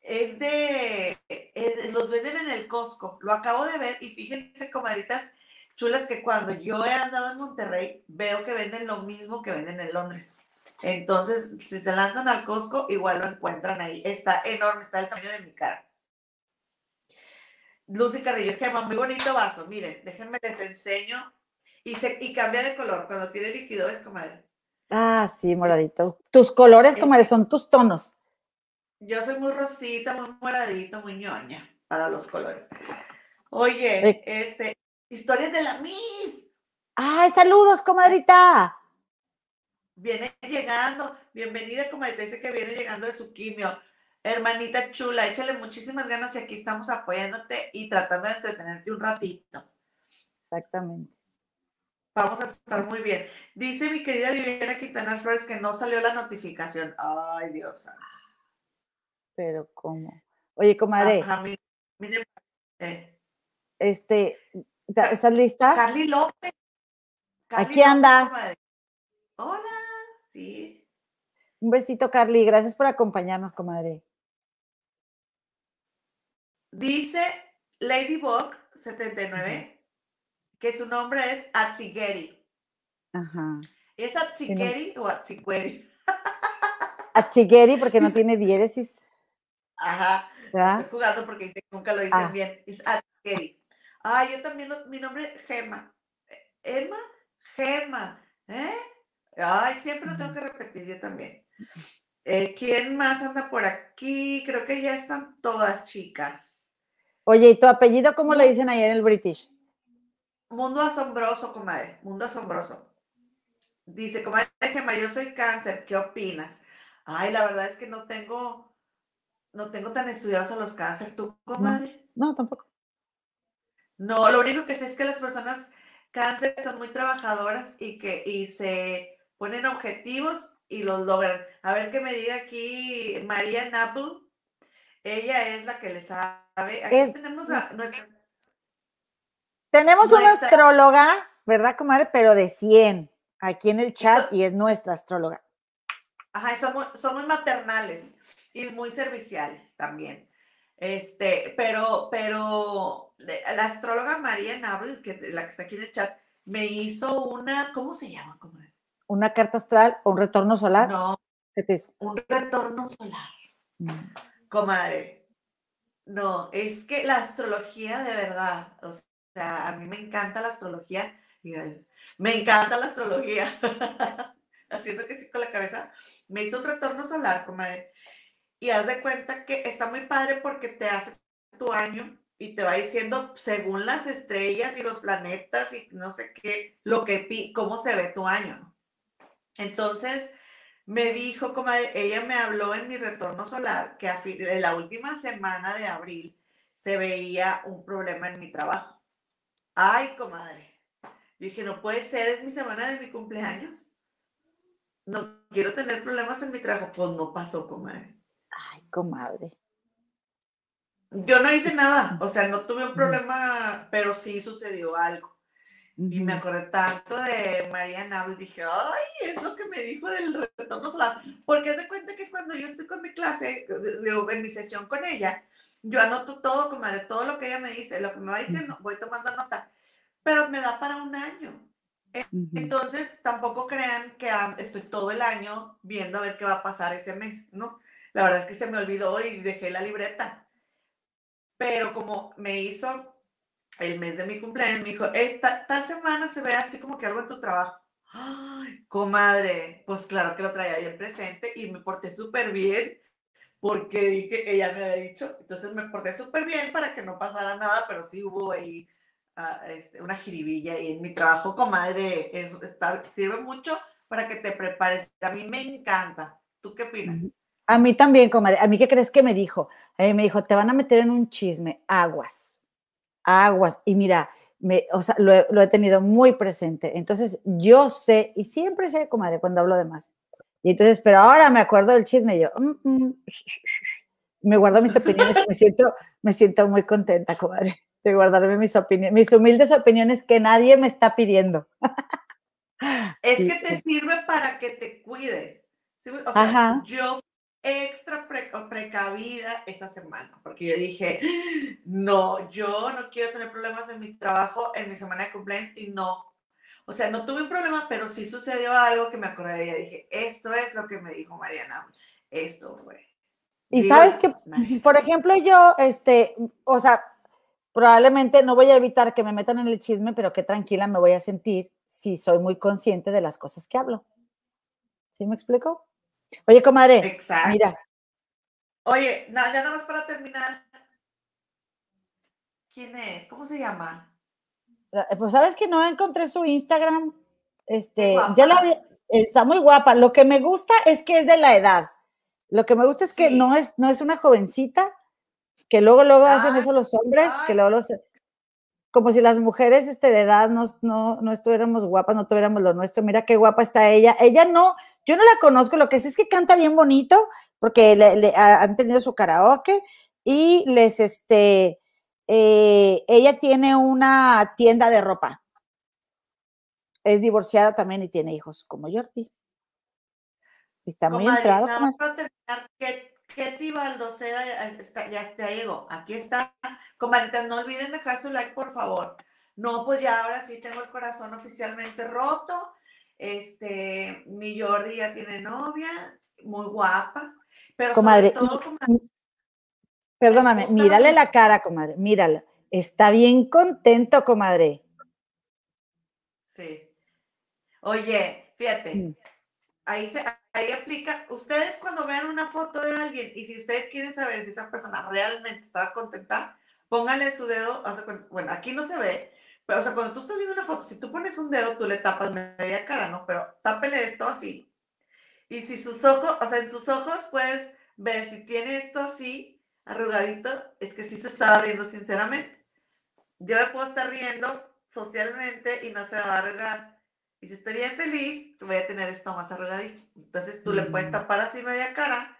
es de, eh, los venden en el Costco, lo acabo de ver y fíjense, comadritas chulas, que cuando yo he andado en Monterrey, veo que venden lo mismo que venden en Londres. Entonces, si se lanzan al Costco, igual lo encuentran ahí. Está enorme, está del tamaño de mi cara. Lucy Carrillo, Gema, muy bonito vaso. Miren, déjenme les enseño. Y, se, y cambia de color. Cuando tiene líquido es comadre. Ah, sí, moradito. Tus colores, como son tus tonos. Yo soy muy rosita, muy moradito, muy ñoña para los colores. Oye, este, historias de la Miss. Ay, saludos, comadrita. Viene llegando, bienvenida, comadrita, dice que viene llegando de su quimio. Hermanita chula, échale muchísimas ganas y aquí estamos apoyándote y tratando de entretenerte un ratito. Exactamente. Vamos a estar muy bien. Dice mi querida Viviana Quintana Flores que no salió la notificación. Ay, Dios Pero, ¿cómo? Oye, comadre. mire, eh. Este, ¿estás lista? Carly López. Aquí anda. Hola, sí. Un besito, Carly. Gracias por acompañarnos, comadre. Dice Ladybug 79 que su nombre es Atzigeri. Ajá. ¿Es Atzigeri o Atzigeri? [LAUGHS] Atzigeri porque no tiene diéresis. Ajá. Estoy jugando porque dice, nunca lo dicen ah. bien. Es Atzigeri. Ah, yo también, mi nombre es Gema. ¿Emma? Gema. ¿Eh? Ay, siempre lo tengo que repetir yo también. Eh, ¿Quién más anda por aquí? Creo que ya están todas chicas. Oye, ¿y tu apellido cómo le dicen ahí en el British? Mundo asombroso, comadre, mundo asombroso. Dice, comadre Gemma, yo soy cáncer, ¿qué opinas? Ay, la verdad es que no tengo, no tengo tan estudiados a los cáncer. ¿Tú, comadre? No, tampoco. No, lo único que sé es que las personas cáncer son muy trabajadoras y que y se ponen objetivos y los logran. A ver qué me diga aquí María Napple. Ella es la que le sabe. Aquí tenemos a nuestra tenemos una astróloga, ¿verdad, comadre? Pero de 100 aquí en el chat y es nuestra astróloga. Ajá, son muy, maternales y muy serviciales también. Este, pero, pero la astróloga María Nabel, que la que está aquí en el chat, me hizo una, ¿cómo se llama, comadre? ¿Una carta astral o un retorno solar? No. ¿Qué te hizo? Un retorno solar. Mm. Comadre. No, es que la astrología de verdad, o sea, sea, a mí me encanta la astrología. me encanta la astrología. [LAUGHS] Haciendo que sí con la cabeza. Me hizo un retorno solar, comadre. Y haz de cuenta que está muy padre porque te hace tu año y te va diciendo según las estrellas y los planetas y no sé qué, lo que, cómo se ve tu año. Entonces, me dijo, comadre, ella me habló en mi retorno solar que en la última semana de abril se veía un problema en mi trabajo. Ay, comadre. dije, no puede ser, es mi semana de mi cumpleaños. No quiero tener problemas en mi trabajo. Pues no pasó, comadre. Ay, comadre. Yo no hice nada, o sea, no tuve un problema, pero sí sucedió algo. Y me acordé tanto de María Nabel, dije, ay, es lo que me dijo del retorno solar. Porque es de cuenta que cuando yo estoy con mi clase, digo, en mi sesión con ella, yo anoto todo, comadre, todo lo que ella me dice, lo que me va diciendo, voy tomando nota. pero me da para un año. Entonces, tampoco crean que estoy todo el año viendo a ver qué va a pasar ese mes, ¿no? La verdad es que se me olvidó y dejé la libreta. Pero como me hizo el mes de mi cumpleaños, me dijo, esta, tal semana se ve así como que algo en tu trabajo. Ay, comadre, pues claro que lo traía bien presente y me porté súper bien porque dije, ella me había dicho, entonces me porté súper bien para que no pasara nada, pero sí hubo ahí ah, este, una jiribilla y en mi trabajo, comadre, eso está, sirve mucho para que te prepares. A mí me encanta. ¿Tú qué opinas? A mí también, comadre. ¿A mí qué crees que me dijo? A mí me dijo, te van a meter en un chisme, aguas, aguas. Y mira, me, o sea, lo, he tenido muy presente. Entonces, yo sé, y siempre sé, comadre, cuando hablo de más. Y entonces, pero ahora me acuerdo del chisme y yo, mm, mm, me guardo mis opiniones, me siento, me siento muy contenta, comadre, de guardarme mis opiniones, mis humildes opiniones que nadie me está pidiendo. Es que te sirve para que te cuides. O sea, yo extra precavida esa semana, porque yo dije, no, yo no quiero tener problemas en mi trabajo en mi semana de cumpleaños y no. O sea, no tuve un problema, pero sí sucedió algo que me acordé de ella. Dije, esto es lo que me dijo Mariana. Esto fue. Y sabes que, por ejemplo, yo, este, o sea, probablemente no voy a evitar que me metan en el chisme, pero qué tranquila me voy a sentir si soy muy consciente de las cosas que hablo. ¿Sí me explico? Oye, comadre. Exacto. Mira. Oye, ya nada más para terminar. ¿Quién es? ¿Cómo se llama? Eh, pues sabes que no encontré su Instagram. Este, ya la está muy guapa. Lo que me gusta es que es de la edad. Lo que me gusta es que no es, no es una jovencita, que luego, luego hacen eso los hombres, que luego los, como si las mujeres este, de edad no, no, no estuviéramos guapas, no tuviéramos lo nuestro. Mira qué guapa está ella. Ella no, yo no la conozco, lo que sé es que canta bien bonito, porque le, han tenido su karaoke y les, este, eh, ella tiene una tienda de ropa. Es divorciada también y tiene hijos, como Jordi. Está muy entrado. Ketty Baldoceda ya, ya, ya llegó. Aquí está. Comadre, no olviden dejar su like, por favor. No, pues ya ahora sí tengo el corazón oficialmente roto. Este, mi Jordi ya tiene novia, muy guapa, pero comadre, todo, Perdóname, mírale la cara, comadre, mírala. Está bien contento, comadre. Sí. Oye, fíjate, mm. ahí se ahí aplica, ustedes cuando vean una foto de alguien y si ustedes quieren saber si esa persona realmente estaba contenta, pónganle su dedo, bueno, aquí no se ve, pero, o sea, cuando tú estás viendo una foto, si tú pones un dedo, tú le tapas media cara, ¿no? Pero tápele esto así. Y si sus ojos, o sea, en sus ojos puedes ver si tiene esto así, arrugadito, es que sí se estaba riendo sinceramente. Yo me puedo estar riendo socialmente y no se va a arrugar. Y si estoy bien feliz, voy a tener esto más arrugadito. Entonces tú le puedes mm. tapar así media cara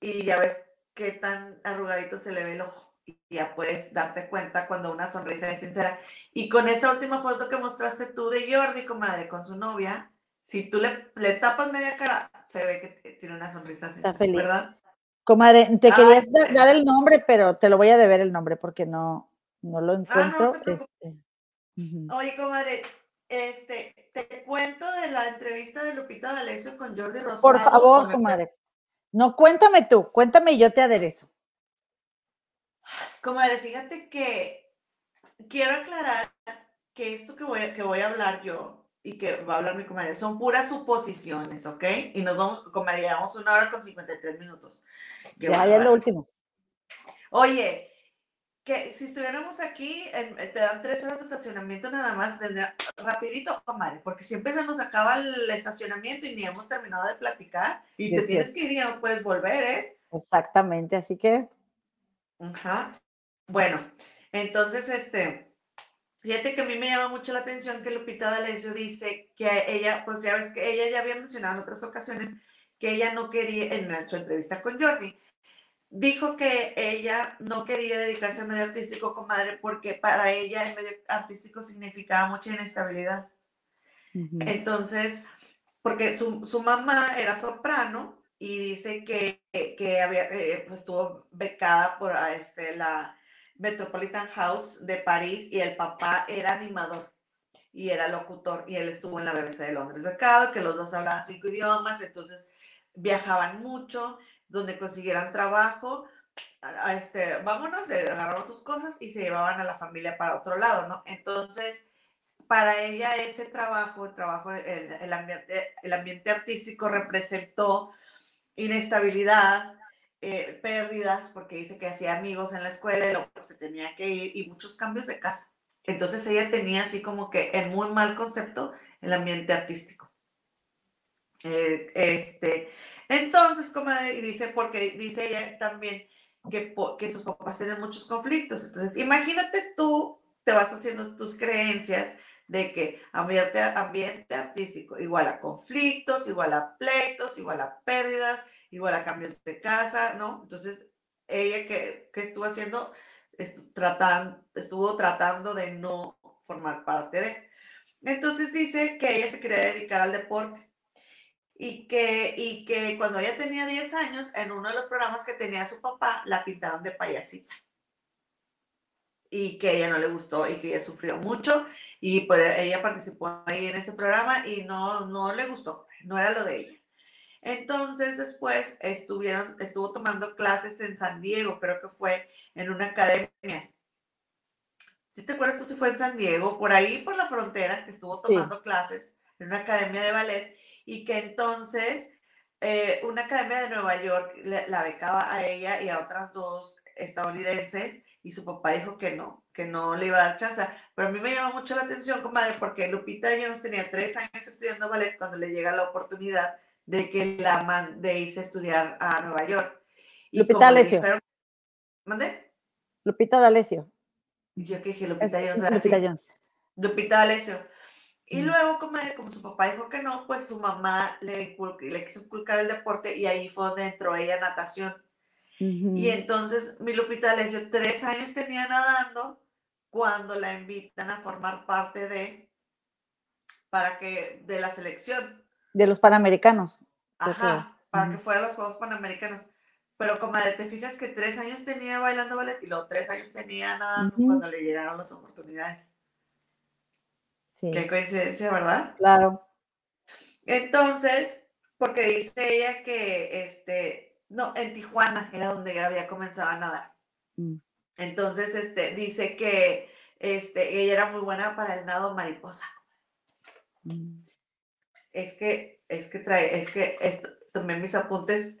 y ya ves qué tan arrugadito se le ve el ojo ya puedes darte cuenta cuando una sonrisa es sincera. Y con esa última foto que mostraste tú de Jordi, comadre, con su novia, si tú le, le tapas media cara, se ve que tiene una sonrisa sincera, Está feliz. ¿verdad? Comadre, te quería dar el nombre, pero te lo voy a deber el nombre porque no, no lo ah, encuentro. este. Oye, comadre, este, te cuento de la entrevista de Lupita D'Alessio con Jordi Rosado. Por favor, comadre. No, cuéntame tú, cuéntame y yo te aderezo. Comadre, fíjate que quiero aclarar que esto que voy, que voy a hablar yo y que va a hablar mi comadre son puras suposiciones, ¿ok? Y nos vamos, comadre, llevamos una hora con 53 minutos. ya, ya es lo último. Oye, que si estuviéramos aquí, te dan tres horas de estacionamiento nada más, rapidito, comadre, porque siempre se nos acaba el estacionamiento y ni hemos terminado de platicar y te tienes que ir y no puedes volver, ¿eh? Exactamente, así que Ajá. Bueno, entonces, este, fíjate que a mí me llama mucho la atención que Lupita D'Alessio dice que ella, pues ya ves que ella ya había mencionado en otras ocasiones que ella no quería, en su entrevista con Jordi, dijo que ella no quería dedicarse al medio artístico, comadre, porque para ella el medio artístico significaba mucha inestabilidad. Entonces, porque su, su, mamá era soprano y dice que, que había, eh, pues, estuvo becada por este, la, Metropolitan House de París y el papá era animador y era locutor y él estuvo en la BBC de Londres becado, que los dos hablaban cinco idiomas, entonces viajaban mucho, donde consiguieran trabajo, este, vámonos, agarraban sus cosas y se llevaban a la familia para otro lado, ¿no? Entonces, para ella ese trabajo, el trabajo, el, el, ambiente, el ambiente artístico representó inestabilidad, eh, pérdidas, porque dice que hacía amigos en la escuela y luego se tenía que ir y muchos cambios de casa. Entonces ella tenía así como que en muy mal concepto el ambiente artístico. Eh, este, entonces, como dice, porque dice ella también que, que sus papás tienen muchos conflictos. Entonces, imagínate tú, te vas haciendo tus creencias de que ambiente, ambiente artístico igual a conflictos, igual a pleitos, igual a pérdidas, igual a cambios de casa, ¿no? Entonces, ella que, estuvo haciendo, tratando, estuvo tratando de no formar parte de. Entonces dice que ella se quería dedicar al deporte y que, y que cuando ella tenía 10 años, en uno de los programas que tenía su papá, la pintaban de payasita. Y que ella no le gustó y que ella sufrió mucho y pues ella participó ahí en ese programa y no, no le gustó, no era lo de ella. Entonces después estuvieron, estuvo tomando clases en San Diego, creo que fue en una academia. Si te acuerdas, tú se fue en San Diego, por ahí por la frontera, que estuvo tomando clases en una academia de ballet y que entonces eh, una academia de Nueva York la becaba a ella y a otras dos estadounidenses y su papá dijo que no, que no le iba a dar chance. Pero a mí me llama mucho la atención, comadre, porque Lupita Jones tenía tres años estudiando ballet cuando le llega la oportunidad de que la man, de irse a estudiar a Nueva York. Lupita D'Alessio. ¿Mande? Lupita D'Alessio. Yo que dije Lupita Jones. Lupita Jones. Lupita D'Alessio. Y luego, comadre, como su papá dijo que no, pues su mamá le, le quiso inculcar el deporte y ahí fue donde entró ella natación. Y entonces mi Lupita D'Alessio, tres años tenía nadando cuando la invitan a formar parte de, para que, de la selección de los Panamericanos. Ajá, para que fuera los Juegos Panamericanos. Pero comadre, te fijas que tres años tenía bailando ballet y luego tres años tenía nadando cuando le llegaron las oportunidades. Sí. Qué coincidencia, ¿verdad? Claro. Entonces, porque dice ella que, este, no, en Tijuana era donde había comenzado a nadar. Mm. Entonces, este, dice que, este, ella era muy buena para el nado mariposa. Mm es que, es que trae, es que esto, tomé mis apuntes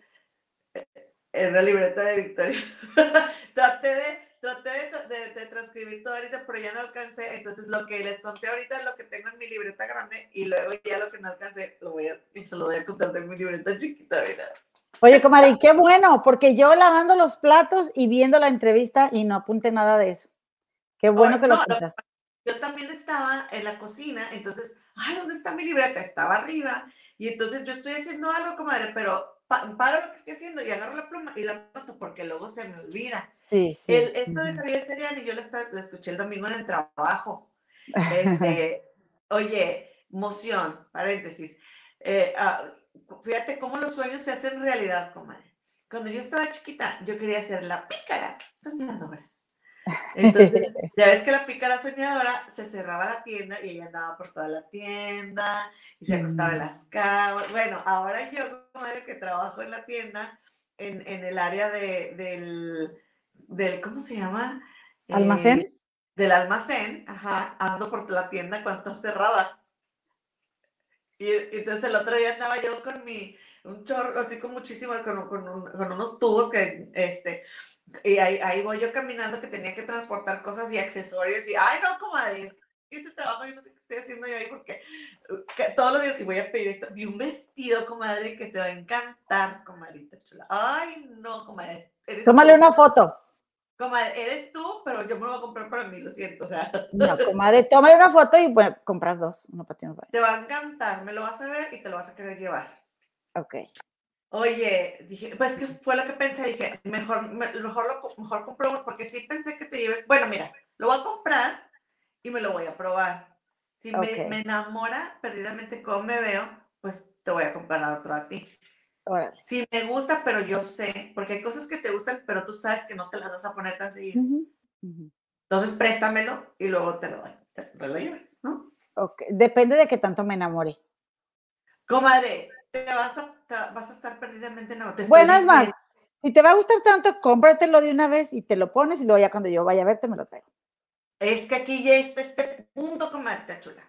en la libreta de Victoria. [LAUGHS] traté de, traté de, de, transcribir todo ahorita, pero ya no alcancé. Entonces, lo que les conté ahorita es lo que tengo en mi libreta grande y luego ya lo que no alcancé, lo voy a, se lo voy a contar en mi libreta chiquita, mira. Oye, comadre, qué bueno, porque yo lavando los platos y viendo la entrevista y no apunté nada de eso. Qué bueno que lo contaste. Yo también estaba en la cocina, entonces ay, ¿dónde está mi libreta? Estaba arriba. Y entonces yo estoy haciendo algo, comadre, pero paro lo que estoy haciendo y agarro la pluma y la noto porque luego se me olvida. Sí, sí. El, esto de Javier Seriani, yo la, escuché el domingo en el trabajo. Este, [LAUGHS] oye, moción, paréntesis. Eh, ah, fíjate cómo los sueños se hacen realidad, comadre. Cuando yo estaba chiquita, yo quería ser la pícara soñadora. Entonces, [LAUGHS] ya ves que la pícara soñadora se cerraba la tienda y ella andaba por toda la tienda y se acostaba en mm. las camas. Bueno, ahora yo, madre que trabajo en la tienda, en, en el área de, del, del, ¿cómo se llama? ¿Almacén? Eh, del almacén, ajá, ando por la tienda cuando está cerrada. Y, entonces el otro día andaba yo con mi, un chorro, así con muchísimo, con, con, con unos tubos que, este, y ahí, ahí, voy yo caminando que tenía que transportar cosas y accesorios y, ay, no, comadre, ese trabajo yo no sé qué estoy haciendo yo ahí porque todos los días y voy a pedir esto. Vi un vestido, comadre, que te va a encantar, comadrita chula. Ay, no, comadre. Tómale una foto. Comadre, eres tú, pero yo me lo voy a comprar para mí, lo siento, o sea. No, comadre, tómale una foto y bueno, compras dos, no para ti no Te va a encantar, me lo vas a ver y te lo vas a querer llevar. Ok. Oye, dije, pues que fue lo que pensé, dije, mejor, mejor, lo, mejor compro porque sí pensé que te lleves, bueno, mira, lo voy a comprar y me lo voy a probar. Si me, enamora perdidamente cómo me veo, pues te voy a comprar otro a ti. Si me gusta, pero yo sé, porque hay cosas que te gustan, pero tú sabes que no te las vas a poner tan seguido. Entonces préstamelo y luego te lo doy, te, te lo llevas, ¿no? Ok, Depende de qué tanto me enamore. Comadre, te vas a, te vas a estar perdidamente enamorada. Bueno, es más, si te va a gustar tanto, cómpratelo de una vez y te lo pones y luego ya cuando yo vaya a verte me lo traigo. Es que aquí ya está este punto, comadre chula.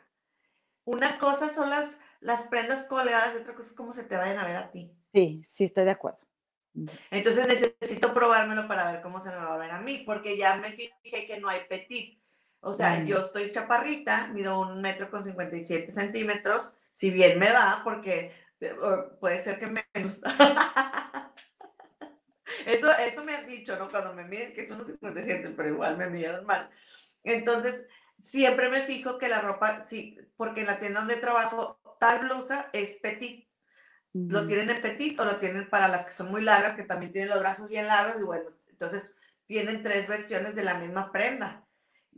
Una cosa son las, las prendas colgadas y otra cosa es cómo se te vayan a ver a ti. Sí, sí, estoy de acuerdo. Entonces necesito probármelo para ver cómo se me va a ver a mí, porque ya me fijé que no hay petit. O sea, Mm. yo estoy chaparrita, mido un metro con 57 centímetros, si bien me va, porque puede ser que menos. Eso, eso me han dicho, ¿no? Cuando me miden que es unos 57, pero igual me midieron mal. Entonces, siempre me fijo que la ropa, sí, porque en la tienda donde trabajo, tal blusa es petit. Lo tienen en petit o lo tienen para las que son muy largas, que también tienen los brazos bien largos y bueno, entonces tienen tres versiones de la misma prenda,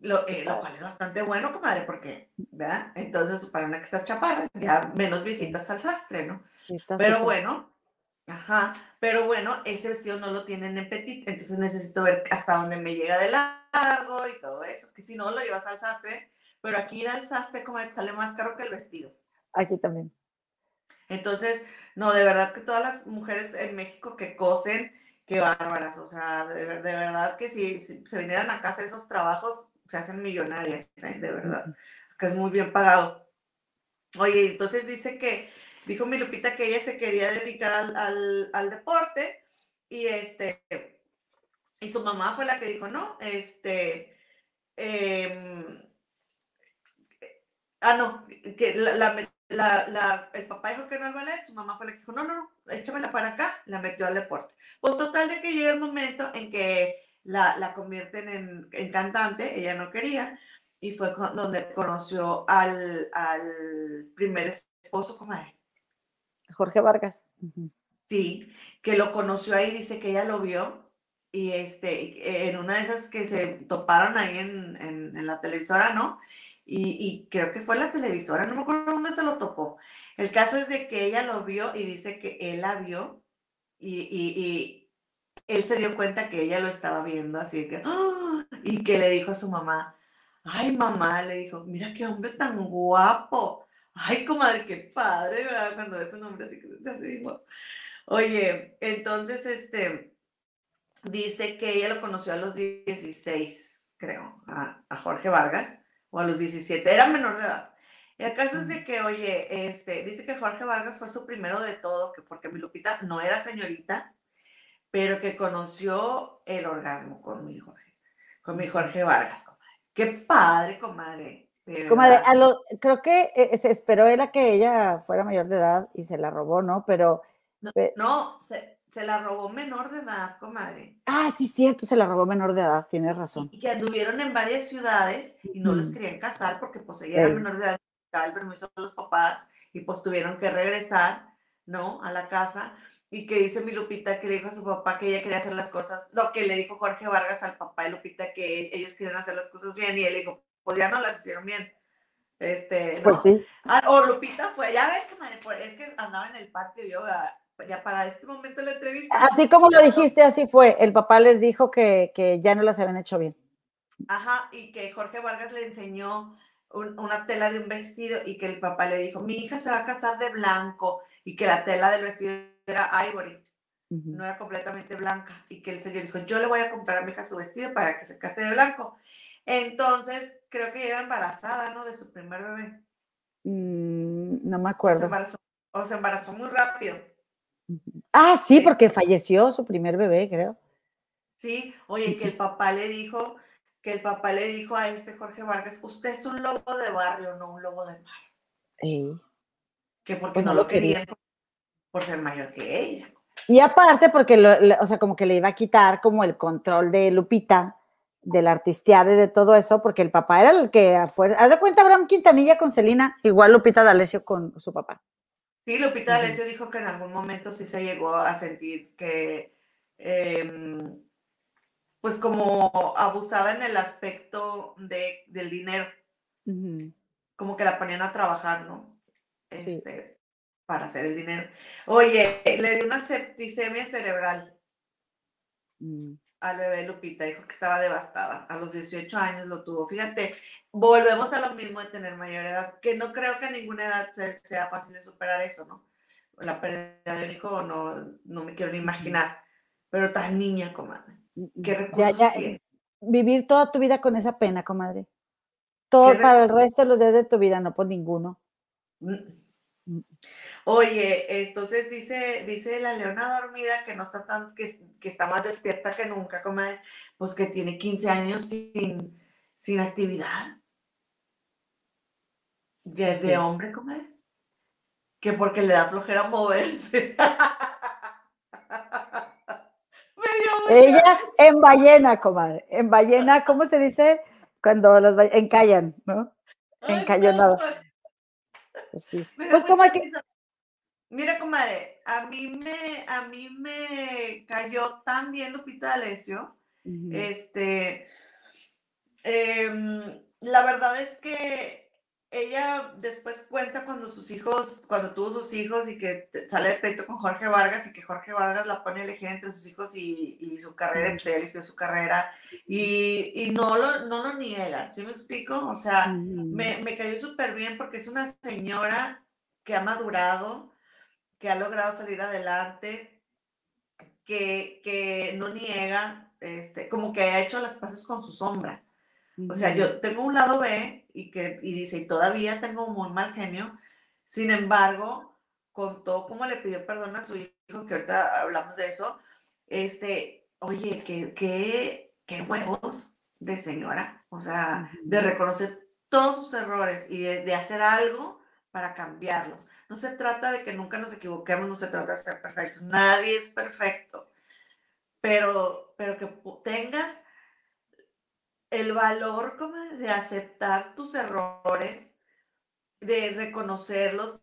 lo, eh, lo cual es bastante bueno, comadre, porque, ¿verdad? Entonces, para una que está chaparra, ya menos visitas al sastre, ¿no? Pero bueno, ajá, pero bueno, ese vestido no lo tienen en petit, entonces necesito ver hasta dónde me llega de largo y todo eso, que si no lo llevas al sastre, pero aquí ir al sastre, comadre, sale más caro que el vestido. Aquí también. Entonces, no, de verdad que todas las mujeres en México que cosen, qué bárbaras, o sea, de, de verdad que si, si se vinieran a casa esos trabajos, se hacen millonarias, ¿eh? de verdad, que es muy bien pagado. Oye, entonces dice que, dijo mi Lupita que ella se quería dedicar al, al- al deporte y este, y su mamá fue la que dijo, no, este, em, ah, no, que la, la- la- el papá dijo que no al ballet, su mamá fue la que dijo, no, no, no, échamela para acá, la metió al deporte. Pues total de que llega el momento en que la, la convierten en, en cantante, ella no quería, y fue con- donde conoció al, al primer esposo, comadre. Jorge Vargas. Sí, que lo conoció ahí, dice que ella lo vio y este, en una de esas que se toparon ahí en, en- en la televisora, ¿no? Y, y creo que fue la televisora, no me acuerdo dónde se lo topó. El caso es de que ella lo vio y dice que él la vio y- y él se dio cuenta que ella lo estaba viendo, así que, ¡ah! y que le dijo a su mamá, ay mamá, le dijo, mira qué hombre tan guapo. Ay, comadre, qué padre, ¿verdad? Cuando ves un hombre así que se te hace bien guapo. Oye, entonces, este, dice que ella lo conoció a los 16, creo, a, a Jorge Vargas, o a los 17, era menor de edad. Y el caso es de que, oye, este, dice que Jorge Vargas fue su primero de todo, que porque mi Lupita no era señorita, pero que conoció el orgasmo con mi Jorge, con mi Jorge Vargas, comadre. Qué padre, comadre. Comadre, a lo- creo que eh, se esperó él a que ella fuera mayor de edad y se la robó, ¿no? Pero, No, pe- no, se, se la robó menor de edad, comadre. ah, sí, cierto, se la robó menor de edad, tienes razón. y que anduvieron en varias ciudades y no les Ujú. querían casar porque pues ella era Ey. menor de edad, el permiso de los papás y pues tuvieron que regresar, ¿no? A la casa y que dice mi Lupita que le dijo a su papá que ella quería hacer las cosas, lo que le dijo Jorge Vargas al papá de Lupita que ellos querían hacer las cosas bien y él dijo, pues ya no las hicieron bien. Este, ¿no? Pues sí. Ah, o Lupita fue, ya ves que madre, por- es que andaba en el patio yo, ah, ya para este momento de la entrevista. Así como lo dijiste, así fue. El papá les dijo que, que ya no las habían hecho bien. Ajá, y que Jorge Vargas le enseñó un- una tela de un vestido y que el papá le dijo, mi hija se va a casar de blanco y que la tela del vestido era ivory, no era completamente blanca y que el señor dijo, yo le voy a comprar a mi hija su vestido para que se case de blanco. Entonces, creo que iba embarazada, ¿no? De su primer bebé. Mm, no me O se acuerdo. embarazó, o se embarazó muy rápido. Ah, sí, Sí. porque falleció su primer bebé, creo. Sí, oye, que el papá le dijo, que el papá le dijo a este Jorge Vargas, usted es un lobo de barrio, no un lobo de mar. Ey. Que porque Pues no no lo lo quería. Por- ser mayor que ella. Y aparte, porque, lo- o sea, como que le iba a quitar como el control de Lupita, de la artisteada y de todo eso, porque el papá era el que afuera. Haz de cuenta, Abraham Quintanilla con Celina, igual Lupita D'Alessio con su papá. Sí, Lupita. D'Alessio dijo que en algún momento sí se llegó a sentir que, em, pues como abusada en el aspecto de, del dinero, como que la ponían a trabajar, ¿no? Sí. Para hacer el dinero. Oye, le dio una septicemia cerebral. Mm. al bebé Lupita, dijo que estaba devastada. A los 18 años lo tuvo. Fíjate, volvemos a lo mismo de tener mayor edad, que no creo que a ninguna edad sea fácil de superar eso, ¿no? La pérdida de un hijo no, no me quiero ni imaginar, pero tan niña, comadre. ¿Qué recursos tiene? Vivir toda tu vida con esa pena, comadre. Todo para el resto de los días de tu vida, no por ninguno. Mm. Mm. Oye, entonces dice, dice la leona dormida que no está tan, que, que está más despierta que nunca, comadre, pues que tiene 15 años sin, sin actividad. de hombre, comadre. Que porque le da flojera moverse. [LAUGHS] Ella en ballena, comadre. En ballena, ¿cómo se dice? Cuando las encallan, ¿no? Encallonado. Sí. Pues como que Mira, comadre, a mí me, a mí me cayó tan bien Lupita D'Alessio. Este, em, la verdad es que ella después cuenta cuando sus hijos, cuando tuvo sus hijos y que sale de pleito con Jorge Vargas y que Jorge Vargas la pone a elegir entre sus hijos y, su carrera, y pues ella eligió su carrera y, no, lo, no lo niega, ¿sí me explico? O sea, me, me cayó súper bien porque es una señora que ha madurado, que ha logrado salir adelante, que, no niega, este, como que ha hecho las paces con su sombra. O sea, yo tengo un lado B y que y dice, y todavía tengo un muy mal genio, sin embargo, contó cómo le pidió perdón a su hijo, que ahorita hablamos de eso, este, oye, qué, qué, qué huevos de señora, o sea, de reconocer todos sus errores y de, de hacer algo para cambiarlos. No se trata de que nunca nos equivoquemos, no se trata de ser perfectos. Nadie es perfecto. Pero, pero que tengas el valor como de aceptar tus errores, de reconocerlos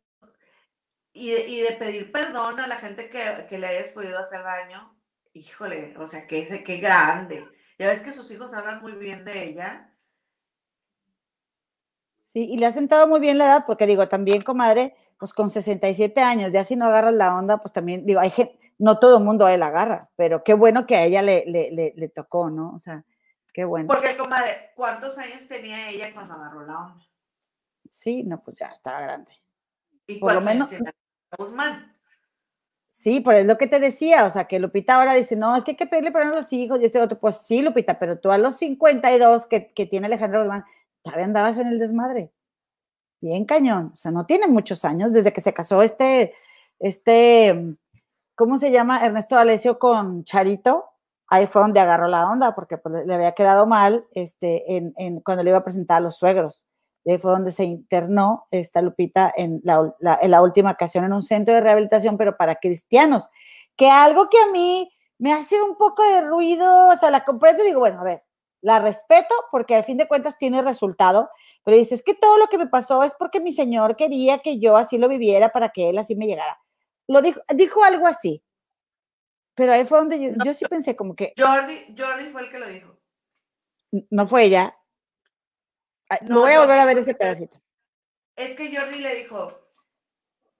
y de, pedir perdón a la gente que, le hayas podido hacer daño. Híjole, o sea, que, qué grande. Ya ves que sus hijos hablan muy bien de ella. Sí, y le ha sentado muy bien la edad, porque digo, también, comadre, pues con 67 años, ya si no agarras la onda, pues también, digo, no todo el mundo a él agarra, pero qué bueno que a ella le, le, le, tocó, ¿no? O sea, qué bueno. Porque, comadre, ¿cuántos años tenía ella cuando agarró la onda? Sí, no, pues ya estaba grande. ¿Y por lo menos Guzmán? Sí, pero es lo que te decía, o sea, que Lupita ahora dice, no, es que hay que pedirle perdón a los hijos y este otro, pues sí, Lupita, pero tú a los 52 que, que tiene Alejandro Guzmán, todavía andabas en el desmadre bien cañón, o sea, no tiene muchos años desde que se casó este, este, ¿cómo se llama? Ernesto Alesio con Charito, ahí fue donde agarró la onda, porque pues, le había quedado mal este, en, cuando le iba a presentar a los suegros. Y ahí fue donde se internó esta Lupita en la, última ocasión en un centro de rehabilitación, pero para cristianos, que algo que a mí me hace un poco de ruido, o sea, la comprendo y digo, bueno, a ver, la respeto porque al fin de cuentas tiene resultado, pero dice, es que todo lo que me pasó es porque mi señor quería que yo así lo viviera para que él así me llegara. Lo dijo, dijo algo así. Pero ahí fue donde yo, sí pensé como que... Jordi, Jordi fue el que lo dijo. No fue ella. No, voy a volver a ver ese pedacito. Es que Jordi le dijo,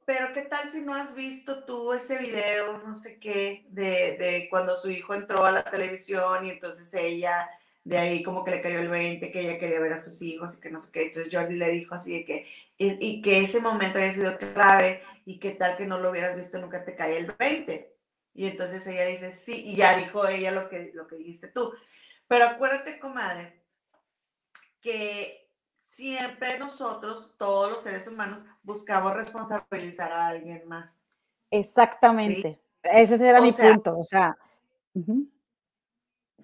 pero ¿qué tal si no has visto tú ese video, no sé qué, de, de cuando su hijo entró a la televisión y entonces ella de ahí como que le cayó el 20, que ella quería ver a sus hijos y que no sé qué. Entonces Jordi le dijo así de que, y, que ese momento había sido clave y que tal que no lo hubieras visto nunca te cae el 20. Y entonces ella dice, sí, y ya dijo ella lo que, lo que dijiste tú. Pero acuérdate, comadre, que siempre nosotros, todos los seres humanos, buscamos responsabilizar a alguien más. Exactamente. Ese era mi punto. O sea,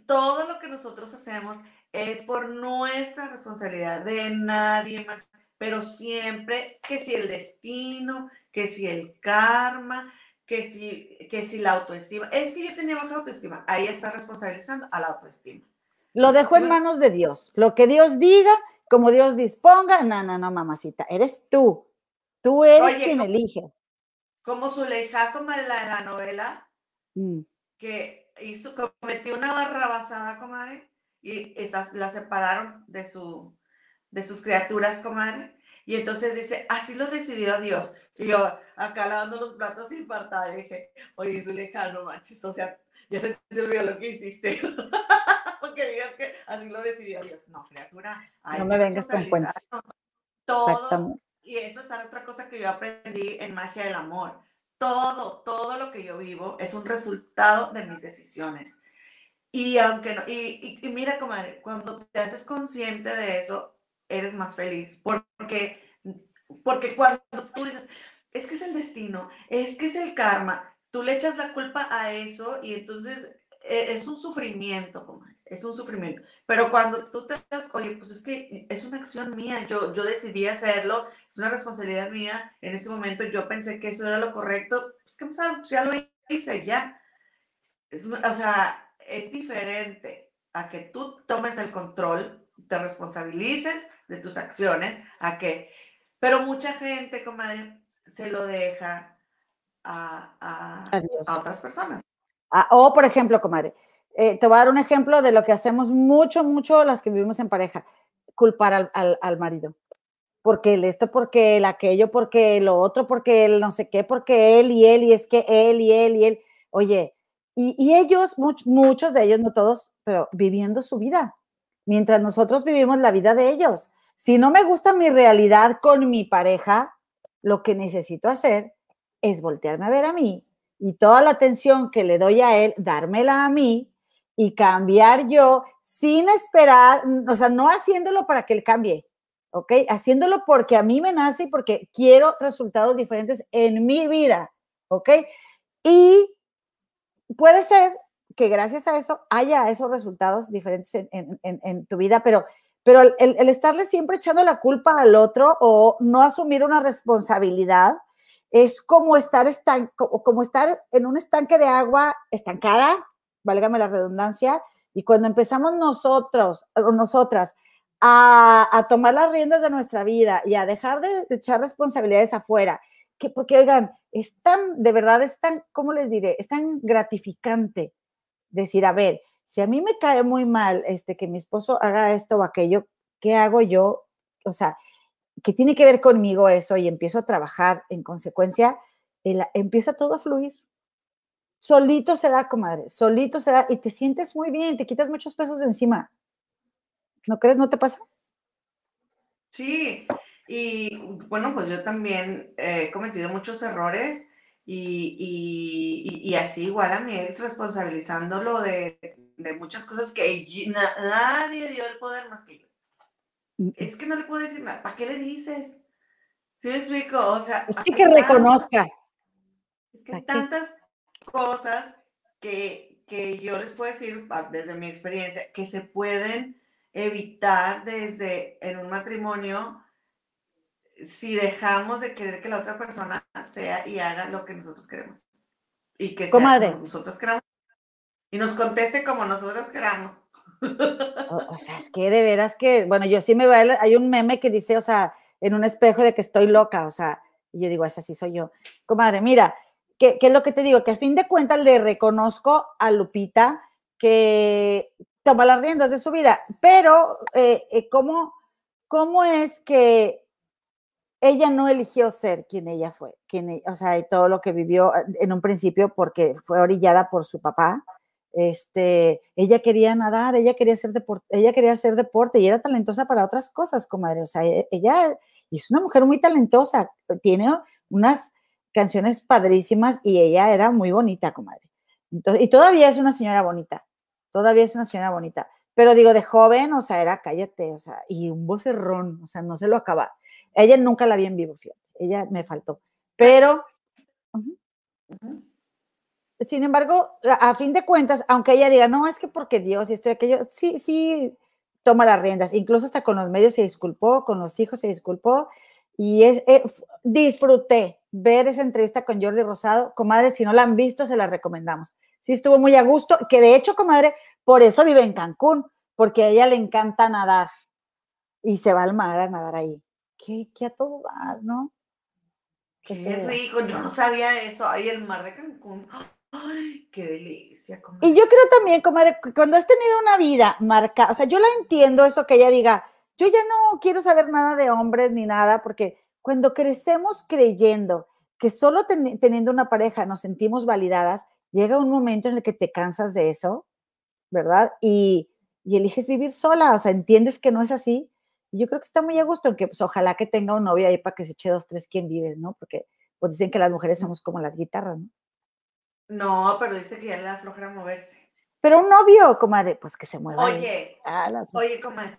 todo lo que nosotros hacemos es por nuestra responsabilidad, de nadie más, pero siempre que si el destino, que si el karma, que si, que si la autoestima. Es que yo tenía baja autoestima, ahí está responsabilizando a la autoestima. Lo dejo en manos de Dios. Lo que Dios diga, como Dios disponga, no, no, no, mamacita, eres tú. Tú eres quien elige. Como su leja, como en la, novela, mm. que hizo, cometió una barrabasada, comadre, y estas, la separaron de, su, de sus criaturas, comadre. Y entonces dice, así lo decidió Dios. Y yo, acá lavando los platos infartada, dije, oye, su lejano, manches, o sea, ya se te olvidó lo que hiciste. [LAUGHS] Porque digas que así lo decidió Dios. No, criatura. hay No me vengas con cuentos. Todo, y eso es otra cosa que yo aprendí en Magia del Amor. Todo, todo lo que yo vivo es un resultado de mis decisiones. Y aunque no, y, y, y mira, comadre, cuando te haces consciente de eso, eres más feliz. Porque, porque cuando tú dices, es que es el destino, es que es el karma, tú le echas la culpa a eso y entonces eh, es un sufrimiento, es un sufrimiento. Pero cuando tú te das, oye, pues es que es una acción mía, yo, yo decidí hacerlo, es una responsabilidad mía, en ese momento yo pensé que eso era lo correcto, pues que pues ya lo hice, ya. Es, o sea, es diferente a que tú tomes el control, te responsabilices de tus acciones, a que, pero mucha gente, comadre, se lo deja a, a- a otras personas. Ah, o, por ejemplo, comadre, eh, te voy a dar un ejemplo de lo que hacemos mucho, mucho las que vivimos en pareja, culpar al, al- al marido. Porque el esto, porque el aquello, porque lo otro, porque el no sé qué, porque él y él, y es que él y él y él. Oye, y, y ellos, much- muchos de ellos, no todos, pero viviendo su vida, mientras nosotros vivimos la vida de ellos. Si no me gusta mi realidad con mi pareja, lo que necesito hacer es voltearme a ver a mí y toda la atención que le doy a él, dármela a mí y cambiar yo sin esperar, o sea, no haciéndolo para que él cambie, ¿ok? Haciéndolo porque a mí me nace y porque quiero resultados diferentes en mi vida, ¿ok? Y puede ser que gracias a eso haya esos resultados diferentes en, en- en- en tu vida, pero, pero el, estarle siempre echando la culpa al otro o no asumir una responsabilidad es como estar, en un estanque de agua estancada, válgame la redundancia, y cuando empezamos nosotros o nosotras a, tomar las riendas de nuestra vida y a dejar de, de echar responsabilidades afuera, que porque oigan, es tan, de verdad es tan, ¿cómo les diré? Es tan gratificante decir, a ver, si a mí me cae muy mal este, que mi esposo haga esto o aquello, ¿qué hago yo? O sea, que tiene que ver conmigo eso y empiezo a trabajar en consecuencia, el- empieza todo a fluir. Solito se da, comadre, solito se da y te sientes muy bien, te quitas muchos pesos encima. ¿No crees? ¿No te pasa? Sí, y bueno, pues yo también eh, he cometido muchos errores y- y así igual a mi ex responsabilizándolo de, de muchas cosas que nadie dio el poder más que yo. Es que no le puedo decir nada. ¿Para qué le dices? ¿Sí me explico? O sea, Es hay que, que reconozca. Es que ¿pa' hay tantas cosas que, que yo les puedo decir ah, desde mi experiencia que se pueden evitar desde en un matrimonio si dejamos de querer que la otra persona sea y haga lo que nosotros queremos. Y que sea Comadre. como nosotros queramos. Y nos conteste como nosotros queramos. [LAUGHS] O, sea, es que de veras que, bueno, yo sí me el- hay un meme que dice, o sea, en un espejo de que estoy loca, o sea, y yo digo, esa sí soy yo. Comadre, mira, ¿qué, qué es lo que te digo? Que a fin de cuentas le reconozco a Lupita que toma las riendas de su vida, pero eh, eh, ¿cómo, ¿cómo es que ella no eligió ser quien ella fue? Quien, e- o sea, y todo lo que vivió eh, en un principio porque fue orillada por su papá, este, ella quería nadar, ella quería hacer deporte, ella quería hacer deporte y era talentosa para otras cosas, comadre. O sea, e- ella es una mujer muy talentosa, tiene unas canciones padrísimas y ella era muy bonita, comadre. Entonces, y todavía es una señora bonita, todavía es una señora bonita. Pero digo, de joven, o sea, era cállate, o sea, y un vocerrón, o sea, no se lo acaba. Ella nunca la vi en vivo, fíjate, ella me faltó. Pero, ujú, Ujú. Sin embargo, a, fin de cuentas, aunque ella diga, no, es que porque Dios y esto y aquello, sí, sí toma las riendas. Incluso hasta con los medios se disculpó, con los hijos se disculpó. Y es, eh, disfruté ver esa entrevista con Jordi Rosado. Comadre, si no la han visto, se la recomendamos. Sí, estuvo muy a gusto, que de hecho, comadre, por eso vive en Cancún, porque a ella le encanta nadar y se va al mar a nadar ahí. Qué, qué a todo dar, ¿no? Qué rico, yo no sabía eso. Ay, el mar de Cancún. Ay, qué delicia. comadre. Y yo creo también, comadre, cuando has tenido una vida marcada, o sea, yo la entiendo eso que ella diga, yo ya no quiero saber nada de hombres ni nada, porque cuando crecemos creyendo que solo ten- teniendo una pareja nos sentimos validadas, llega un momento en el que te cansas de eso, ¿verdad? Y, y eliges vivir sola, o sea, entiendes que no es así. Y yo creo que está muy a gusto, aunque pues ojalá que tenga un novio ahí para que se eche dos, tres, quien vives, ¿no? Porque pues dicen que las mujeres somos como las guitarras, ¿no? No, pero dice que ya le da flojera moverse. Pero un novio, comadre, pues que se mueva. Oye, la- oye, comadre.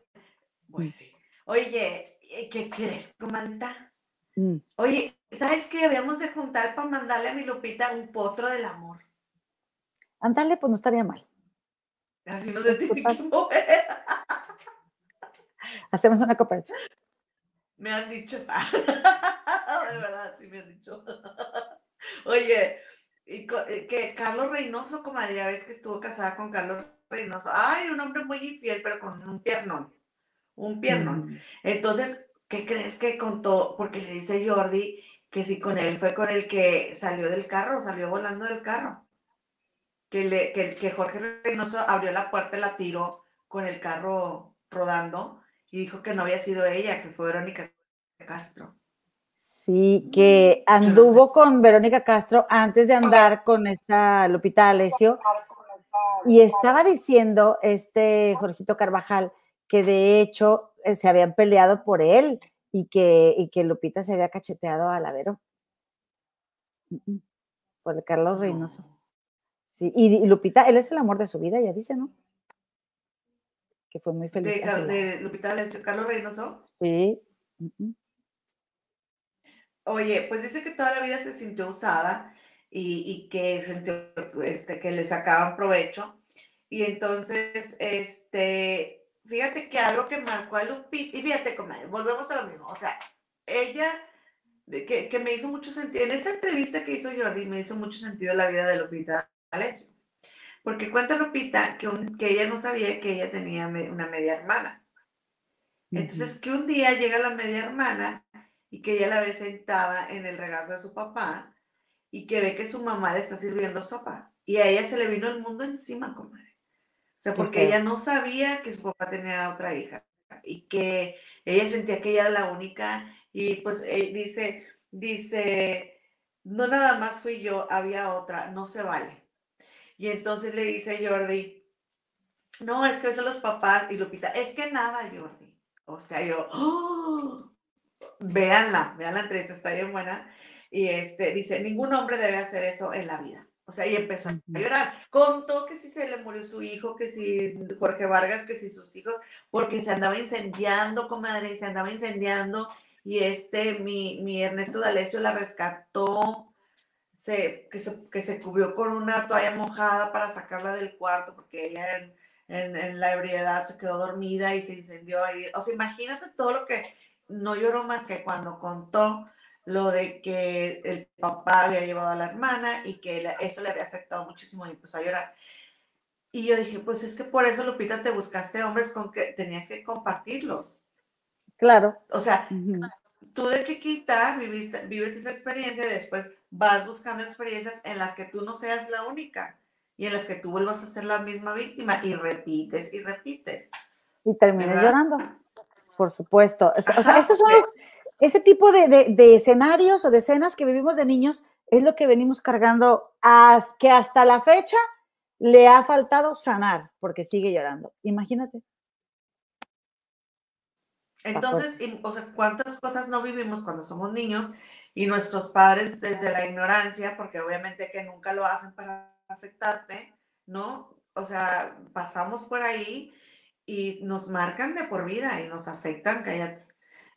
Pues sí. Oye, eh, ¿qué crees, comadita? Mm. Oye, ¿sabes qué? Habíamos de juntar para mandarle a mi Lupita un potro del amor. Ándale, pues no estaría mal. Así no se [LAUGHS] tiene que mover. Hacemos una cooperación. Me han dicho. [LAUGHS] De verdad, sí me han dicho. [LAUGHS] Oye, y eh, que Carlos Reynoso, comadre, ya ves que estuvo casada con Carlos Reynoso. Ay, un hombre muy infiel, pero con un piernón. Un piernón. Mm. Entonces, ¿qué crees que contó? Porque le dice Jordi que si con él fue con el que salió del carro, salió volando del carro. Que, le, que, que Jorge Reynoso abrió la puerta y la tiró con el carro rodando y dijo que no había sido ella, que fue Verónica Castro. Sí, que anduvo con Verónica Castro antes de andar con esta Lupita Alessio y estaba diciendo este Jorgito Carvajal que de hecho eh, se habían peleado por él y que, y que Lupita se había cacheteado a la Vero. Mm, Por Carlos Reynoso. No. Sí, y, y Lupita, él es el amor de su vida, ya dice, ¿no? Que fue muy feliz. De, Lupita D'Alessio, Carlos Reynoso. Sí. mm. Oye, pues dice que toda la vida se sintió usada y, y que sintió este, que le sacaban provecho. Y entonces, este, fíjate que algo que marcó a Lupita, y fíjate, comadre, volvemos a lo mismo. O sea, ella, que, que me hizo mucho sentido, en esta entrevista que hizo Jordi, me hizo mucho sentido la vida de Lupita D'Alessio. Porque cuenta Lupita que, un- que ella no sabía que ella tenía me- una media hermana. Entonces, que un día llega la media hermana y que ella la ve sentada en el regazo de su papá y que ve que su mamá le está sirviendo sopa. Y a ella se le vino el mundo encima, comadre. O sea, porque ella no sabía que su papá tenía otra hija y que ella sentía que ella era la única y pues eh, dice, dice, no nada más fui yo, había otra, no se vale. Y entonces le dice Jordi, no, es que son los papás y Lupita, es que nada, Jordi. O sea, yo, ¡oh! Véanla, vean la entrevista, está bien buena. Y este, dice, ningún hombre debe hacer eso en la vida. O sea, y empezó a llorar. Contó que si se le murió su hijo, que si Jorge Vargas, que si sus hijos, porque se andaba incendiando, comadre, se andaba incendiando. Y este, mi, mi Ernesto D'Alessio la rescató, se, que, se, que se cubrió con una toalla mojada para sacarla del cuarto, porque ella en, en, en la ebriedad se quedó dormida y se incendió ahí. O sea, imagínate todo lo que no lloró más que cuando contó lo de que el papá había llevado a la hermana y que eso le había afectado muchísimo y empezó a llorar. Y yo dije, pues es que por eso, Lupita, te buscaste hombres con que tenías que compartirlos. Claro. O sea, tú de chiquita viviste, vives esa experiencia y después vas buscando experiencias en las que tú no seas la única y en las que tú vuelvas a ser la misma víctima y repites y repites. Y terminas llorando, por supuesto. O sea, o sea, Ajá, esos son de- los- ese tipo de, de- de escenarios o de escenas que vivimos de niños es lo que venimos cargando, as- que hasta la fecha le ha faltado sanar, porque sigue llorando. Imagínate. Entonces, y- o sea, ¿cuántas cosas no vivimos cuando somos niños y nuestros padres desde la ignorancia, porque obviamente que nunca lo hacen para afectarte, ¿no? O sea, pasamos por ahí y nos marcan de por vida y nos afectan, cállate.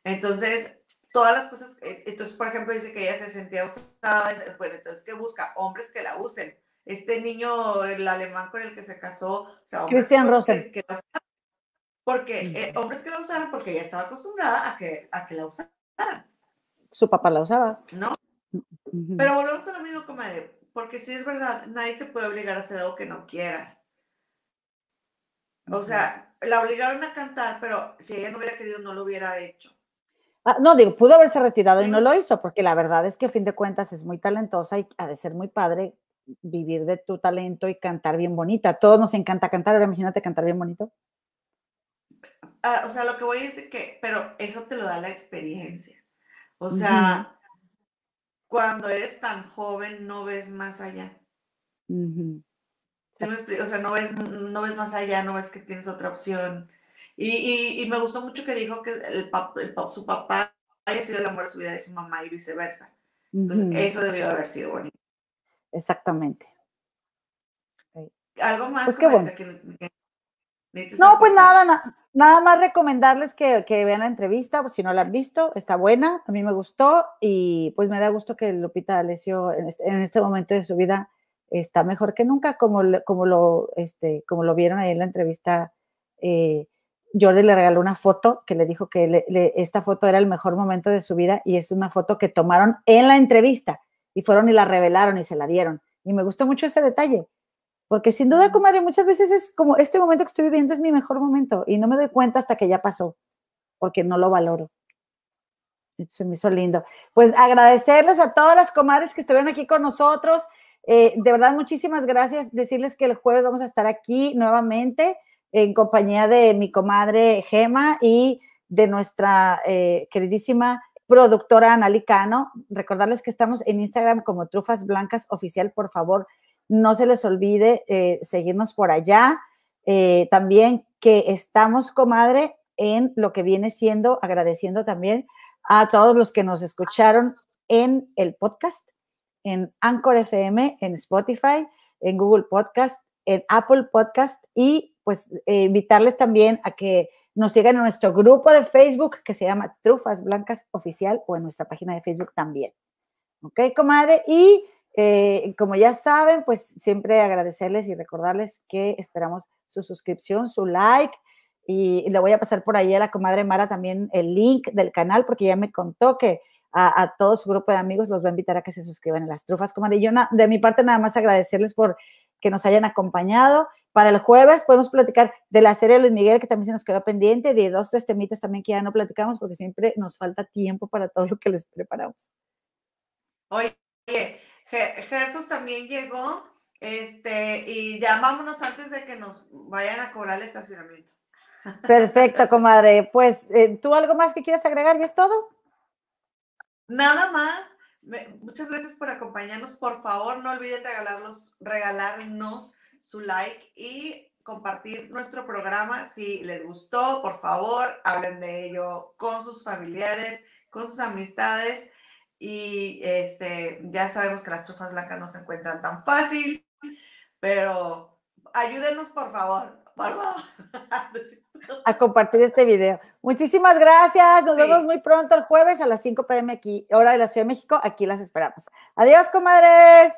Entonces, todas las cosas, entonces, por ejemplo, dice que ella se sentía usada, bueno, entonces, ¿qué busca? Hombres que la usen. Este niño, el alemán con el que se casó, o sea, hombres Christian que- la usaran. Porque, eh, hombres que la usaran porque ella estaba acostumbrada a que, a que la usaran, Su papá la usaba. ¿no? Pero volvemos a lo mismo, comadre, porque si es verdad, nadie te puede obligar a hacer algo que no quieras. O sea, la obligaron a cantar, pero si ella no hubiera querido, no lo hubiera hecho. Ah, no, digo, pudo haberse retirado y no lo hizo, porque la verdad es que a fin de cuentas es muy talentosa y ha de ser muy padre vivir de tu talento y cantar bien bonito. A todos nos encanta cantar, ahora imagínate cantar bien bonito. Ah, o sea, lo que voy a decir que, pero eso te lo da la experiencia. O sea, cuando eres tan joven no ves más allá. ¿Sí me explico? O sea, no ves, no ves más allá, no ves que tienes otra opción. Y, y, y me gustó mucho que dijo que el pap- el pap- su papá haya sido el amor de su vida de su mamá y viceversa. Entonces, eso debió haber sido bonito. Exactamente. Algo más, Pues qué que- No, pues nada, na- nada más recomendarles que, que vean la entrevista, por si no la han visto, está buena, a mí me gustó y pues me da gusto que Lupita D'Alessio en este, en este momento de su vida está mejor que nunca, como, como, lo, este, como lo vieron ahí en la entrevista. eh, Jordi le regaló una foto que le dijo que le- le- esta foto era el mejor momento de su vida y es una foto que tomaron en la entrevista y fueron y la revelaron y se la dieron. Y me gustó mucho ese detalle. Porque sin duda, comadre, muchas veces es como este momento que estoy viviendo es mi mejor momento y no me doy cuenta hasta que ya pasó, porque no lo valoro. Eso se me hizo lindo. Pues agradecerles a todas las comadres que estuvieron aquí con nosotros. Eh, de verdad, muchísimas gracias. Decirles que el jueves vamos a estar aquí nuevamente en compañía de mi comadre Gema y de nuestra eh, queridísima productora Analicano. Recordarles que estamos en Instagram como Trufas Blancas Oficial, por favor, no se les olvide eh, seguirnos por allá. También que estamos, comadre, en lo que viene siendo, agradeciendo también a todos los que nos escucharon en el podcast, en Anchor FM, en Spotify, en Google Podcast, en Apple Podcast y pues eh, invitarles también a que nos sigan en nuestro grupo de Facebook que se llama Trufas Blancas Oficial o en nuestra página de Facebook también. ¿Ok, comadre? Y eh, como ya saben, pues siempre agradecerles y recordarles que esperamos su suscripción, su like. Y le voy a pasar por ahí a la comadre Mara también el link del canal, porque ya me contó que a, a todo su grupo de amigos los va a invitar a que se suscriban a las trufas, comadre. Y yo na- de mi parte nada más agradecerles por que nos hayan acompañado. Para el jueves podemos platicar de la serie de Luis Miguel, que también se nos quedó pendiente, de dos, tres temitas también que ya no platicamos, porque siempre nos falta tiempo para todo lo que les preparamos. Oye, Je- Jesús también llegó, este, y ya vámonos antes de que nos vayan a cobrar el estacionamiento. Perfecto, comadre. Pues, eh, ¿tú algo más que quieras agregar? ¿Ya es todo? Nada más, muchas gracias por acompañarnos. Por favor, no olviden regalarlos, regalarnos su like y compartir nuestro programa. Si les gustó, por favor, hablen de ello con sus familiares, con sus amistades. Y este, ya sabemos que las trufas blancas no se encuentran tan fácil, pero ayúdenos, por favor. Por favor. [LAUGHS] A compartir este video. Muchísimas gracias. Nos Sí. vemos muy pronto el jueves a las 5 pm aquí, hora de la Ciudad de México. Aquí las esperamos. Adiós, comadres.